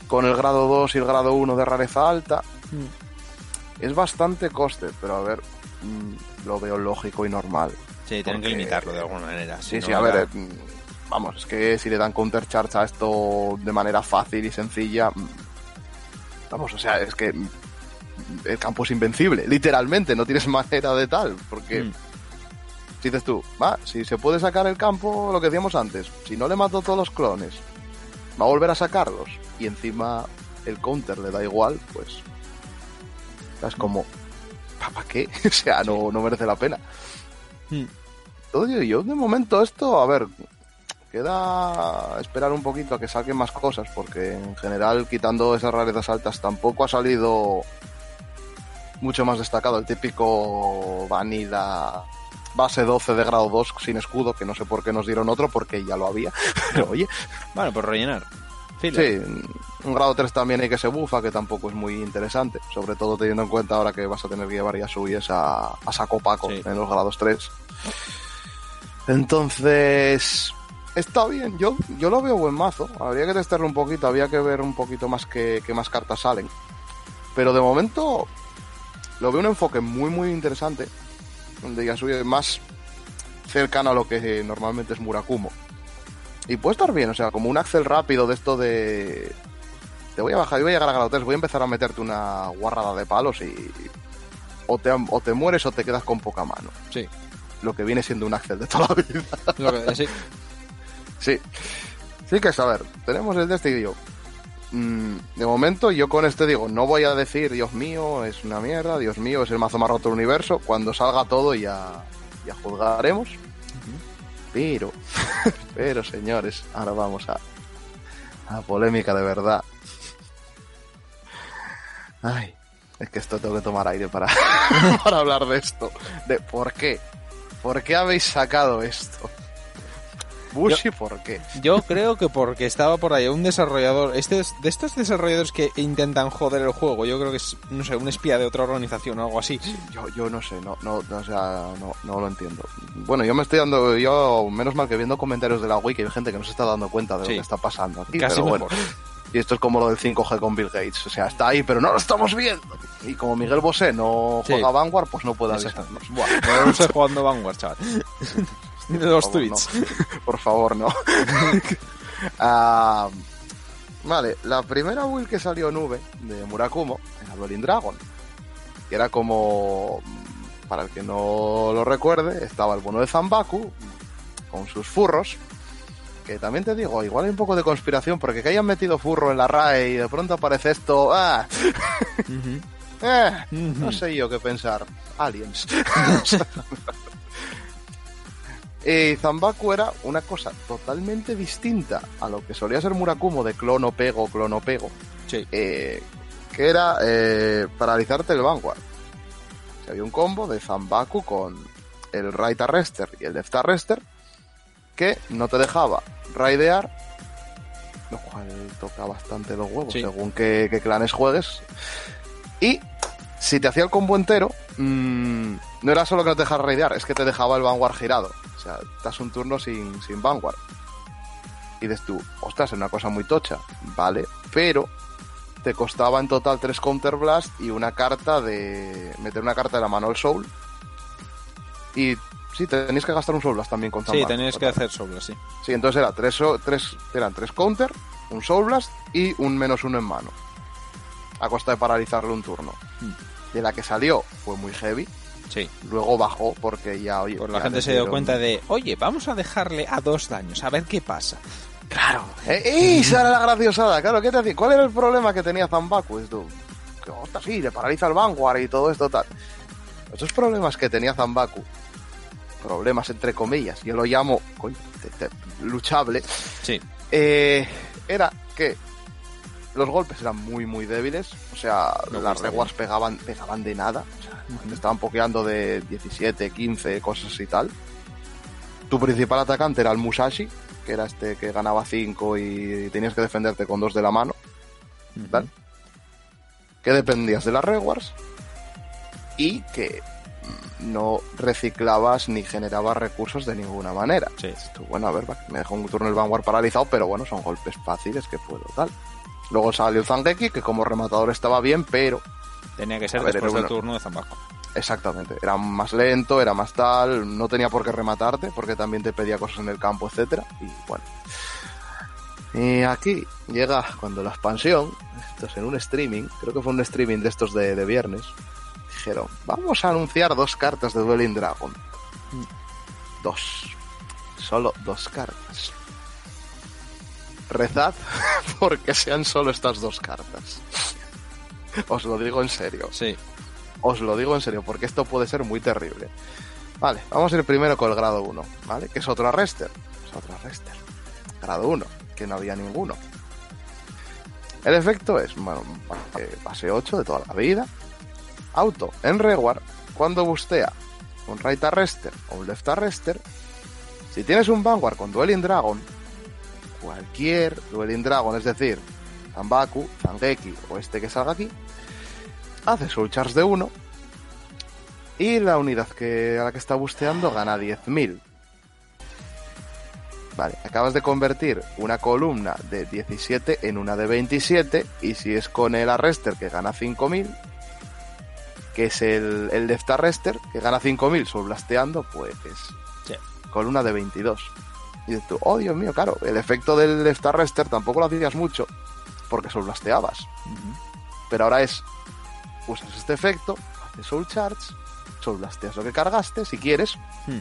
con el grado 2 y el grado 1 de rareza alta, es bastante coste, pero a ver, mm, lo veo lógico y normal. Sí, tienen que limitarlo de alguna manera. Sí, sí, no, a ver, eh, vamos, es que si le dan counter charge a esto de manera fácil y sencilla, mm, vamos, o sea, es que mm, el campo es invencible, literalmente, no tienes manera de tal, porque Mm. si dices tú, va, si se puede sacar el campo, lo que decíamos antes, si no le mato todos los clones, va a volver a sacarlos, y encima el counter le da igual, pues, es como, ¿para qué? o sea, no, no merece la pena. Mm. Oye, yo de momento esto, a ver, queda esperar un poquito a que saquen más cosas, porque en general, quitando esas rarezas altas, tampoco ha salido mucho más destacado. El típico Vanilla base 12 de grado 2 sin escudo, que no sé por qué nos dieron otro, porque ya lo había. Pero oye, Bueno, por rellenar. Sí, un grado 3 también hay que se bufa, que tampoco es muy interesante, sobre todo teniendo en cuenta ahora que vas a tener que llevar ya suyes a, a saco paco Sí. en los grados 3. Entonces, está bien, yo, yo lo veo buen mazo. Habría que testarlo un poquito, había que ver un poquito más que, que más cartas salen. Pero de momento lo veo un enfoque muy, muy interesante. Donde ya sube más cercano a lo que normalmente es Murakumo. Y puede estar bien, o sea, como un Axel rápido de esto de. Te voy a bajar, yo voy a llegar a grado 3, voy a empezar a meterte una guarrada de palos y. O te, o te mueres o te quedas con poca mano. Sí. Lo que viene siendo un Axel de toda la vida. Lo que- sí. Sí. Sí que es, a ver, tenemos el de este y yo. Mm, de momento yo con este digo, no voy a decir, Dios mío, es una mierda, Dios mío, es el mazo más roto del universo. Cuando salga todo ya, ya juzgaremos. Pero, pero señores, ahora vamos a, a polémica de verdad. Ay, es que esto tengo que tomar aire para, para hablar de esto. De por qué. ¿Por qué habéis sacado esto? Bushi, ¿por qué? Yo creo que porque estaba por ahí un desarrollador, este es- de estos desarrolladores que intentan joder el juego, yo creo que es, no sé, un espía de otra organización o algo así. Yo, yo no sé, no, no, no, o sea, no, no lo entiendo. Bueno, yo me estoy dando, yo, menos mal que viendo comentarios de la wiki hay gente que no se está dando cuenta de Sí. lo que está pasando aquí, Casi pero bueno. Y esto es como lo del 5G con Bill Gates, o sea, está ahí, pero no lo estamos viendo. Y como Miguel Bosé no juega Vanguard, pues no puede avisarnos. Buah, no estoy jugando Vanguard, chaval. Los favor, tweets. Por favor, no. Ah, vale, la primera build que salió nube de Murakumo era Dueling Dragon. Que era como, para el que no lo recuerde, estaba el bono de Zambaku con sus furros. Que también te digo, igual hay un poco de conspiración, porque que hayan metido furro en la RAE y de pronto aparece esto. ¡Ah! Eh, no sé yo qué pensar. Aliens. y Zambaku era una cosa totalmente distinta a lo que solía ser Murakumo de clono pego, clono pego. Sí. eh, que era eh, paralizarte el Vanguard. O sea, había un combo de Zambaku con el Right Arrester y el Left Arrester que no te dejaba raidear, lo cual toca bastante los huevos Sí. según qué, qué clanes juegues. Y si te hacía el combo entero, mm, no era solo que no te dejara raidear, es que te dejaba el Vanguard girado. O sea, das un turno sin, sin Vanguard. Y dices tú, ostras, es una cosa muy tocha. Vale, pero te costaba en total tres Counter Blast y una carta de. meter una carta de la mano al Soul. Y sí, tenéis que gastar un Soul Blast también con Sí, Zambaku, tenías que hacer solo, sí. Sí, entonces era tres, tres, eran tres Counter, un Soul Blast y un menos uno en mano. A costa de paralizarle un turno. Hmm. De la que salió fue muy heavy. Sí. Luego bajó porque ya, oye. Pues la gente se dio cuenta de, oye, vamos a dejarle a dos daños, a ver qué pasa. Claro. Eh, esa era la graciosada, claro. ¿Qué te decía? ¿Cuál era el problema que tenía Zambaku? Esto, que, sí, le paraliza el Vanguard y todo esto, tal. Esos problemas que tenía Zambaku, problemas entre comillas, yo lo llamo coño, te- te- luchable, Sí. eh, era que los golpes eran muy, muy débiles. O sea, Me las reguas pegaban, pegaban de nada. O sea, te estaban pokeando de 17, 15, cosas y tal. Tu principal atacante era el Musashi, que era este que ganaba 5 y tenías que defenderte con dos de la mano. ¿vale? Que dependías de las rewards y que no reciclabas ni generabas recursos de ninguna manera. Sí. Bueno, a ver, me dejó un turno el Vanguard paralizado, pero bueno, son golpes fáciles que puedo tal. Luego salió Zangeki, que como rematador estaba bien, pero Tenía que ser ver, después del turno de Zambaco. exactamente, era más lento, era más tal, no tenía por qué rematarte, porque también te pedía cosas en el campo, etcétera, y bueno. Y aquí llega cuando la expansión, esto es en un streaming, creo que fue un streaming de estos de, de viernes, dijeron, vamos a anunciar dos cartas de Dueling Dragon. Dos. Solo dos cartas. Rezad porque sean solo estas dos cartas. Os lo digo en serio. Sí. Os lo digo en serio, porque esto puede ser muy terrible. Vale, vamos a ir primero con el grado 1, ¿vale? Que es otro arrester. Es otro arrester. Grado 1, que no había ninguno. El efecto es, bueno, eh, base 8 de toda la vida. Auto en Reward, cuando bustea un right arrester o un left arrester, si tienes un Vanguard con Dueling Dragon, cualquier Dueling Dragon, es decir, Zambaku, Zangeki o este que salga aquí, hace Soul Charge de 1 y la unidad que, a la que está busteando gana 10.000. Vale, acabas de convertir una columna de 17 en una de 27 y si es con el arrester que gana 5.000, que es el, el arrester que gana 5.000 Soul blasteando, pues Sí. columna de 22. Y dices tú, oh Dios mío, claro, el efecto del arrester tampoco lo hacías mucho porque Soul blasteabas. Pero ahora es, usas este efecto, haces Soul Charge, Soul Blasteas lo que cargaste, si quieres, Hmm.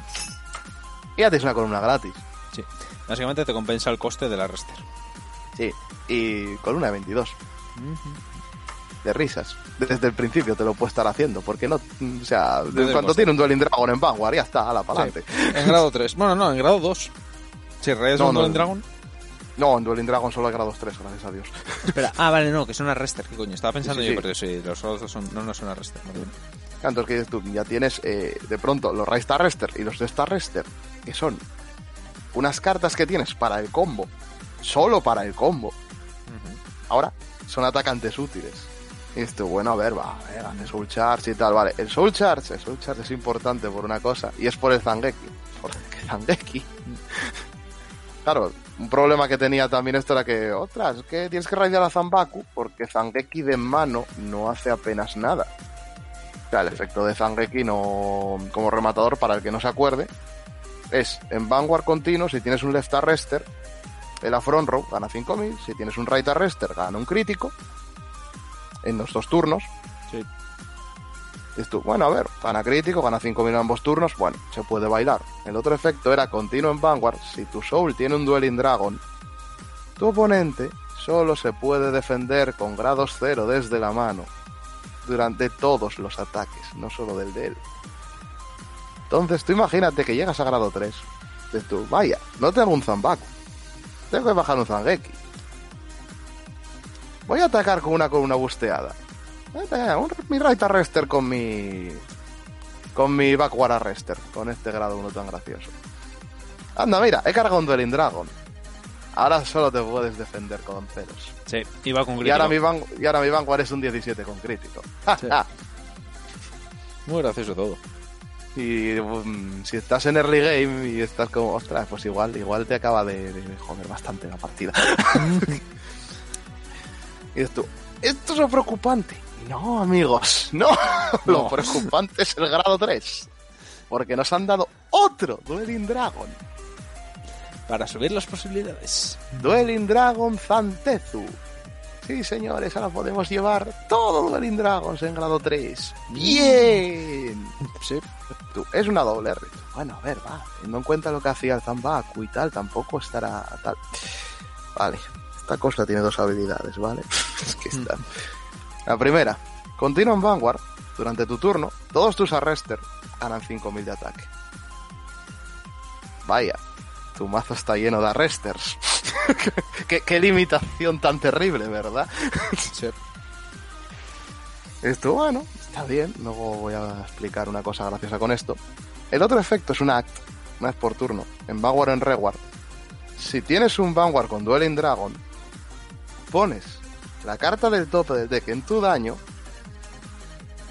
y haces una columna gratis. Sí. Básicamente te compensa el coste del arrester. Sí, y columna de 22. De risas. Desde el principio te lo puedo estar haciendo, porque no, o sea, el cuando coste. tiene un Dueling Dragon en Vanguard, ya está, a la pa'lante. En grado 3. Bueno, no, en grado 2. Si rayas No, un no. Dueling Dragon. No, en Dueling Dragon solo hay grados 3, gracias a Dios. Espera, ah, vale, no, que son arrester. ¿Qué coño? Estaba pensando Sí, sí, yo, sí. pero sí, los 2 son, no, no son arrester. Entonces, que dices tú? Ya tienes eh, de pronto los Right Arrester y los Left Arrester, que son unas cartas que tienes para el combo, solo para el combo, ahora son atacantes útiles. Y esto, bueno, a ver, va, a ver, hace Soul Charge y tal, vale. El Soul Charge, el Soul Charge es importante por una cosa, y es por el Zangeki. Porque Zangeki. claro, un problema que tenía también esto era que, otras, es que tienes que raidear a Zambaku, porque Zangeki de mano no hace apenas nada. O sea, el efecto de Zangeki no, como rematador, para el que no se acuerde, es en Vanguard continuo, si tienes un left arrester, el front row gana 5000, si tienes un right arrester gana un crítico en los dos turnos. Sí. Y tú, bueno, a ver, gana crítico, gana 5.000 en ambos turnos, bueno, se puede bailar. El otro efecto era continuo en Vanguard, si tu Soul tiene un Dueling Dragon, tu oponente solo se puede defender con grados cero desde la mano durante todos los ataques, no solo del de él. Entonces tú imagínate que llegas a grado 3, dices tú, vaya, no tengo un Zambaku, tengo que bajar un Zangeki. Voy a atacar con una con una busteada. Eh, un, mi right arrester con mi. Con mi backward arrester. Con este grado 1 tan gracioso. Anda, mira, he cargado un Dueling Dragon. Ahora solo te puedes defender con ceros. Sí, iba con Y crítico. ahora, mi van- y ahora mi Vanguard es un 17 con crítico. Sí. Muy gracioso todo. y um, si estás en early game y estás como, ostras, pues igual, igual te acaba de, de joder bastante la partida. y dices tú, esto es lo preocupante. No, amigos, no. Lo preocupante es el grado 3. Porque nos han dado otro Dueling Dragon. Para subir las posibilidades. Dueling Dragon Zantezu. Sí, señores, ahora podemos llevar todo Dueling Dragons en grado 3. ¡Bien! Sí. Tú, es una doble R. Bueno, a ver, va. Teniendo en cuenta lo que hacía el Zambaku y tal, tampoco estará tal. Vale. Esta cosa tiene dos habilidades, ¿vale? es que está. La primera. Continúa en Vanguard. Durante tu turno, todos tus arrester ganan 5000 de ataque. Vaya. Tu mazo está lleno de arresters. ¿Qué, qué limitación tan terrible, ¿verdad? Sí. Esto, bueno, está bien. Luego voy a explicar una cosa graciosa con esto. El otro efecto es un act, una vez por turno, en Vanguard o en Reward. Si tienes un Vanguard con Dueling Dragon, pones la carta del tope del deck en tu daño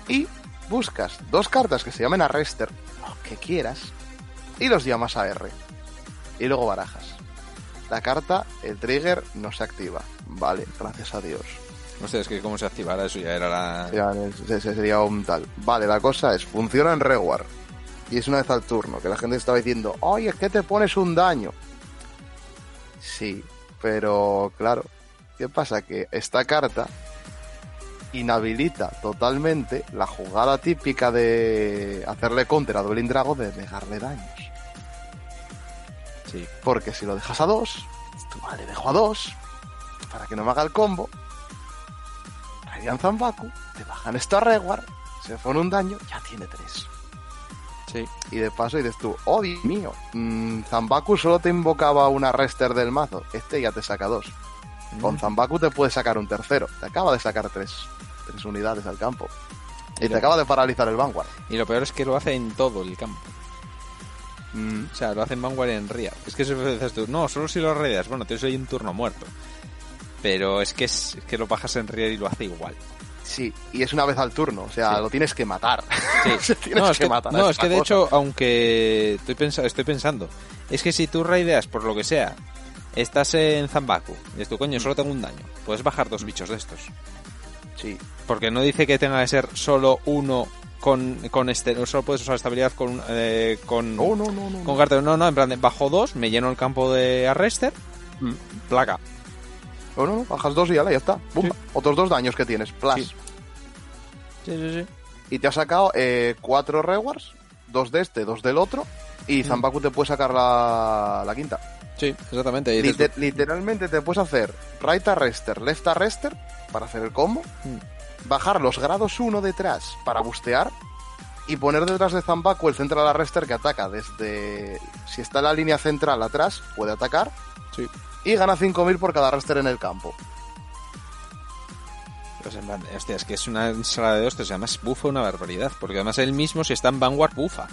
y buscas dos cartas que se llamen Arrester, lo que quieras, y los llamas a R. Y luego barajas. La carta, el trigger, no se activa. Vale, gracias a Dios. No sé, es que cómo se activara eso ya era la... Ya, ese- sería un tal. Vale, la cosa es, funciona en Reward. Y es una vez al turno, que la gente estaba diciendo, oye, es que te pones un daño. Sí, pero claro, ¿qué pasa? Que esta carta inhabilita totalmente la jugada típica de hacerle counter a Dueling Dragon de negarle daños. Sí. Porque si lo dejas a dos, tú vale, dejo a dos, para que no me haga el combo. Radian Zambaku, te bajan esto a Reward, se pone un daño, ya tiene tres. Sí. Y de paso dices tú, oh Dios mío, mm, Zambaku solo te invocaba una rester del mazo, este ya te saca Con Zambaku te puede sacar un tercero, te acaba de sacar tres, tres unidades al campo. Y te acaba de paralizar el Vanguard. Y lo peor es que lo hace en todo el campo. Mm, O sea, lo hace en Vanguard y en Ria. Es que eso dices tú, no, solo si lo redeas. Bueno, tienes ahí un turno muerto. Pero es que, es, es que lo bajas en Ria y lo hace igual. sí, y es una vez al turno, o sea, Sí. lo tienes que matar. Sí. Tienes no, es que que, matar no, es que de cosa. hecho, aunque estoy, pensa- estoy pensando, es que si tú raideas por lo que sea, estás en Zambaku, y dices tú, coño, solo tengo un daño, puedes bajar dos bichos de estos. Sí, Porque no dice que tenga que ser solo uno con, con este, solo puedes usar esta habilidad con, eh, con, no, no, no, no. con carta. No, no, en plan de bajo dos, me lleno el campo de Arrester, Mm. placa. No, bajas dos y ya, ya está. Otros dos daños que tienes, plus. Sí. Sí, sí, sí. Y te ha sacado eh, cuatro rewards, dos de este, dos del otro, Mm. y Zambaku te puede sacar la, la quinta. Sí, exactamente. Liter- literalmente te puedes hacer right arrester, left arrester para hacer el combo, Mm. bajar los grados 1 detrás para bustear y poner detrás de Zambaku el central arrester que ataca desde... Si está en la línea central atrás, puede atacar Sí. y gana 5000 por cada arrester en el campo. Pues en plan, hostia, es que es una ensalada de hostias, además bufa una barbaridad, porque además él mismo si está en Vanguard bufa.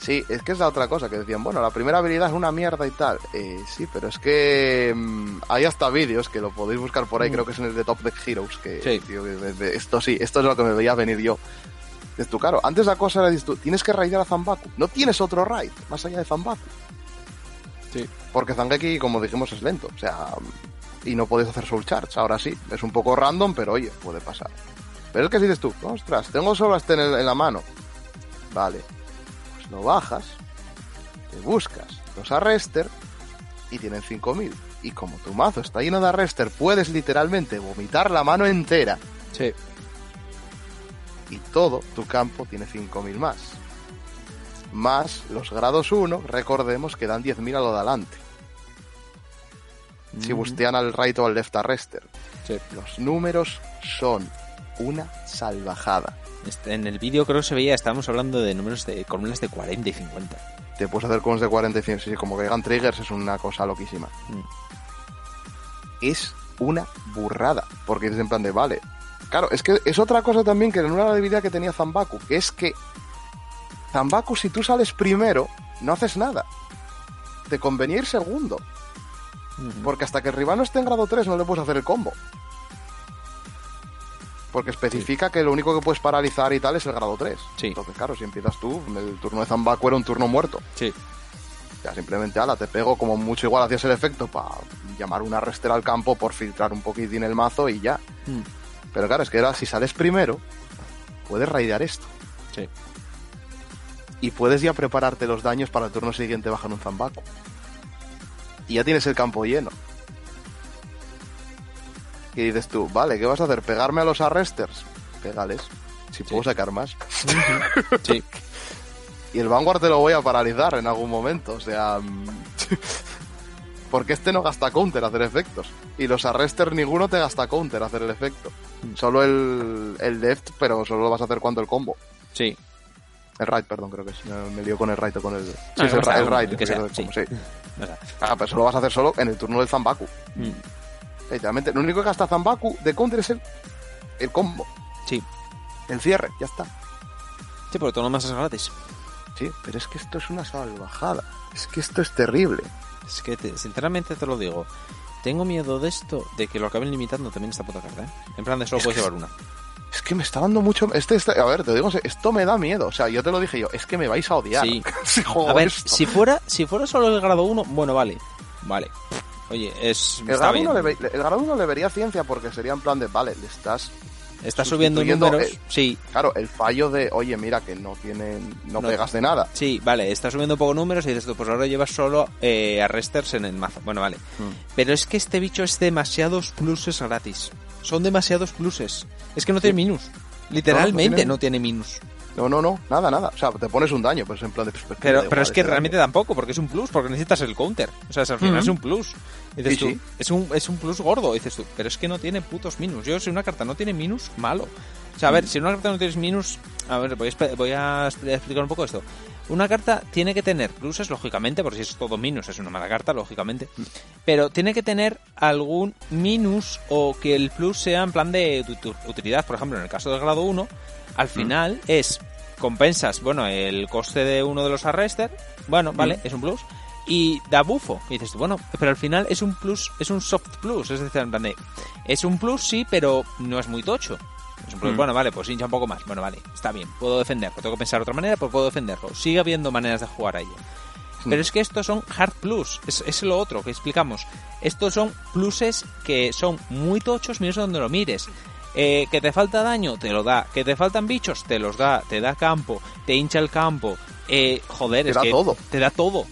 Sí, es que es la otra cosa que decían, bueno, la primera habilidad es una mierda y tal. Eh, sí, pero es que mm, hay hasta vídeos que lo podéis buscar por ahí, Mm. creo que es en el de Top Deck Heroes, que Sí. tío, esto sí, esto es lo que me veía venir yo. Dices tú, claro, antes la cosa era, dices tú, tienes que raidar a Zambaku, no tienes otro raid más allá de Zambaku. Sí. Porque Zangeki, como dijimos, es lento, o sea, y no puedes hacer Soul Charge, ahora sí, es un poco random, pero oye, puede pasar. Pero es que si dices tú, ostras, tengo solo este en, el- en la mano. Vale, lo bajas, te buscas los arrester y tienen 5000. Y como tu mazo está lleno de arrester, puedes literalmente vomitar la mano entera Sí. y todo tu campo tiene 5000 más. Más los grados 1, recordemos que dan 10.000 a lo de adelante. Si bustean al right o al left arrester. Sí. Los números son una salvajada. En el vídeo creo que se veía, estábamos hablando de números de columnas de 40 y 50. Te puedes hacer con de 45, sí, como que hagan triggers es una cosa loquísima. Mm. Es una burrada, porque es en plan de, vale. Claro, es que es otra cosa también que en una debilidad que tenía Zambaku, que es que Zambaku, si tú sales primero, no haces nada. Te convenía ir segundo, porque hasta que el rival no esté en grado 3 no le puedes hacer el combo. Porque especifica que lo único que puedes paralizar y tal es el grado 3. Sí. Entonces, claro, si empiezas tú, el turno de Zambaku era un turno muerto. Sí. Ya simplemente, ala, te pego como mucho igual hacías el efecto para llamar una rester al campo por filtrar un poquitín el mazo y ya. Mm. Pero claro, es que ahora si sales primero, puedes raidear esto. Sí. Y puedes ya prepararte los daños para el turno siguiente bajar un Zambaku. Y ya tienes el campo lleno. Y dices tú, vale, ¿qué vas a hacer? ¿Pegarme a los arresters? Pégales. Si puedo sacar más. Sí. Y el Vanguard te lo voy a paralizar en algún momento. O sea. mm, Porque este no gasta counter hacer efectos. Y los arresters ninguno te gasta counter hacer el efecto. Solo el, el left, pero solo lo vas a hacer cuando el combo. Sí. El right, perdón, creo que es. Me, lío con el right o con el. Sí, es el, el right, que sea, sí. sí. Ah, pero eso lo vas a hacer solo en el turno del Zambaku. mm, Literalmente, lo único que gasta Zambaku de counter es el, el combo. Sí. El cierre, ya está. Sí, porque todo lo demás es gratis. Sí, pero es que esto es una salvajada. Es que esto es terrible. Es que, te- sinceramente te lo digo. Tengo miedo de esto, de que lo acaben limitando también esta puta carta, ¿eh? En plan de solo Es puedes que- llevar una. Es que me está dando mucho. Este, este- a ver, te digo, esto me da miedo. O sea, yo te lo dije yo, es que me vais a odiar. Sí. si A ver, esto. si fuera, si fuera solo el grado 1, bueno, vale. Vale. Oye, es. El bien. uno le, el grado uno le vería ciencia porque sería en plan de, vale, le estás. Está subiendo números. el- Sí, Claro, el fallo de, oye, mira, que no tienen. No, No. pegas de nada. sí, vale. Está subiendo poco números y dices tú, pues ahora llevas solo eh, arresters en el mazo. Bueno, vale. Mm. Pero es que este bicho es demasiados pluses gratis. Son demasiados pluses. Es que no tiene minus. Literalmente tiene- no tiene minus. No, no, no, nada, nada. O sea, te pones un daño, pues en plan de. pues, Pero, pero es que realmente daño. tampoco, porque es un plus, porque necesitas el counter. O sea, al final Ujú. es un plus. Dices Sí, tú, sí. Es, un, es un plus gordo, dices tú. Pero es que no tiene putos minus. Yo, si una carta no tiene minus, malo. O sea, a ver, Mm. si una carta no tiene minus. A ver, voy a, voy a expl- explicar un poco esto. Una carta tiene que tener pluses, lógicamente, porque si es todo minus es una mala carta, lógicamente. Mm. Pero tiene que tener algún minus o que el plus sea en plan de ut- utilidad. Por ejemplo, en el caso del grado 1, Mm. al final es compensas, bueno, el coste de uno de los arrester, bueno, vale, Mm. es un plus, y da bufo. Y dices bueno, pero al final es un plus, es un soft plus, es decir, en plan de, es un plus sí, pero no es muy tocho. Es un plus, Mm. bueno, vale, pues hincha un poco más. Bueno, vale, está bien, puedo defenderlo. Tengo que pensar de otra manera, pero puedo defenderlo. Sigue habiendo maneras de jugar a ello. Mm. Pero es que estos son hard plus, es, es lo otro que explicamos. Estos son pluses que son muy tochos, mires donde lo mires. Eh, que te falta daño, te lo da. Que te faltan bichos, te los da. Te da campo, te hincha el campo. Eh, joder, Te es da que todo. te da todo.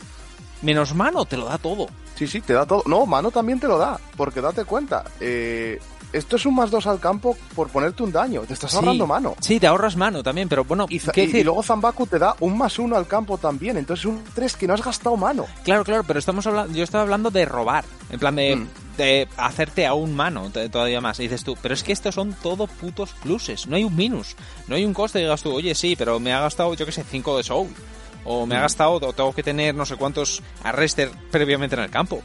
Menos mano, te lo da todo. Sí, sí, te da todo. No, mano también te lo da. Porque date cuenta, eh, esto es un más dos al campo por ponerte un daño. Te estás Sí. ahorrando mano. Sí, te ahorras mano también, pero bueno, Y, ¿qué y- y luego Zambaku te da un más uno al campo también. Entonces un 3 que no has gastado mano. Claro, claro, pero estamos hablando, yo estaba hablando de robar, en plan de, Mm. de hacerte a un mano todavía más. Y dices tú, pero es que estos son todo putos pluses, no hay un minus, no hay un coste digas tú, oye, sí, pero me ha gastado, yo que sé, 5 de soul. O me ha gastado, o tengo que tener no sé cuántos arrester previamente en el campo.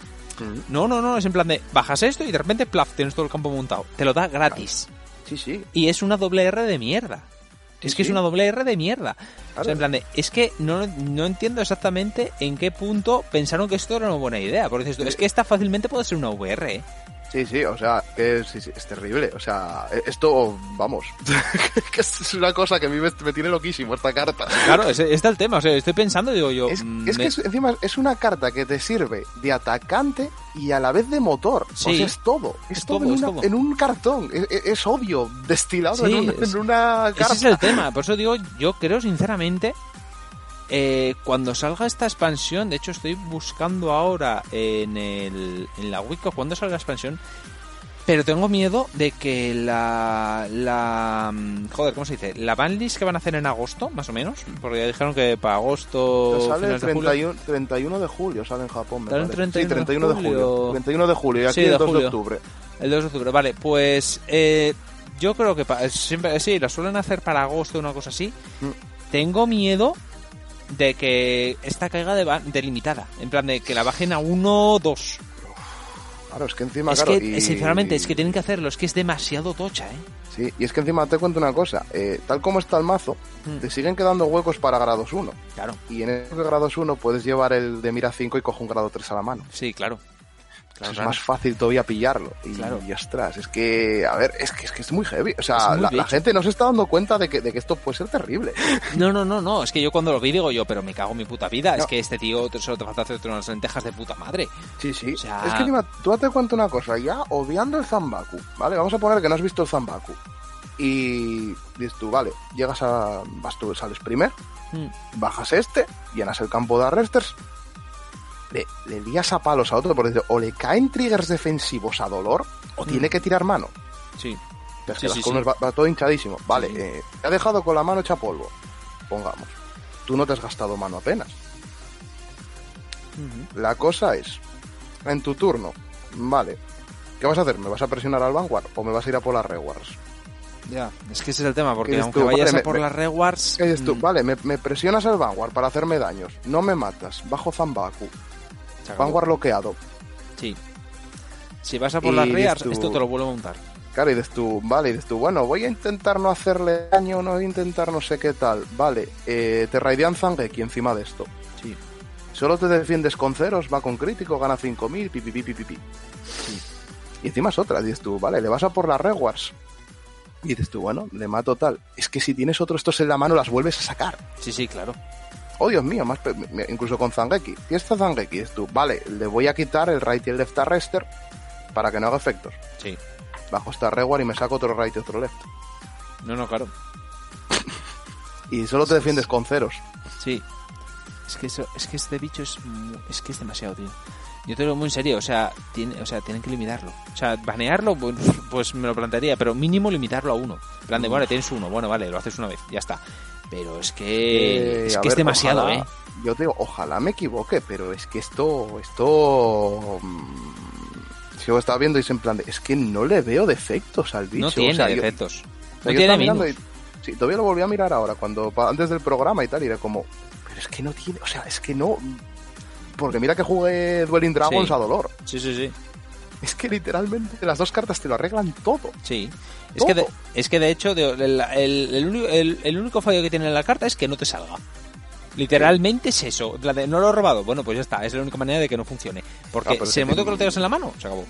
No, no, no, es en plan de, bajas esto y de repente, plaf, tienes todo el campo montado. Te lo da gratis. Sí, sí. Y es una doble R de mierda. Es que es una doble R de mierda. O Claro. sea, en plan de, es que no, no entiendo exactamente en qué punto pensaron que esto era una buena idea. Porque dices tú, es que esta fácilmente puede ser una VR, ¿eh? Sí, sí, o sea, sí, es terrible. O sea, e- esto, vamos, que es una cosa que a mí me, me tiene loquísimo esta carta. Claro, ese- está el tema. O sea, estoy pensando, digo yo. Es, mm, es que me- es- encima es una carta que te sirve de atacante y a la vez de motor. Sí. O sea, es todo. Es, Es todo, todo, en, es una- todo. en un cartón. Es, es- es odio destilado Sí, en, un- es- en una carta. Ese es el tema, por eso digo, yo creo sinceramente, eh, cuando salga esta expansión, de hecho estoy buscando ahora en, el, en la Wiki cuando salga la expansión, pero tengo miedo de que la, la... mm, Joder, ¿cómo se dice? La banlist que van a hacer en agosto, más o menos, porque ya dijeron que para agosto... Pero sale el finales de julio- 31, 31 de julio, sale en Japón. Me Sale el parece. 31 sí, 31 de julio. julio. 31 de julio y aquí Sí, el de 2 de octubre. El 2 de octubre, vale, pues eh, yo creo que pa- siempre sí, lo suelen hacer para agosto una cosa así. Mm. Tengo miedo de que esta caiga de, ba- de limitada, en plan de que la bajen a 1 2. Claro, es que encima, Es claro, que y- sinceramente es que tienen que hacerlo, es que es demasiado tocha, ¿eh? Sí, y es que encima te cuento una cosa. eh, tal como está el mazo, Mm. te siguen quedando huecos para grados 1. Claro, Y en esos grados 1 puedes llevar el de mira 5 y coge un grado 3 a la mano. sí, claro. Claro, es claro. más fácil todavía pillarlo. Y, Claro. y ostras, es que, a ver, es que es, que es muy heavy. O sea, la, gente no se está dando cuenta de que, de que esto puede ser terrible. No, no, no, no, es que yo cuando lo vi digo yo, pero me cago en mi puta vida, es que este tío te- solo te falta hacer unas lentejas de puta madre. Sí, sí. O sea- Es que encima, tú date cuenta una cosa, ya obviando el Zambaku, ¿vale? Vamos a poner que no has visto el Zambaku. Y dices tú, vale, llegas a. Vas tú, sales primer, Mm. bajas este, llenas el campo de arresters, le, le lías a palos a otro, porque dice, o le caen triggers defensivos a dolor, o Mm. tiene que tirar mano. Sí, Es Sí, que las sí, columnas sí. Va, va todo hinchadísimo. Vale, eh, te ha dejado con la mano hecha polvo. Pongamos. Tú no te has gastado mano apenas. La cosa es, en tu turno, vale, ¿qué vas a hacer? ¿Me vas a presionar al Vanguard o me vas a ir a por las rewards? ya, es que ese es el tema, porque aunque tú, vayas vale, a por me- las rewards... ¿Qué dices tú? mm, Vale, me, me presionas al Vanguard para hacerme daños, no me matas, bajo Zambaku. Vanguard bloqueado. Sí. Si vas a por Y las tú- esto te lo vuelvo a montar. Claro, y dices tú, vale, y dices tú, bueno, voy a intentar no hacerle daño, no voy a intentar no sé qué tal. Vale, eh, te raidean Zangeki encima de esto. Sí. Solo te defiendes con ceros, va con crítico, gana 5000, pipi, pipi, pipi. Y encima es otra, dices tú, vale, le vas a por las rewards. Y dices tú, bueno, le mato tal. Es que si tienes otro estos en la mano, las vuelves a sacar. Sí, sí, claro. Oh, Dios mío, más incluso con Zangeki. Y esta Zangeki, dices tú, vale, le voy a quitar el right y el left arrester para que no haga efectos. Sí. Bajo esta reward y me saco otro right y otro left. No, no, claro. Y solo te defiendes con ceros. Sí. Es que eso, es que este bicho es es que es demasiado, tío. Yo te lo digo muy en serio, o sea, tiene, o sea, tienen que limitarlo. O sea, banearlo, pues, pues me lo plantearía, pero mínimo limitarlo a uno. En plan de, bueno, tienes uno, bueno, vale, lo haces una vez, ya está. Pero es que Eh, es que es demasiado, ojalá- ¿eh? Yo te digo, ojalá me equivoque, pero es que esto, esto, mm, si yo estaba viendo y es en plan de, es que no le veo defectos al bicho. No o tiene sea, yo- defectos. o sea, no yo tiene mirando y- sí, todavía lo volví a mirar ahora, cuando antes del programa y tal, y era como, pero es que no tiene, o sea, es que no, porque mira que jugué Dueling Dragons Sí. a dolor. Sí, sí, sí. Es que literalmente las dos cartas te lo arreglan todo. Sí. Es que, de, es que de hecho, de- el, el- el único, el- el único fallo que tiene la carta es que no te salga. Literalmente es eso. De, no lo he robado. Bueno, pues ya está. Es la única manera de que no funcione. Porque Ah, si sí el momento que- lo tengas en la mano, se acabó.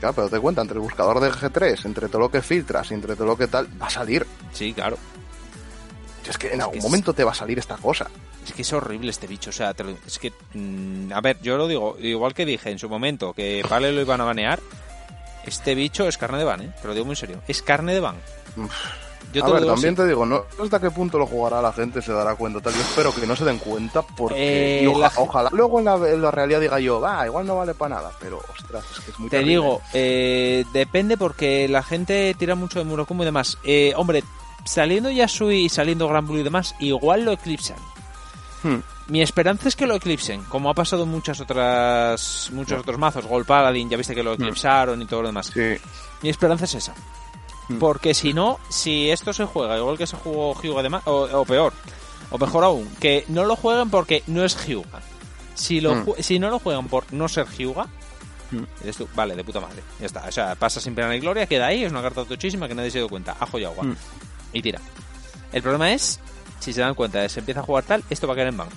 Claro, pero te cuenta, entre el buscador de G3, entre todo lo que filtras y entre todo lo que tal, va a salir. Sí, claro. Es que en algún es- momento te va a salir esta cosa. Es que es horrible este bicho. O sea, te lo- es que. mm, a ver, yo lo digo. Igual que dije en su momento que Vale lo iban a banear. Este bicho es carne de van, ¿eh? Te lo digo muy en serio. Es carne de van. Yo a ver, también así. te digo, no sé hasta qué punto lo jugará la gente, se dará cuenta. Tal. Yo espero que no se den cuenta porque... Eh, oja- la ojalá luego en la, en la realidad diga yo, va, igual no vale para nada. Pero, ostras, es que es muy Te terrible. digo, eh, depende porque la gente tira mucho de Murokumo y demás. Eh, hombre, saliendo Yasui y saliendo Gran Blue y demás, igual lo eclipsan. Hmm. Mi esperanza es que lo eclipsen, como ha pasado en muchas otras, muchos otros mazos. Gol Paladin, ya viste que lo eclipsaron y todo lo demás. Sí, Mi esperanza es esa. Hmm. Porque si no, si esto se juega igual que se jugó Hyuga de o, o peor, o mejor aún, que no lo jueguen porque no es Hyuga. Si, lo Hmm. ju- si no lo juegan por no ser Hyuga, Hmm. tú, vale, de puta madre. Ya está. O sea, pasa sin pena ni gloria, queda ahí, es una carta tochísima que nadie se dio cuenta. Ajo y agua. Hmm. Y tira. El problema es, si se dan cuenta, se empieza a jugar tal, esto va a caer en ban.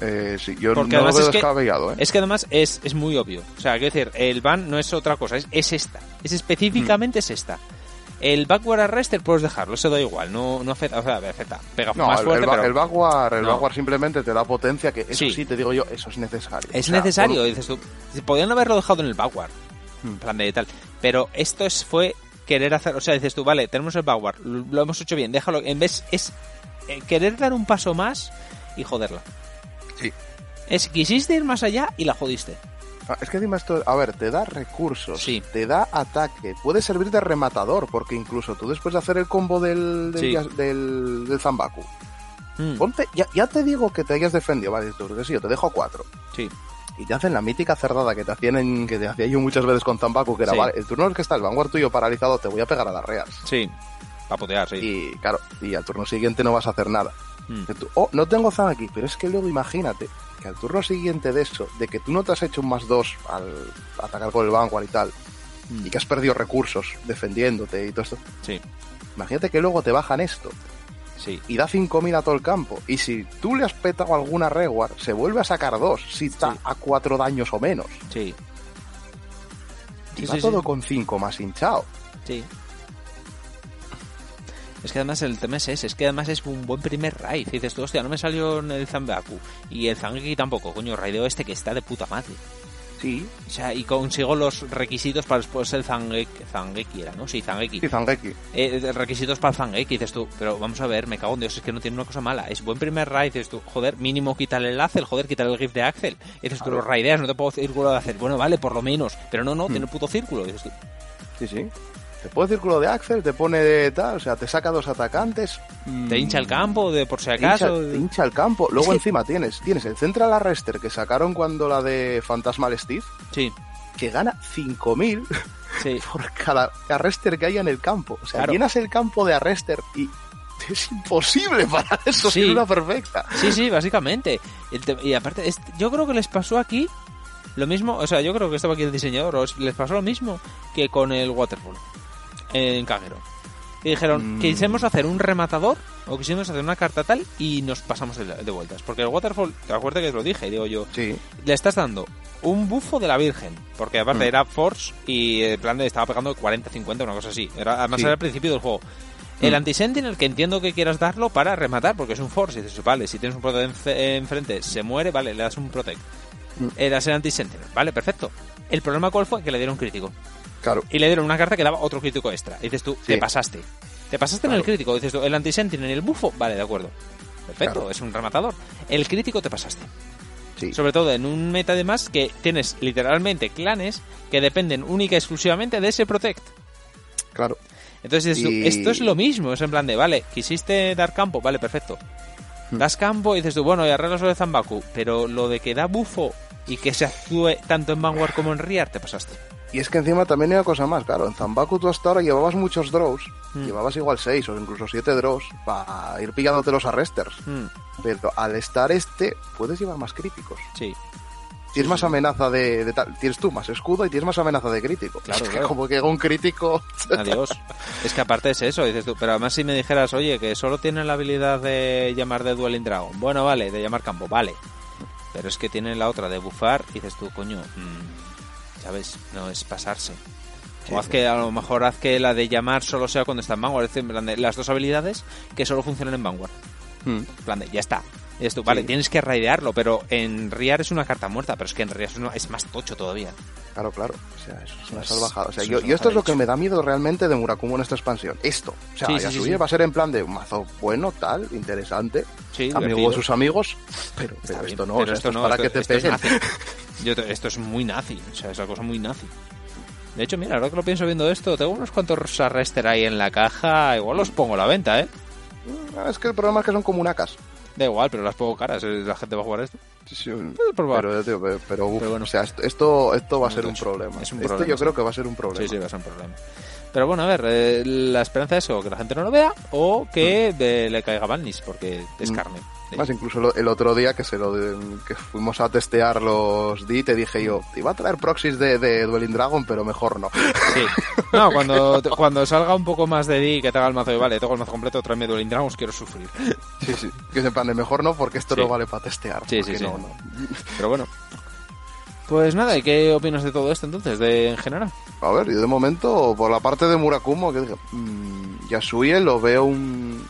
Eh, sí, yo Porque no lo veo es que- descabellado, ¿eh? Es que además es, es muy obvio. O sea, quiero decir, el ban no es otra cosa, es, es esta. Es específicamente es esta. El backward arrester puedes dejarlo, eso da igual, no, no afecta, o sea, afecta, pega No, más el, fuerte, el, pero el backward, el No. backward simplemente te da potencia, que eso Sí. sí, te digo yo, eso es necesario. es O sea, necesario, dices tú. Podrían haberlo dejado en el backward, Hmm. plan de tal. Pero esto es fue querer hacer, o sea, dices tú, vale, tenemos el backward, lo, hemos hecho bien, déjalo, en vez es eh, querer dar un paso más y joderla. Sí. Es quisiste ir más allá y la jodiste. Ah, Es que esto, a ver, te da recursos, Sí. te da ataque, puede servir de rematador, porque incluso tú después de hacer el combo del, del, Sí. yas- del, del Zambaku, Mm, ponte, ya, ya te digo que te hayas defendido, vale, tú, que sí, yo te dejo cuatro. Sí. Y te hacen la mítica cerdada que te hacían en, que te hacía yo muchas veces con Zambaku, que era, Sí. vale, el turno en el que está el Vanguard tuyo paralizado, te voy a pegar a las reas. Sí. A potear, sí. Y claro, y al turno siguiente no vas a hacer nada. Mm. Tú, oh, no tengo Zan aquí, pero es que luego imagínate que al turno siguiente de eso, de que tú no te has hecho un más dos al atacar con el Vanguard y tal, Mm. y que has perdido recursos defendiéndote y todo esto, Sí, imagínate que luego te bajan esto sí. y da 5.000 a todo el campo, y si tú le has petado alguna Reward, se vuelve a sacar dos, si está Sí. a cuatro daños o menos. Sí. Y Sí, va todo con 5 más hinchado. Sí. Es que además el tema es ese, es que además es un buen primer raid. Dices tú, hostia, no me salió en el Zambaku. Y el Zangeki tampoco, coño, raideo este que está de puta madre. Sí, O sea, y consigo los requisitos para después el Zangeki, Zangeki era, ¿no? Sí, Zangeki. sí, Zangeki. Eh, requisitos para el Zangeki, dices tú, pero vamos a ver, me cago en Dios, es que no tiene una cosa mala. Es buen primer raid, dices tú, joder, mínimo quitarle el Axel, joder, quitarle el GIF de Axel. Dices tú, los raideas, no te puedo círculo de hacer. Bueno, vale, por lo menos, pero no, no, Hmm. tiene puto círculo, dices tú. Sí, sí. Te pone círculo de Axel, te pone de tal, o sea, te saca dos atacantes. Te hincha el campo, de por si Te hincha, acaso. te hincha el campo. Luego encima tienes, tienes el Central Arrester que sacaron cuando la de Fantasmal Steve, Sí, que gana 5.000 sí. por cada Arrester que haya en el campo. O sea, Claro. llenas el campo de Arrester y es imposible para eso, Sí. una perfecta. Sí, sí, básicamente. Y aparte, yo creo que les pasó aquí lo mismo, o sea, yo creo que estaba aquí el diseñador, les pasó lo mismo que con el Waterfall en Kagero. Y dijeron, Mm. quisimos hacer un rematador o quisimos hacer una carta tal y nos pasamos de, de vueltas. Porque el Waterfall, te acuerdas que os lo dije, digo yo, Sí, le estás dando un bufo de la Virgen, porque aparte Mm. era Force y en plan de estaba pegando 40-50, una cosa así. Era, además Sí. era al principio del juego. El Mm. anti-sentinel que entiendo que quieras darlo para rematar, porque es un Force. Y dices, vale, si tienes un Protect enfrente, se muere, vale, le das un Protect. Mm. Le das el anti-sentinel, vale, perfecto. El problema cuál fue que le dieron crítico. Claro. Y le dieron una carta que daba otro crítico extra. Y dices tú, Sí. te pasaste. Te pasaste en el crítico. Dices tú, el anti-sentinel y el bufo, vale, de acuerdo. Perfecto, Claro. es un rematador. El crítico te pasaste. Sí. Sobre todo en un meta de más que tienes literalmente clanes que dependen única y exclusivamente de ese Protect. Claro. Entonces dices tú, esto es lo mismo, es en plan de, vale, quisiste dar campo, vale, perfecto. Hmm. Das campo y dices tú, bueno, y arreglas lo de Zambaku, pero lo de que da bufo y que se actúe tanto en Vanguard como en Rear, te pasaste. Y es que encima también hay una cosa más, claro. En Zambaku tú hasta ahora llevabas muchos draws, Mm. llevabas igual 6 o incluso 7 draws para ir pillándote los arresters. Hmm, Pero al estar este, puedes llevar más críticos. sí, Tienes más amenaza de, de tal. Tienes tú más escudo y tienes más amenaza de crítico. Claro, Es que claro. como que un crítico. adiós. es que aparte es eso, dices tú, pero además si me dijeras, oye, que solo tiene la habilidad de llamar de Dueling Dragon, bueno, vale, de llamar campo, vale. Pero es que tiene la otra de bufar y dices tú, coño, mm, ¿sabes? No es pasarse. Sí, o haz sí. que a lo mejor haz que la de llamar solo sea cuando está en Vanguard. Es decir, las dos habilidades que solo funcionan en Vanguard. Mm. En plan de, ya está. Y tú, vale, Sí. tienes que raidearlo, pero en Riar es una carta muerta, pero es que en Riar es, es más tocho todavía. Claro, claro. O sea, eso es una Es- salvajada. O sea, yo, esto es lo que me da miedo realmente de Murakumo en esta expansión. Esto. O sea, Sí, ya sí, sí, subir va a ser en plan de un mazo bueno, tal, interesante. Sí, amigo divertido. de sus amigos. Pero, esto no, pero o sea, esto esto, no, para esto- que te es peguen. nazi. Yo te- esto es muy nazi, o sea, es una cosa muy nazi. De hecho, mira, ahora que lo pienso viendo esto, tengo unos cuantos arrester ahí en la caja, igual los pongo a la venta, ¿eh? Es que el problema es que son comunacas. Da igual, pero las pongo caras, eh, la gente va a jugar esto. Sí, sí. Pero, tío, pero, pero, uf, Pero bueno. o sea, esto, esto, va a ser un problema. Es un esto yo creo que va a ser un problema. Sí, sí, va a ser un problema. Pero bueno, a ver, eh, la esperanza es o que la gente no lo vea o que eh, le caiga Balnis, porque es Mm. carne. Más incluso el otro día que se lo de- que fuimos a testear los D, te dije yo, te iba a traer proxies de, de Dueling Dragon, pero mejor no. Sí. No, cuando, cuando salga un poco más de D que te haga el mazo de vale, tengo el mazo completo, tráeme Dueling Dragons, quiero sufrir. Sí, sí. Que es en plan de mejor no, porque esto Sí. no vale para testear. Sí, sí, sí. no, no. Pero bueno. Pues nada, ¿y qué opinas de todo esto entonces, de en general? A ver, yo de momento, por la parte de Murakumo, que dije, mmm, Yasuie lo veo un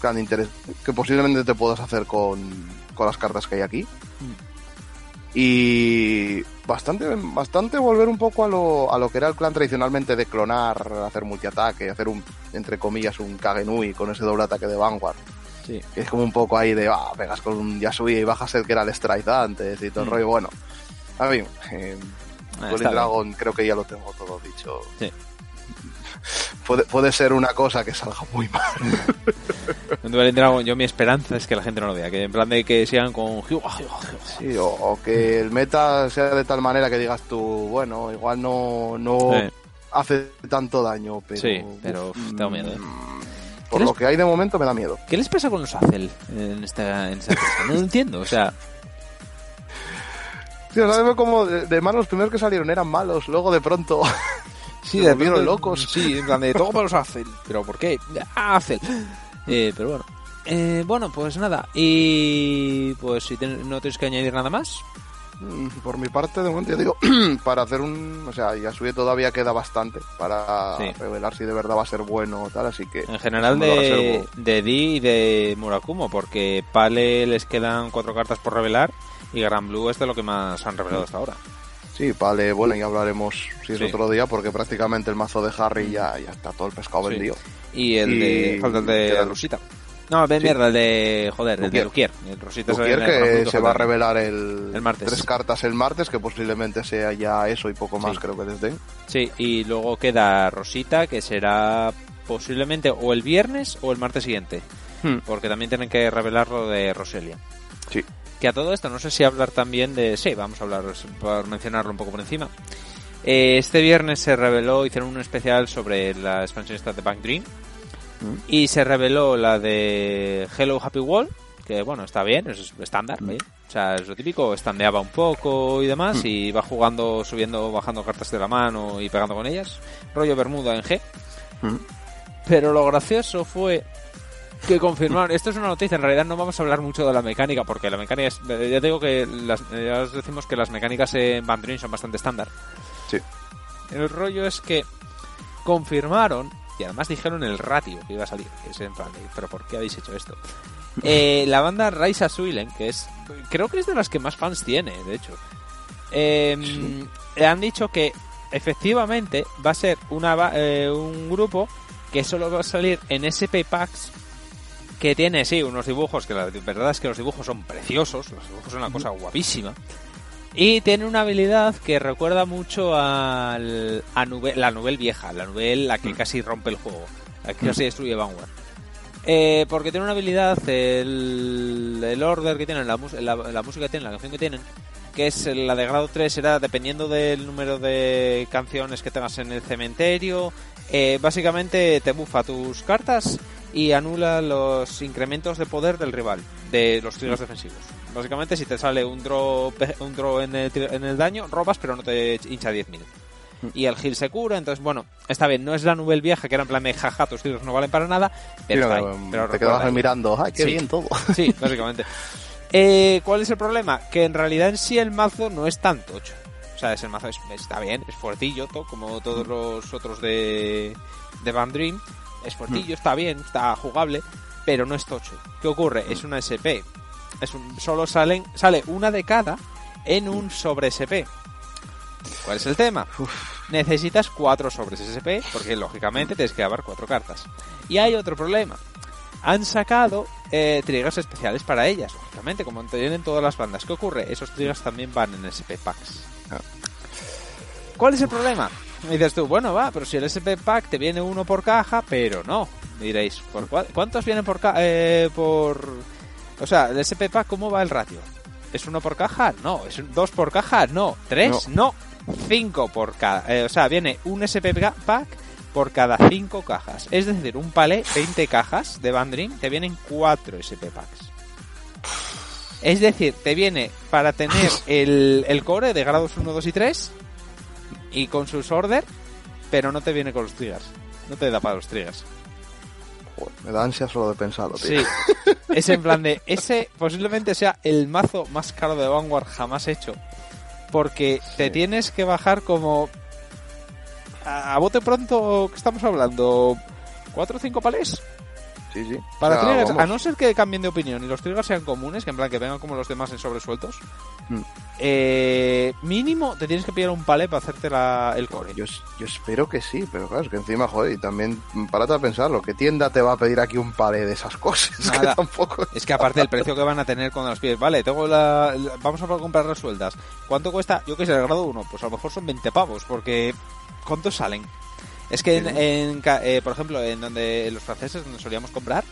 gran interés que posiblemente te puedas hacer con, con las cartas que hay aquí. Y bastante, bastante volver un poco a lo, a lo que era el clan tradicionalmente de clonar, hacer multiataque, hacer un, entre comillas, un Kagenui con ese doble ataque de Vanguard. Sí. Que es como un poco ahí de, ah, pegas con un Yasuie y bajas el que era el Stride antes y todo el Mm. rollo. Bueno, a mí, eh, Ah, bien. Dragon creo que ya lo tengo todo dicho. Sí. Puede, puede ser una cosa que salga muy mal. Dragon, yo mi esperanza es que la gente no lo vea, que en plan de que sigan con. Sí, o, o que el meta sea de tal manera que digas tú, bueno, igual no, no Eh, hace tanto daño, pero... Sí, pero, uf, tengo miedo, ¿eh? mm, ¿Qué Por les- lo que hay de momento me da miedo. ¿Qué les pasa con los Azel en esta, en esta cosa? No lo entiendo, o sea, Sí, o sea, veo como de, de malos los primeros que salieron eran malos, luego de pronto... sí, Se volvieron locos. Sí, en plan de todo para los Azel, pero ¿por qué? Azel. Eh, pero bueno. Eh, bueno, pues nada, y pues si ten- no tienes que añadir nada más, Por mi parte, de momento, yo digo, para hacer un... O sea, Yasuye todavía queda bastante para Sí. revelar si de verdad va a ser bueno o tal, así que... En general de, de Di y de Murakumo, porque Pale les quedan cuatro cartas por revelar y Gran Blue es de lo que más han revelado hasta ahora. Sí, vale, bueno, ya hablaremos si es Sí. otro día, porque prácticamente el mazo de Harry ya, ya está todo el pescado Sí. vendido. Y el Y de. Falta el de Rosita. No, de Sí. mierda, el de. Joder, el de Luquier. El Rosita Luquier que se va a revelar el, El martes. tres cartas el martes, que posiblemente sea ya eso y poco más, creo que desde. Sí, y luego queda Rosita, que será posiblemente o el viernes o el martes siguiente. Hmm. Porque también tienen que revelar lo de Roselia. Sí. Que a todo esto, no sé si hablar también de. Sí, vamos a hablar, por mencionarlo un poco por encima. Eh, este viernes se reveló, hicieron un especial sobre la expansión esta de Bank Dream. Mm. Y se reveló la de Hello Happy Wall, que bueno, está bien, es estándar, Mm. ¿eh? O sea, es lo típico, estandeaba un poco y demás, y va jugando, subiendo, bajando cartas de la mano y pegando con ellas. Rollo Bermuda en G. Mm. Pero lo gracioso fue que confirmaron, esto es una noticia, en realidad no vamos a hablar mucho de la mecánica, porque la mecánica es, ya digo que las, ya os decimos que las mecánicas en Band Dream son bastante estándar. Sí. El rollo es que confirmaron, y además dijeron el ratio que iba a salir, es en plan, pero ¿por qué habéis hecho esto? Eh, la banda Raisa Suilen, que es, creo que es de las que más fans tiene, de hecho, eh, han dicho que efectivamente va a ser una, eh, un grupo que solo va a salir en SP Packs que tiene, sí, unos dibujos, que la verdad es que los dibujos son preciosos, los dibujos son una cosa guapísima. Y tiene una habilidad que recuerda mucho al, a Nube- la novel vieja, la novel la que casi rompe el juego, la que casi destruye Vanguard. Eh, porque tiene una habilidad, el, el order que tienen, la, la, la música que tienen, la canción que tienen, que es la de grado 3, será dependiendo del número de canciones que tengas en el cementerio. eh, básicamente te bufa tus cartas y anula los incrementos de poder del rival, de los triggers defensivos. Básicamente, si te sale un draw, un draw en, el, en el daño, robas, pero no te hincha 10.000. Y el heal se cura, entonces, bueno, está bien, no es la novel vieja que era en plan de jaja, tus triggers no valen para nada, pero, está ahí, pero te quedabas ahí mirando, ¡ay, qué Sí. bien todo! Sí, básicamente. Eh, ¿Cuál es el problema? Que en realidad en sí el mazo no es tan tocho. O sea, ese mazo es- está bien, es fuertillo, como todos los otros de, de Van Dream. Es fuertillo, está bien, está jugable, pero no es tocho. ¿Qué ocurre? Es una SP. Es un, solo salen, sale una de cada en un sobre SP. ¿Cuál es el tema? Necesitas cuatro sobres SP, porque lógicamente tienes que llevar cuatro cartas. Y hay otro problema. Han sacado eh, triggers especiales para ellas, lógicamente, como tienen todas las bandas. ¿Qué ocurre? Esos triggers también van en SP Packs. Ah. ¿Cuál es el problema? Me dices tú, bueno, va, pero si el SP Pack te viene uno por caja, pero no. Diréis, ¿por cua- ¿cuántos vienen por, ca- eh, por... O sea, el SP Pack, ¿cómo va el ratio? ¿Es uno por caja? No. ¿Es un- dos por caja? No. ¿Tres? No. Cinco por cada... eh, o sea, viene un SP Pack por cada 5 cajas. Es decir, un palé, 20 cajas de Bandring, te vienen 4 SP packs. Es decir, te viene para tener el, el core de grados 1, 2 y 3 y con sus order, pero no te viene con los triggers. No te da para los triggers. Joder, me da ansia solo de pensarlo, tío. Sí. Es en plan de. Ese posiblemente sea el mazo más caro de Vanguard jamás hecho. Porque te tienes que bajar como. A, a bote pronto, ¿qué estamos hablando? ¿Cuatro o cinco palés? Sí, sí. Para triggers, vamos, a no ser que cambien de opinión y los triggers sean comunes, que en plan que vengan como los demás en sobresueltos, Mm. eh, mínimo te tienes que pillar un palé para hacerte la, el core. Yo, yo espero que sí, pero claro, es que encima, joder, y también párate a pensarlo, ¿qué tienda te va a pedir aquí un palé de esas cosas? Nada. Que tampoco... Es que aparte del precio que van a tener cuando los pides, vale, tengo la, la- vamos a comprar resueltas. ¿Cuánto cuesta? Yo que sé, el grado 1, pues a lo mejor son 20 pavos, porque ¿cuántos salen? Es que, en, en eh, por ejemplo, en donde los franceses, donde solíamos comprar,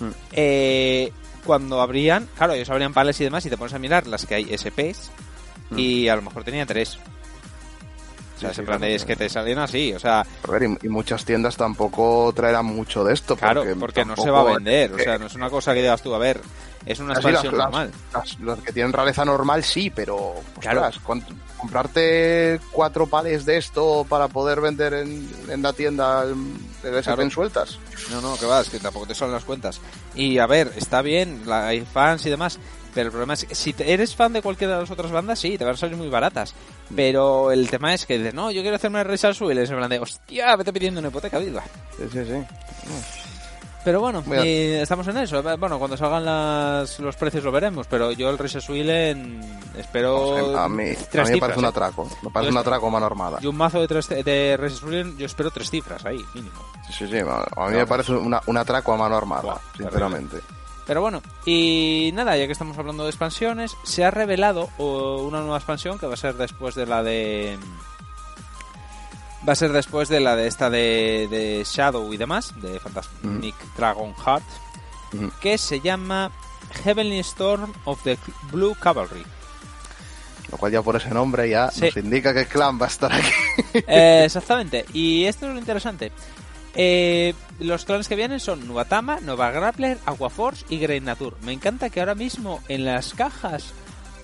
Mm. eh, cuando abrían, claro, ellos abrían pales y demás, y te pones a mirar las que hay SPs, Mm. y a lo mejor tenía tres. O sea, Sí, plan claro, es que te salían así, o sea, A ver, y, y muchas tiendas tampoco traerán mucho de esto. claro, porque, porque, no se va a vender, o sea, no es una cosa que digas tú, a ver, es una Así expansión las- normal. Las, las que tienen rareza normal sí, pero Claro. ostras, ¿cuánto- comprarte cuatro pales de esto para poder vender en, en la tienda en, en esas Claro. sueltas. No, no, que va, es que tampoco te salen las cuentas. Y a ver, está bien, la- hay fans y demás, pero el problema es que si eres fan de cualquiera de las otras bandas, sí, te van a salir muy baratas. Pero el tema es que dices, no, yo quiero hacerme Race al Suil, es en plan de, hostia, vete pidiendo una hipoteca, viva. Sí, sí, sí. Pero bueno, y estamos en eso. Bueno, cuando salgan las, los precios lo veremos, pero yo el Race Suilen espero a mí, a mí tres me cifras, parece un ¿eh? atraco. Me parece Yo un atraco a mano armada. Y un mazo de, tres, de Suilen, yo espero tres cifras ahí, mínimo. Sí, sí, sí. A mí me parece una- un atraco a mano armada, sinceramente. Pero bueno, y nada, ya que estamos hablando de expansiones, se ha revelado una nueva expansión que va a ser después de la de. Va a ser después de la de esta de, de Shadow y demás, de Fantasmic Dragon Heart, que se llama Heavenly Storm of the Blue Cavalry. Lo cual ya por ese nombre ya Sí. nos indica que Clan va a estar aquí. Eh, exactamente, y esto es lo interesante. Eh, los clanes que vienen son Nubatama, Nova Grappler, Aquaforce y Grey Nature. Me encanta que ahora mismo en las cajas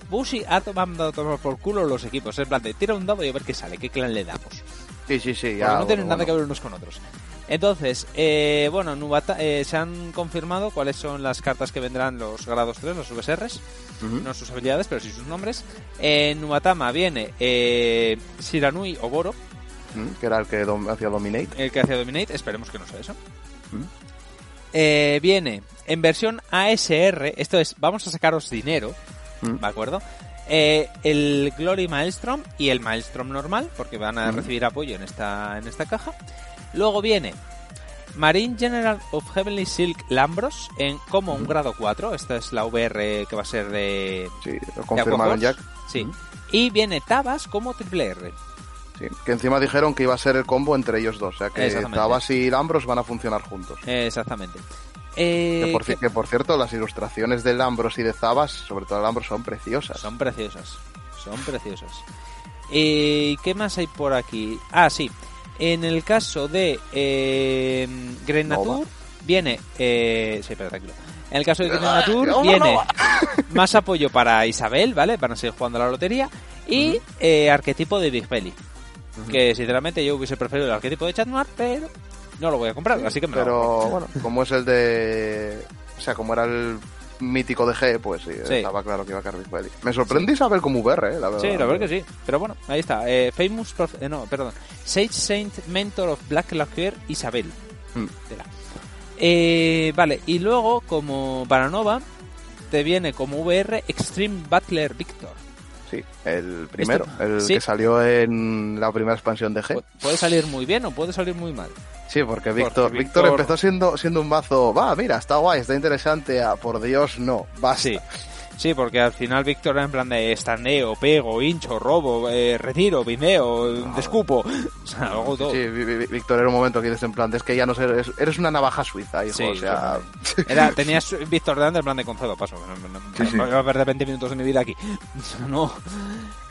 Bushi ha tomado a tomar por culo los equipos. En plan de tira un dado y a ver qué sale, qué clan le damos. Sí, sí, sí. Ya, no tienen bueno, nada que ver unos con otros. Entonces, eh, bueno, Nubata, eh, se han confirmado cuáles son las cartas que vendrán los grados 3, los VSRs. No sus habilidades, pero sí sus nombres. En Nubatama viene eh, Shiranui Oboro, Ujú, Que era el que dom- hacía Dominate. el que hacía Dominate, esperemos que no sea eso. Eh, viene en versión ASR, esto es, vamos a sacaros dinero. ¿de acuerdo? Eh, el Glory Maelstrom y el Maelstrom normal, porque van a recibir apoyo en esta, en esta caja. Luego viene Marine General of Heavenly Silk Lambros en como un grado 4, esta es la VR que va a ser de... Sí, lo confirmaron. Aquaforce. Sí. Y viene Tabas como triple R. Sí, que encima dijeron que iba a ser el combo entre ellos dos. O sea que. Tabas y Lambros van a funcionar juntos. Exactamente. Eh, Que por, ¿qué- ci- que por cierto, las ilustraciones de Lambros y de Zabas, sobre todo de Lambros, son preciosas. Son preciosas. Son preciosas. ¿Y qué más hay por aquí? Ah, sí. En el caso de eh, Grenatur, Nova. viene. Eh, sí, pero tranquilo. En el caso de Grenatur, Nova, viene Nova. más apoyo para Isabel, ¿vale? Van a seguir jugando a la lotería. Y eh, arquetipo de Big Belly. Que sinceramente yo hubiese preferido el arquetipo de Chat Noir, pero no lo voy a comprar, así que me lo Pero bueno, como es el de. O sea, como era el mítico de G, pues sí, Sí. estaba claro que iba a caer Big Belly. Me sorprendí saber como VR, eh, la verdad. Sí, la verdad que sí. Pero bueno, ahí está. Eh, famous prof- eh, no, perdón. Sage Saint Mentor of Black Lacquer Isabel. Mm. Tela. Eh, vale, y luego, como para Nova, te viene como VR Extreme Battler Victor. Sí, el primero, el sí. que salió en la primera expansión de G. Pu- Puede salir muy bien o puede salir muy mal. Sí, porque Víctor, Porque Víctor Víctor- empezó siendo, siendo un mazo, va, mira, está guay, está interesante, ah, por Dios, no, basta. Sí. Sí, porque al final Víctor era en plan de estaneo, pego, hincho, robo, eh, retiro, vineo, descupo. O sea, hago todo. Sí, Víctor era un momento que dices en plan, es que ya no sé, eres, eres una navaja suiza, hijo, Sí, o sea... Era, tenías Víctor delante en plan de concedo, paso. Sí, voy a perder 20 minutos de mi vida aquí. No.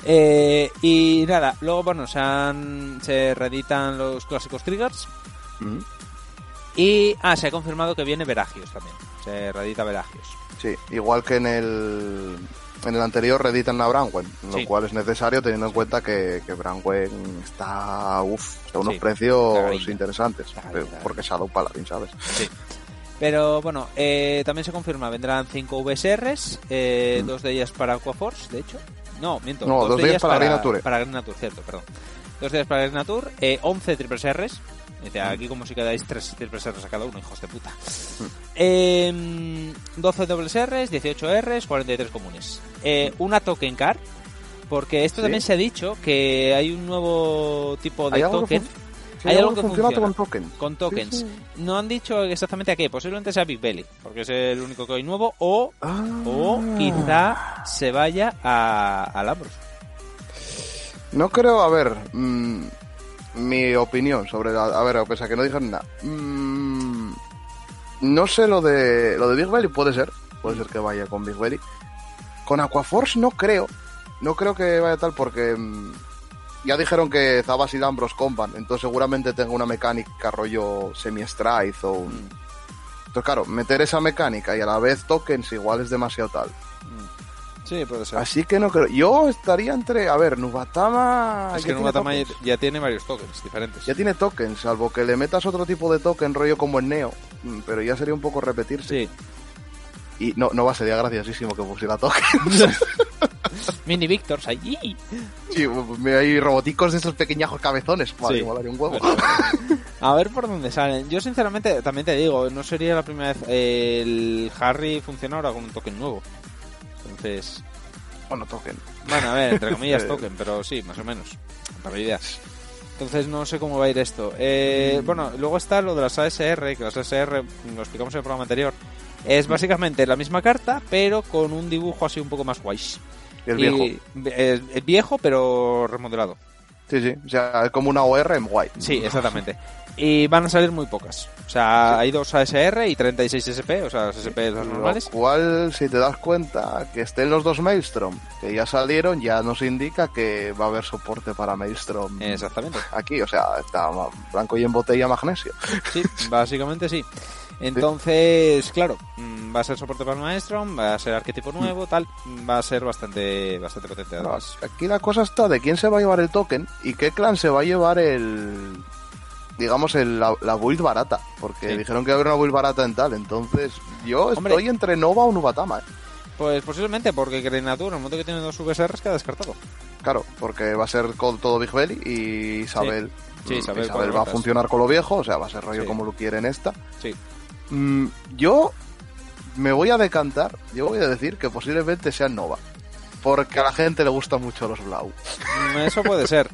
Eh, y nada, luego, bueno, se, han, se reeditan los clásicos triggers. Mm, Y, ah, se ha confirmado que viene Veragios también. Se reedita Veragios. Sí, igual que en el, en el anterior reeditan a Brangwen, lo Sí. cual es necesario teniendo en cuenta que, que Brangwen está, uff, a unos Sí, precios interesantes, cagadillo. porque Shadow Paladin, ¿sabes? Sí. Pero bueno, eh, también se confirma, vendrán 5 VSRs, eh, Mm. dos de ellas para Aquaforce, de hecho. No, miento. No, dos de ellas para Green Nature. Para Green Nature, cierto, perdón. Dos de ellas para Green Nature, eh, 11 triples Rs. Dice, aquí como si quedáis 3 triples Rs a cada uno, hijos de puta. Eh, 12 dobles Rs, 18 Rs, 43 comunes. Eh, una token card, porque esto Sí. también se ha dicho que hay un nuevo tipo de Hay token Sí, Hay algo que funciona funciona. con token. con tokens. Sí, No han dicho exactamente a qué, posiblemente sea Big Belly, porque es el único que hay nuevo, o, Ah. o quizá se vaya a, Ambros. No creo, a ver, mm, mi opinión sobre la, a ver, a pesar que no dijeron nada. Mm, no sé lo de lo de Big Belly, puede ser, puede ser que vaya con Big Belly. Con Aquaforce no creo, no creo que vaya tal porque mm, ya dijeron que Zabas y Lambros comban, entonces seguramente tenga una mecánica rollo semi-stride o un... Entonces claro, meter esa mecánica y a la vez tokens igual es demasiado tal. Sí, puede ser. Así que no creo. Yo estaría entre, a ver, Nubatama... es que Nubatama ya, tiene varios tokens diferentes. Ya tiene tokens, salvo que le metas otro tipo de token rollo como en Neo, mm, pero ya sería un poco repetirse. Sí. Y no, no va, sería graciosísimo que pusiera tokens. Mini Victors ahí. sí, hay roboticos de esos pequeñajos cabezones. Madre, Sí. un huevo. A ver por dónde salen. Yo sinceramente también te digo, no sería la primera vez. eh, el Harry funciona ahora con un token nuevo. Entonces, Bueno, token. Bueno, a ver, entre comillas Eh. token, pero sí, más o menos. Para ideas. Entonces no sé cómo va a ir esto. Eh, Mm. Bueno, luego está lo de las ASR, que las ASR, lo explicamos en el programa anterior, es básicamente la misma carta, pero con un dibujo así un poco más guay. Y- viejo. eh, Es viejo, pero remodelado. Sí, sí. O sea, es como una OR en guay. Sí, exactamente. Y van a salir muy pocas. O sea, hay dos ASR y 36 SP, o sea, las SP las Lo normales. cual, si te das cuenta que estén los dos Maelstrom, que ya salieron, ya nos indica que va a haber soporte para Maelstrom Exactamente. aquí. O sea, está blanco y en botella magnesio. Sí, básicamente sí. Entonces, claro, mm, va a ser soporte para el Maestro, va a ser arquetipo nuevo, tal, va a ser bastante bastante potente además. Aquí la cosa está de quién se va a llevar el token y qué clan se va a llevar el. Digamos, el, la, la build barata. Porque Sí. dijeron que iba a haber una build barata en tal. Entonces, yo Hombre. estoy entre Nova o Nubatama. ¿eh? Pues posiblemente porque Grenatur, en el momento que tiene dos VSRs, queda descartado. Claro, porque va a ser con todo Big Belly y Isabel. Sí, mm, Isabel va a funcionar con lo viejo, o sea, va a ser rollo como lo quiere en esta. Sí. Mm, yo me voy a decantar, yo voy a decir que posiblemente sea Nova. Porque a la gente le gustan mucho los Blau. Mm, Eso puede ser.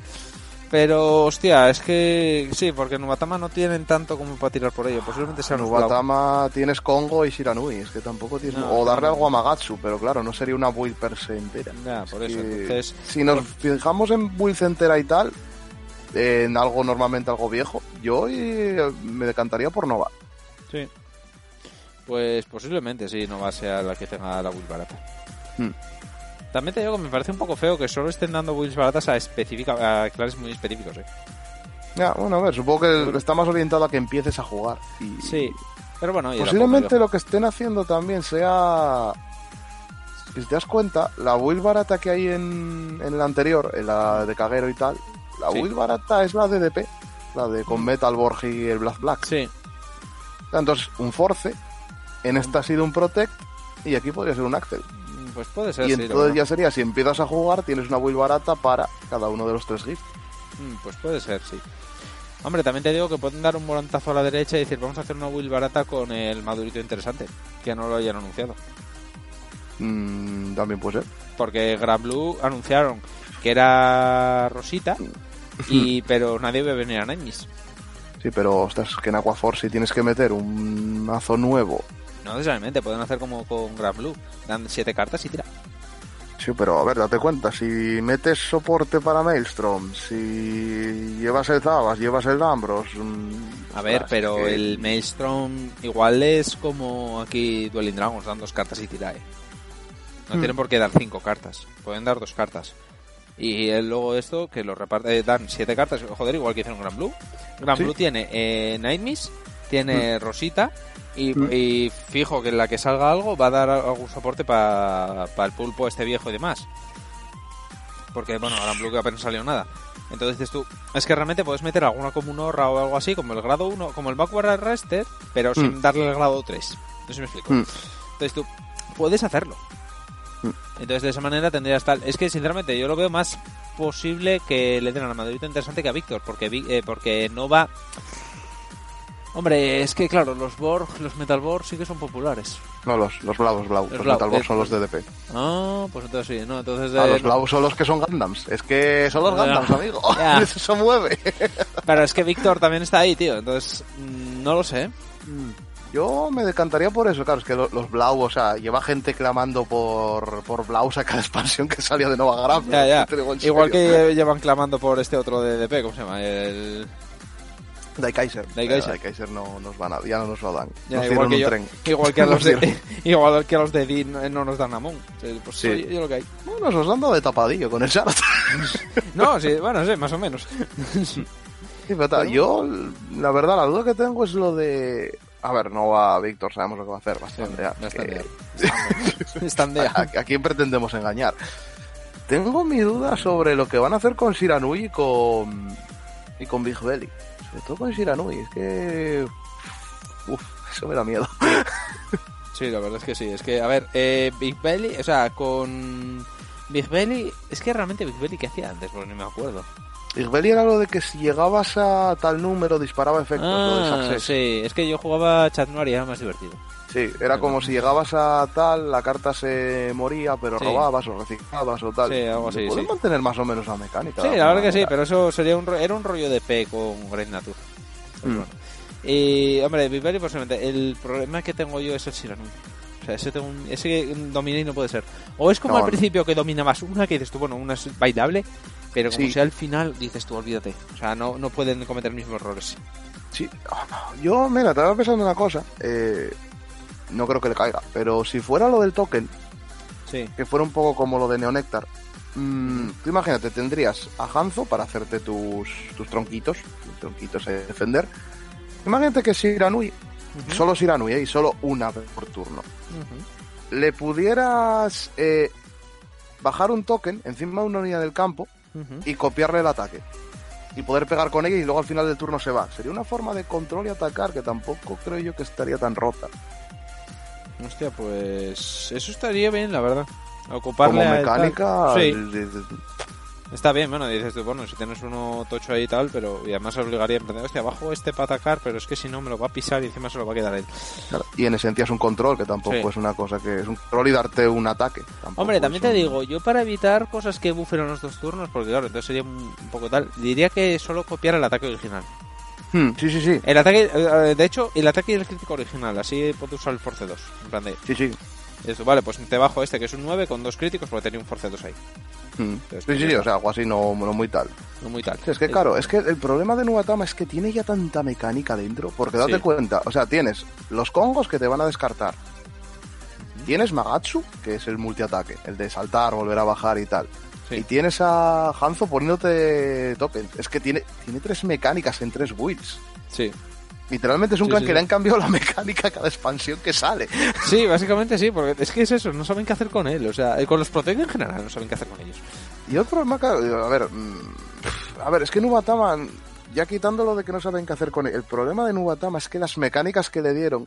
Pero, hostia, es que sí, porque en Nubatama no tienen tanto como para tirar por ello. Posiblemente sea Nubatama. Tienes Kongo y Shiranui, es que tampoco tienes... No, o darle no. algo a Magatsu, pero claro, no sería una build per se entera. Ya, por eso. Y Entonces, si nos fijamos en builds entera y tal, en algo normalmente algo viejo, yo eh, me decantaría por Nova. sí. Pues posiblemente sí, no va a ser la que tenga la build barata. Hmm. También te digo que me parece un poco feo que solo estén dando builds baratas a, específica, a clases muy específicos, eh. Ya, bueno, a ver, supongo que está más orientado a que empieces a jugar. Y Sí, pero bueno, Posiblemente lo que estén haciendo también sea. Si te das cuenta, la build barata que hay en, en el anterior, en la de Caguero y tal, la Sí. build barata es la de DP, la de con Metal Borg y el Black Black. Sí, Entonces, un Force, en esta ha sido un Protect, y aquí podría ser un Axel. mm, pues puede ser, y sí, entonces verdad. ya sería, si empiezas a jugar, tienes una build barata para cada uno de los tres gifts. Mm, Pues puede ser, sí. Hombre, también te digo que pueden dar un volantazo a la derecha y decir, vamos a hacer una build barata con el madurito interesante, que no lo hayan anunciado. Mm, también puede ser. Porque Gran Blue anunciaron que era Rosita, y pero nadie ve venir a Nightmiss. Sí, pero, ostras, que en Aquaforce si tienes que meter un mazo nuevo No necesariamente, pueden hacer como con Gran Blue. Dan siete cartas y tira. Sí, pero a ver, date cuenta, si metes soporte para Maelstrom, si llevas el Zabas, llevas el Ambros... mm, A ver, pero que- el Maelstrom igual es como aquí Dueling Dragons, dan dos cartas y tira, eh. No Hmm. tienen por qué dar cinco cartas, pueden dar dos cartas. Y luego esto, que lo reparte, eh, dan siete cartas, joder, igual que hicieron Gran Blue. Gran Sí. Blue tiene eh, Nightmiss, tiene Rosita, y, Mm. y fijo que en la que salga algo va a dar algún soporte para el pulpo este viejo y demás. Porque, bueno, Gran Blue que apenas salió nada. Entonces dices tú, es que realmente puedes meter alguna como un Horra o algo así, como el grado 1, como el Backward Arrested, pero sin Mm. darle el grado 3. No sé si me explico. Mm. Entonces tú puedes hacerlo. Entonces de esa manera tendrías tal. Es que sinceramente yo lo veo más posible que le den a la Madrid interesante que a Víctor, porque eh, porque no va. Hombre, es que claro, los Borg, los Metal Borg sí que son populares. No, los, los blavos, blau. Los Los, blau, Metal Borg eh, son los DDP. Ah, pues entonces sí, no, entonces. Ah, eh, los no. blavos son los que son Gundams. Es que son los Ya. Gundams, amigo. Eso mueve. Pero es que Víctor también está ahí, tío. Entonces, mm, no lo sé. Yo me decantaría por eso, claro, es que lo- los Blau, o sea, lleva gente clamando por, por Blaus a cada expansión que salía de Nova Graf. Ya, ya. Igual que llevan clamando por este otro DDP, ¿cómo se llama? El... Daikaiser. Daikaiser. Eh, Daikaiser no nos van a, ya no nos lo dan. Ya, nos igual, que un yo- tren. igual que a los de igual que a los de Dean eh, no nos dan Amon. Pues Sí. oye, yo lo que hay. Bueno, nos han dado de tapadillo con el Sharat. No, sí, bueno, sí, más o menos. Sí, pero ta- yo, la verdad, la duda que tengo es lo de... A ver, no va Víctor, sabemos lo que va a hacer, bastante. ya, Bastante. que- Están de ¿A, a quién pretendemos engañar? Tengo mi duda sobre lo que van a hacer con Shiranui y con, y con Big Belly. Sobre todo con Shiranui, es que... Uf, eso me da miedo. Sí, la verdad es que sí. Es que, a ver, eh, Big Belly, o sea, con Big Belly, es que realmente Big Belly, ¿qué hacía antes? Porque ni me acuerdo. Big Belly era lo de que si llegabas a tal número disparaba efectos, lo de Ah, Success. sí, es que yo jugaba Chat Noir y era más divertido. Sí, era como si llegabas a tal, la carta se moría, pero Sí. robabas o reciclabas o tal. Sí, algo así, Pueden sí. mantener más o menos la mecánica. Sí, la verdad que sí, pero eso sería un, era un rollo de P con Great Nature. Mm. bueno. Y, hombre, Belly, posiblemente, el problema que tengo yo es el Shiranui. O sea, ese, tengo un- ese Dominate no puede ser. O es como No, al principio que dominabas una, que dices tú, bueno, una es bailable, pero como Sí. sea al final, dices tú, olvídate. O sea, no, no pueden cometer los mismos errores. Sí, yo, mira, estaba pensando una cosa. eh, no creo que le caiga, pero si fuera lo del token, Sí. que fuera un poco como lo de Neonectar, mm, tú imagínate, tendrías a Hanzo para hacerte tus, tus tronquitos, tus tronquitos a defender. Imagínate que Shiranui, solo Shiranui, ¿eh? y solo una vez por turno. Le pudieras eh, bajar un token encima de una unidad del campo y copiarle el ataque. Y poder pegar con ella y luego al final del turno se va. Sería una forma de control y atacar que tampoco creo yo que estaría tan rota. Hostia, pues eso estaría bien, la verdad. Ocuparle Como mecánica, Sí. de- de- Está bien, bueno, dices tú, bueno, si tienes uno tocho ahí y tal, pero y además obligaría a emprender, hostia, abajo este para atacar, pero es que si no me lo va a pisar y encima se lo va a quedar él. claro, y en esencia es un control, que tampoco Sí. es una cosa que es un control y darte un ataque. Tampoco Hombre, también te un- digo, yo para evitar cosas que buffen en los dos turnos, porque claro, entonces sería un poco tal, diría que solo copiar el ataque original. Hmm, sí, sí, sí. El ataque, eh, de hecho, el ataque y el crítico original, así puedo usar el Force 2. En plan de, Sí, sí. vale, pues te bajo este que es un 9 con dos críticos porque tenía un Force 2 ahí. Hmm. Entonces, Sí, sí, sí, o sea, algo así no, no muy tal. No muy tal. Sí, es que claro, es que el problema de Nubatama es que tiene ya tanta mecánica dentro, porque date cuenta, o sea, tienes los congos que te van a descartar. Tienes Magatsu, que es el multiataque, el de saltar, volver a bajar y tal. Sí. Y tienes a Hanzo poniéndote tokens. Es que tiene, tiene tres mecánicas en tres builds. Sí. Literalmente es un Sí, clan sí, que le han cambiado la mecánica a cada expansión que sale. Sí, básicamente sí, porque es que es eso, no saben qué hacer con él. O sea, eh, con los Protect en general no saben qué hacer con ellos. Y el problema, a ver, mm, a ver, es que Nubatama, ya quitándolo de que no saben qué hacer con él, el problema de Nubatama es que las mecánicas que le dieron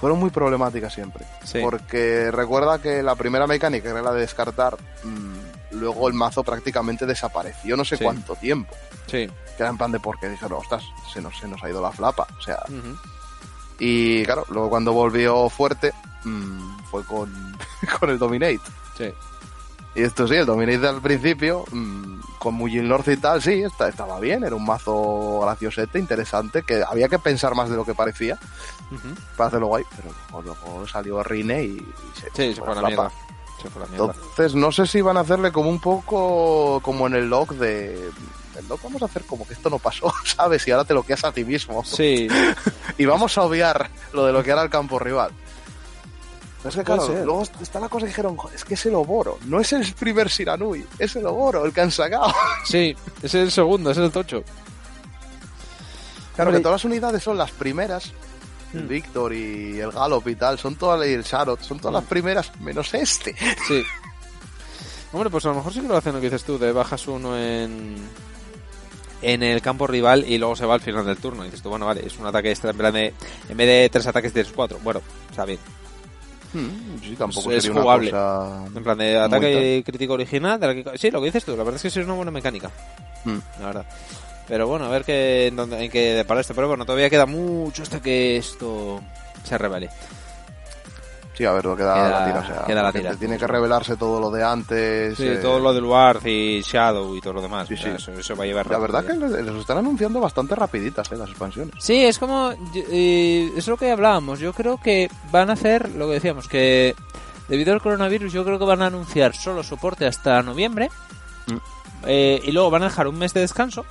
fueron muy problemáticas siempre. Sí. Porque recuerda que la primera mecánica era la de descartar, mm, luego el mazo prácticamente desapareció no sé Sí. cuánto tiempo. Sí. Que era en plan de porque dijeron, ostras, se nos, se nos ha ido la flapa. O sea, y claro, luego cuando volvió fuerte, mm, fue con, con el Dominate. Sí. Y esto sí, el Dominate al principio, mm, con Mujin North y tal, sí, esta- estaba bien, era un mazo graciosete, interesante, que había que pensar más de lo que parecía Ujú. para hacerlo guay, pero luego, luego salió Rine y, y se, Sí, se fue a la flapa. mierda. Se fue a la mierda. Entonces, no sé si van a hacerle como un poco como en el log de... El log vamos a hacer como que esto no pasó, ¿sabes? Y ahora te lo quedas a ti mismo. Sí, Y vamos a obviar lo de lo que era el campo rival. Es que claro, ser. luego está la cosa que dijeron, "Jo, es que es el Oboro, no es el primer Siranui, es el Oboro el que han sacado. Sí, ese es el segundo, ese es el tocho. Claro Hombre. que todas las unidades son las primeras, el Mm. Victor y el Gallop y tal, son todas y el Sharot, son todas las primeras, menos este. Sí. Hombre, pues a lo mejor sí que lo hacen lo que dices tú, de bajas uno en en el campo rival y luego se va al final del turno. Y dices tú, bueno, vale, es un ataque extra en plan de, en vez de tres ataques tienes cuatro. Bueno, está bien. Mm, Sí, tampoco Es sería jugable. una cosa... En plan de ataque crítico original. de la que- sí, lo que dices tú, la verdad es que sí es una buena mecánica. Mm. La verdad. Pero bueno, a ver qué, en, dónde- en qué depara esto. Pero bueno, todavía queda mucho hasta que esto se revele. Sí, a ver, lo queda, Queda- la tira, o sea, queda la tira. tiene que revelarse todo lo de antes. Sí, eh, todo lo del Warth y Shadow y todo lo demás. Sí, sí. Eso, eso va a llevar La verdad que les, están anunciando bastante rapiditas, eh, las expansiones. Sí, es como. eh, es lo que hablábamos. Yo creo que van a hacer lo que decíamos, que debido al coronavirus, yo creo que van a anunciar solo soporte hasta noviembre. Mm. eh, y luego van a dejar un mes de descanso.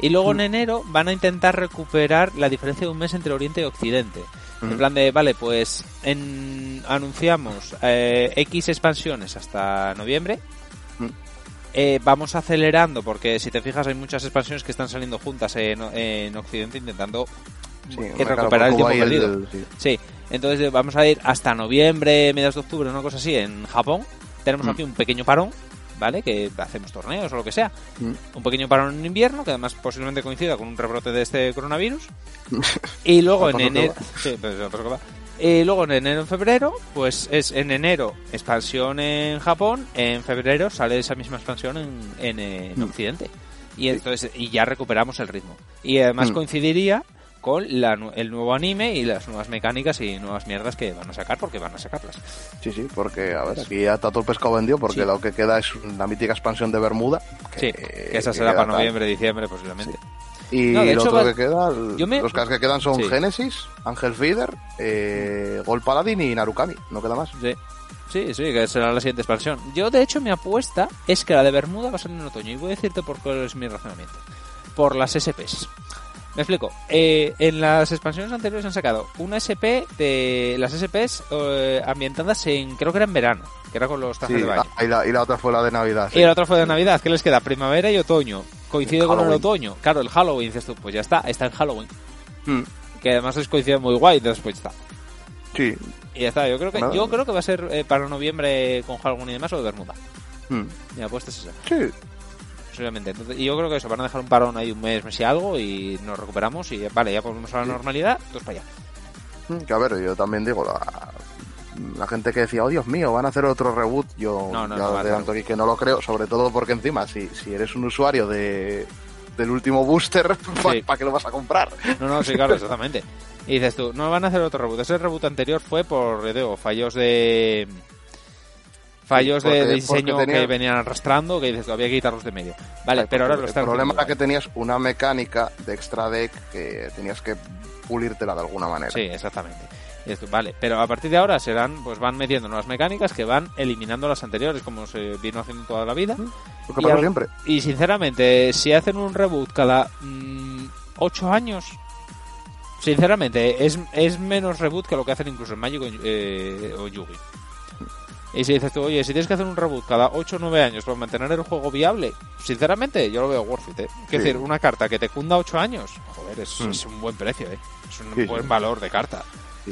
Y luego en Mm. enero van a intentar recuperar la diferencia de un mes entre Oriente y Occidente. En plan de, vale, pues en, anunciamos eh, X expansiones hasta noviembre. Mm. Eh, vamos acelerando porque si te fijas hay muchas expansiones que están saliendo juntas en, en Occidente intentando Sí, recuperar el tiempo el- perdido. sí. Sí, entonces eh, vamos a ir hasta noviembre, mediados de octubre, una cosa así, en Japón. Tenemos Mm. aquí un pequeño parón, ¿vale? Que hacemos torneos o lo que sea. Mm. Un pequeño parón en invierno, que además posiblemente coincida con un rebrote de este coronavirus. Y luego en enero... Sí, pues, luego en enero, en febrero, pues es en enero expansión en Japón, en febrero sale esa misma expansión en, en, eh, en Mm. Occidente. Y entonces y ya recuperamos el ritmo. Y además Mm. coincidiría con la nu- el nuevo anime y las nuevas mecánicas y nuevas mierdas que van a sacar porque van a sacarlas. Sí, sí, porque, a ver, aquí ya está todo el pescado vendido porque Sí. lo que queda es la mítica expansión de Bermuda. Sí, que, que esa que será para tal. noviembre, diciembre posiblemente. Y No, lo hecho, otro que queda, me- los casos que quedan son Sí. Genesis, Ángel Feeder, eh, Gol Paladin y Narukami, no queda más. Sí. Sí, sí, que será la siguiente expansión. Yo, de hecho, mi apuesta es que la de Bermuda va a salir en otoño. Y voy a decirte por cuál es mi razonamiento. Por las SPs. Me explico. Eh, en las expansiones anteriores han sacado una SP de las SPs eh, ambientadas en, creo que era en verano, que era con los trajes Sí, de baño. y, la, y la otra fue la de Navidad. sí. Y la otra fue de Navidad, que les queda primavera y otoño. Coincide con el otoño. Claro, el Halloween, dices tú, pues ya está, está en Halloween. Mm, Que además es coincide muy guay, entonces pues está. sí. Y ya está, yo creo que, yo creo que va a ser eh, para noviembre con Halloween y demás o de Bermuda. mm, Mi apuesta es esa, sí. Posiblemente. Entonces, y yo creo que eso, van a dejar un parón ahí un mes, mes y algo y nos recuperamos y vale, ya volvemos a la normalidad, todos para allá. Mm, Que a ver, yo también digo, la, la gente que decía, oh Dios mío, van a hacer otro reboot, yo No, no, ya no van a adelanto hacer aquí que no lo creo, sobre todo porque encima, si, si eres un usuario de del último booster, ¿para qué lo vas a comprar? No, no, sí, claro, exactamente. Y dices tú, no van a hacer otro reboot. Ese reboot anterior fue por, ya digo, fallos de... Fallos de- porque- de diseño porque tenía- que venían arrastrando, que dices tú, había que quitarlos de medio. Vale, pero ahora porque lo están El problema era que tenías una mecánica de extra deck que tenías que pulírtela de alguna manera. Sí, exactamente. Vale, pero a partir de ahora serán, pues van metiendo nuevas mecánicas que van eliminando las anteriores, como se vino haciendo toda la vida. Lo que Y pasa al- siempre. Y sinceramente, si hacen un reboot cada 8 años, sinceramente, es, es menos reboot que lo que hacen incluso en Magic o, eh, o Yugi. Y si dices tú, oye, si tienes que hacer un reboot cada 8 o 9 años para mantener el juego viable, sinceramente, yo lo veo worth it, ¿eh? Es Sí. decir, una carta que te cunda 8 años, joder, es, Mm. es un buen precio, ¿eh? Es un Sí, buen sí. valor de carta.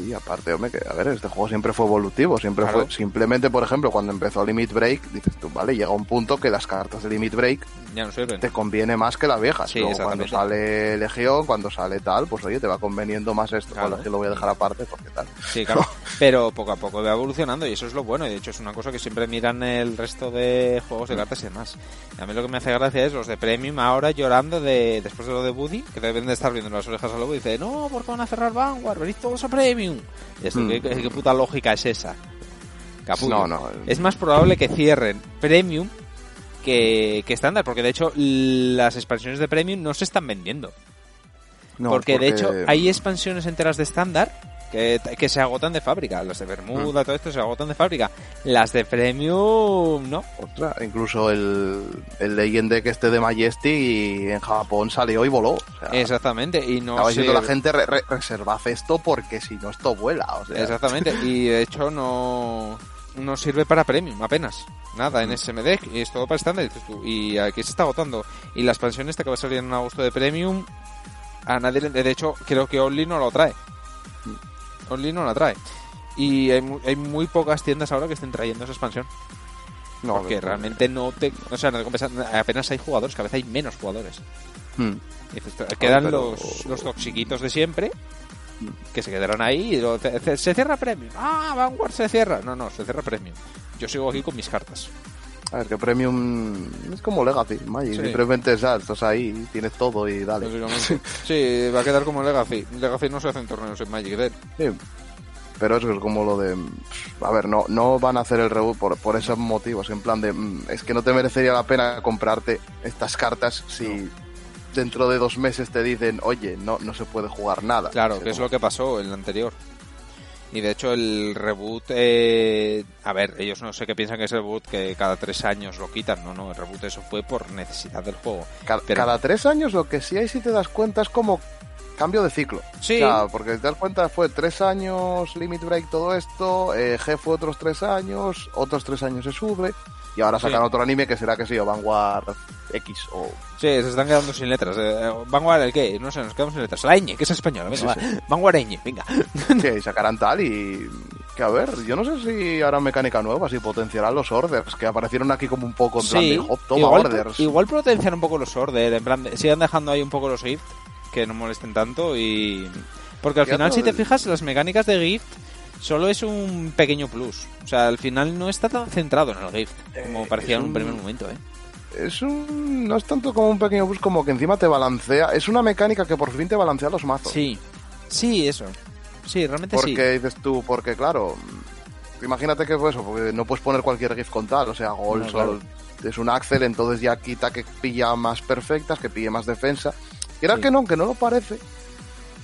Sí, aparte, hombre, que a ver, este juego siempre fue evolutivo, siempre Claro. fue, simplemente, por ejemplo, cuando empezó Limit Break, dices tú, vale, llega un punto que las cartas de Limit Break Ya no sirven. te conviene más que las viejas. Sí, Luego, cuando sale Legión, cuando sale tal, pues oye, te va conveniendo más esto. Claro. Que lo voy a dejar aparte porque tal. Sí, claro. Pero poco a poco va evolucionando y eso es lo bueno. Y de hecho es una cosa que siempre miran el resto de juegos de cartas y demás. Y a mí lo que me hace gracia es los de Premium ahora llorando de después de lo de Buddy, que deben de estar viendo las orejas a lobo y dice, no, ¿por qué van a cerrar Vanguard? Venid todos a Premium. Y esto, Mm. ¿qué, puta lógica es esa? Capullo. No, no. Es más probable que cierren Premium que, que estándar, porque de hecho las expansiones de Premium no se están vendiendo. no, porque, de hecho hay expansiones enteras de estándar que, que se agotan de fábrica. Las de Bermuda, todo esto se agotan de fábrica. Las de Premium, no. Ostras, incluso el, el Legend Deck este de Majesty en Japón salió y voló. O sea, Exactamente. Y no sé- diciendo la gente, re- re- reservad esto porque si no esto vuela. O sea, Exactamente. Y de hecho no, no sirve para Premium, apenas. Nada, en SMD. Y es todo para estándar. Y aquí se está agotando. Y la expansión esta que va a salir en agosto de Premium, a nadie le- De hecho, creo que Only no lo trae. Only no la trae. Y hay, hay muy pocas tiendas ahora que estén trayendo esa expansión. no, Porque realmente no te... O sea, no te compensa- apenas hay jugadores, cada vez hay menos jugadores. Hmm. Quedan pero- los, los toxiquitos de siempre que se quedarán ahí y lo- se, se cierra Premium. Ah, Vanguard se cierra. No, no, se cierra Premium. Yo sigo aquí con mis cartas. A ver, que Premium es como Legacy, Magic. Sí. Simplemente estás ahí, tienes todo y dale. Sí, va a quedar como Legacy. Legacy no se hacen torneos en Magic Dead. Sí. Pero eso es como lo de. A ver, no, no van a hacer el reboot por, por esos motivos. En plan de. mm, Es que no te merecería la pena comprarte estas cartas si dentro de dos meses te dicen, oye, no, no se puede jugar nada. Claro, que es lo que pasó en el anterior. Y de hecho el reboot, eh, a ver, ellos no sé qué piensan que es el reboot que cada tres años lo quitan, no, no, el reboot eso fue por necesidad del juego. Pero- Cada tres años lo que sí hay, si te das cuenta, es como cambio de ciclo. Sí. O sea, porque si te das cuenta, fue tres años Limit Break todo esto, eh, G fue otros tres años, otros tres años se sube, y ahora sacan Sí. otro anime que será que sí, o Vanguard X, o... Sí, se están quedando sin letras. Eh, Vanguard, ¿el qué? No sé, nos quedamos sin letras. La ñ, que es española, venga, Sí, va. Vanguard ñ, venga. Sí, y sacarán tal y... Que a ver, yo no sé si harán mecánica nueva, si potenciarán los orders, que aparecieron aquí como un poco en plan Sí, de, "Hop, toma igual, orders. igual potenciar un poco los order, en plan, de- sigan dejando ahí un poco los gift, que no molesten tanto y... Porque al final, si te fijas, las mecánicas de gift solo es un pequeño plus. O sea, al final no está tan centrado en el gift, como Eh, parecía en un un- primer momento, ¿eh? Es un... No es tanto como un pequeño bus como que encima te balancea. Es una mecánica que por fin te balancea los mazos. Sí, sí, eso. Sí, realmente sí. Porque dices tú, porque claro, imagínate que pues eso, porque no puedes poner cualquier GIF con tal, o sea, Gol No, claro. solo es un Axel, entonces ya quita que pilla más perfectas, que pille más defensa. Y era Sí. que no, que no lo parece.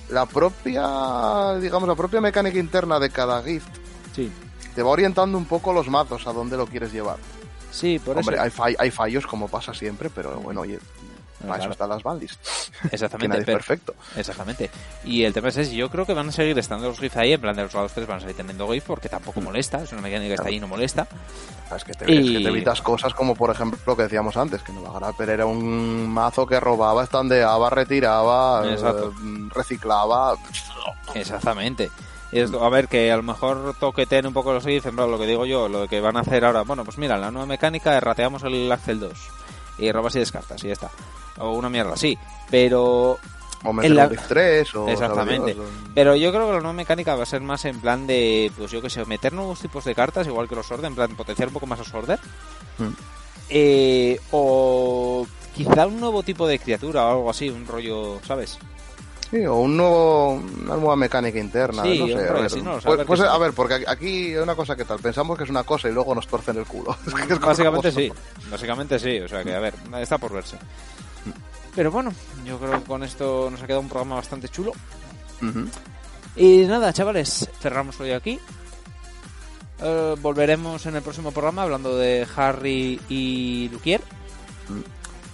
La propia, digamos, la propia mecánica interna de cada gift Sí, te va orientando un poco los mazos a dónde lo quieres llevar. Sí, por Hombre, eso. hay, fall- hay fallos como pasa siempre, pero bueno, oye, para Claro. eso están las bandis. Que Exactamente, nadie es pero- perfecto. Exactamente. Y el tema es ese, yo creo que van a seguir estando los GIFs ahí, en plan de los lados 3 van a seguir teniendo GIF porque tampoco Mm. molesta, es una mecánica que está ahí y no molesta. Es que, te, Y- es que te evitas cosas como, por ejemplo, lo que decíamos antes, que Nova Grapper era un mazo que robaba, estandeaba, retiraba, eh, reciclaba. Exactamente. Y esto, a ver, que a lo mejor toqueteen un poco los GIFs, en plan lo que digo yo, lo que van a hacer ahora, bueno, pues mira, la nueva mecánica rateamos el Axel 2 y robas y descartas y ya está. O una mierda así. Pero O meter la- un Div 3 o... Exactamente. Pero yo creo que la nueva mecánica va a ser más en plan de, pues yo que sé, meter nuevos tipos de cartas, igual que los Order, en plan potenciar un poco más los Order. Mm. Eh, o quizá un nuevo tipo de criatura o algo así, un rollo, ¿sabes? Sí, o un nuevo, una nueva mecánica interna. Sí, no sé, a ver. así, no lo sé, a Pues, ver pues, a ver, porque aquí hay una cosa que tal, pensamos que es una cosa y luego nos torcen el culo. Es que es Básicamente sí, básicamente sí, o sea que a ver, está por verse. Pero bueno, yo creo que con esto nos ha quedado un programa bastante chulo. Y nada, chavales, cerramos hoy aquí. Eh, volveremos en el próximo programa hablando de Harry y Luquier.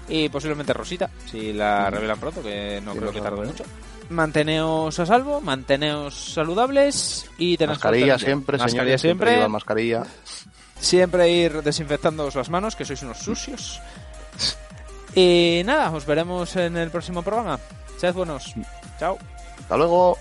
Y posiblemente Rosita, si la Mm. revelan pronto, que no Sí, creo que tarde mucho. Manteneos a salvo, manteneos saludables y tened Mascarilla siempre, Mascarilla señores. siempre. llevan mascarilla. Siempre ir desinfectándoos las manos, que sois unos sucios. Y nada, os veremos en el próximo programa. Sed buenos. Chao. Hasta luego.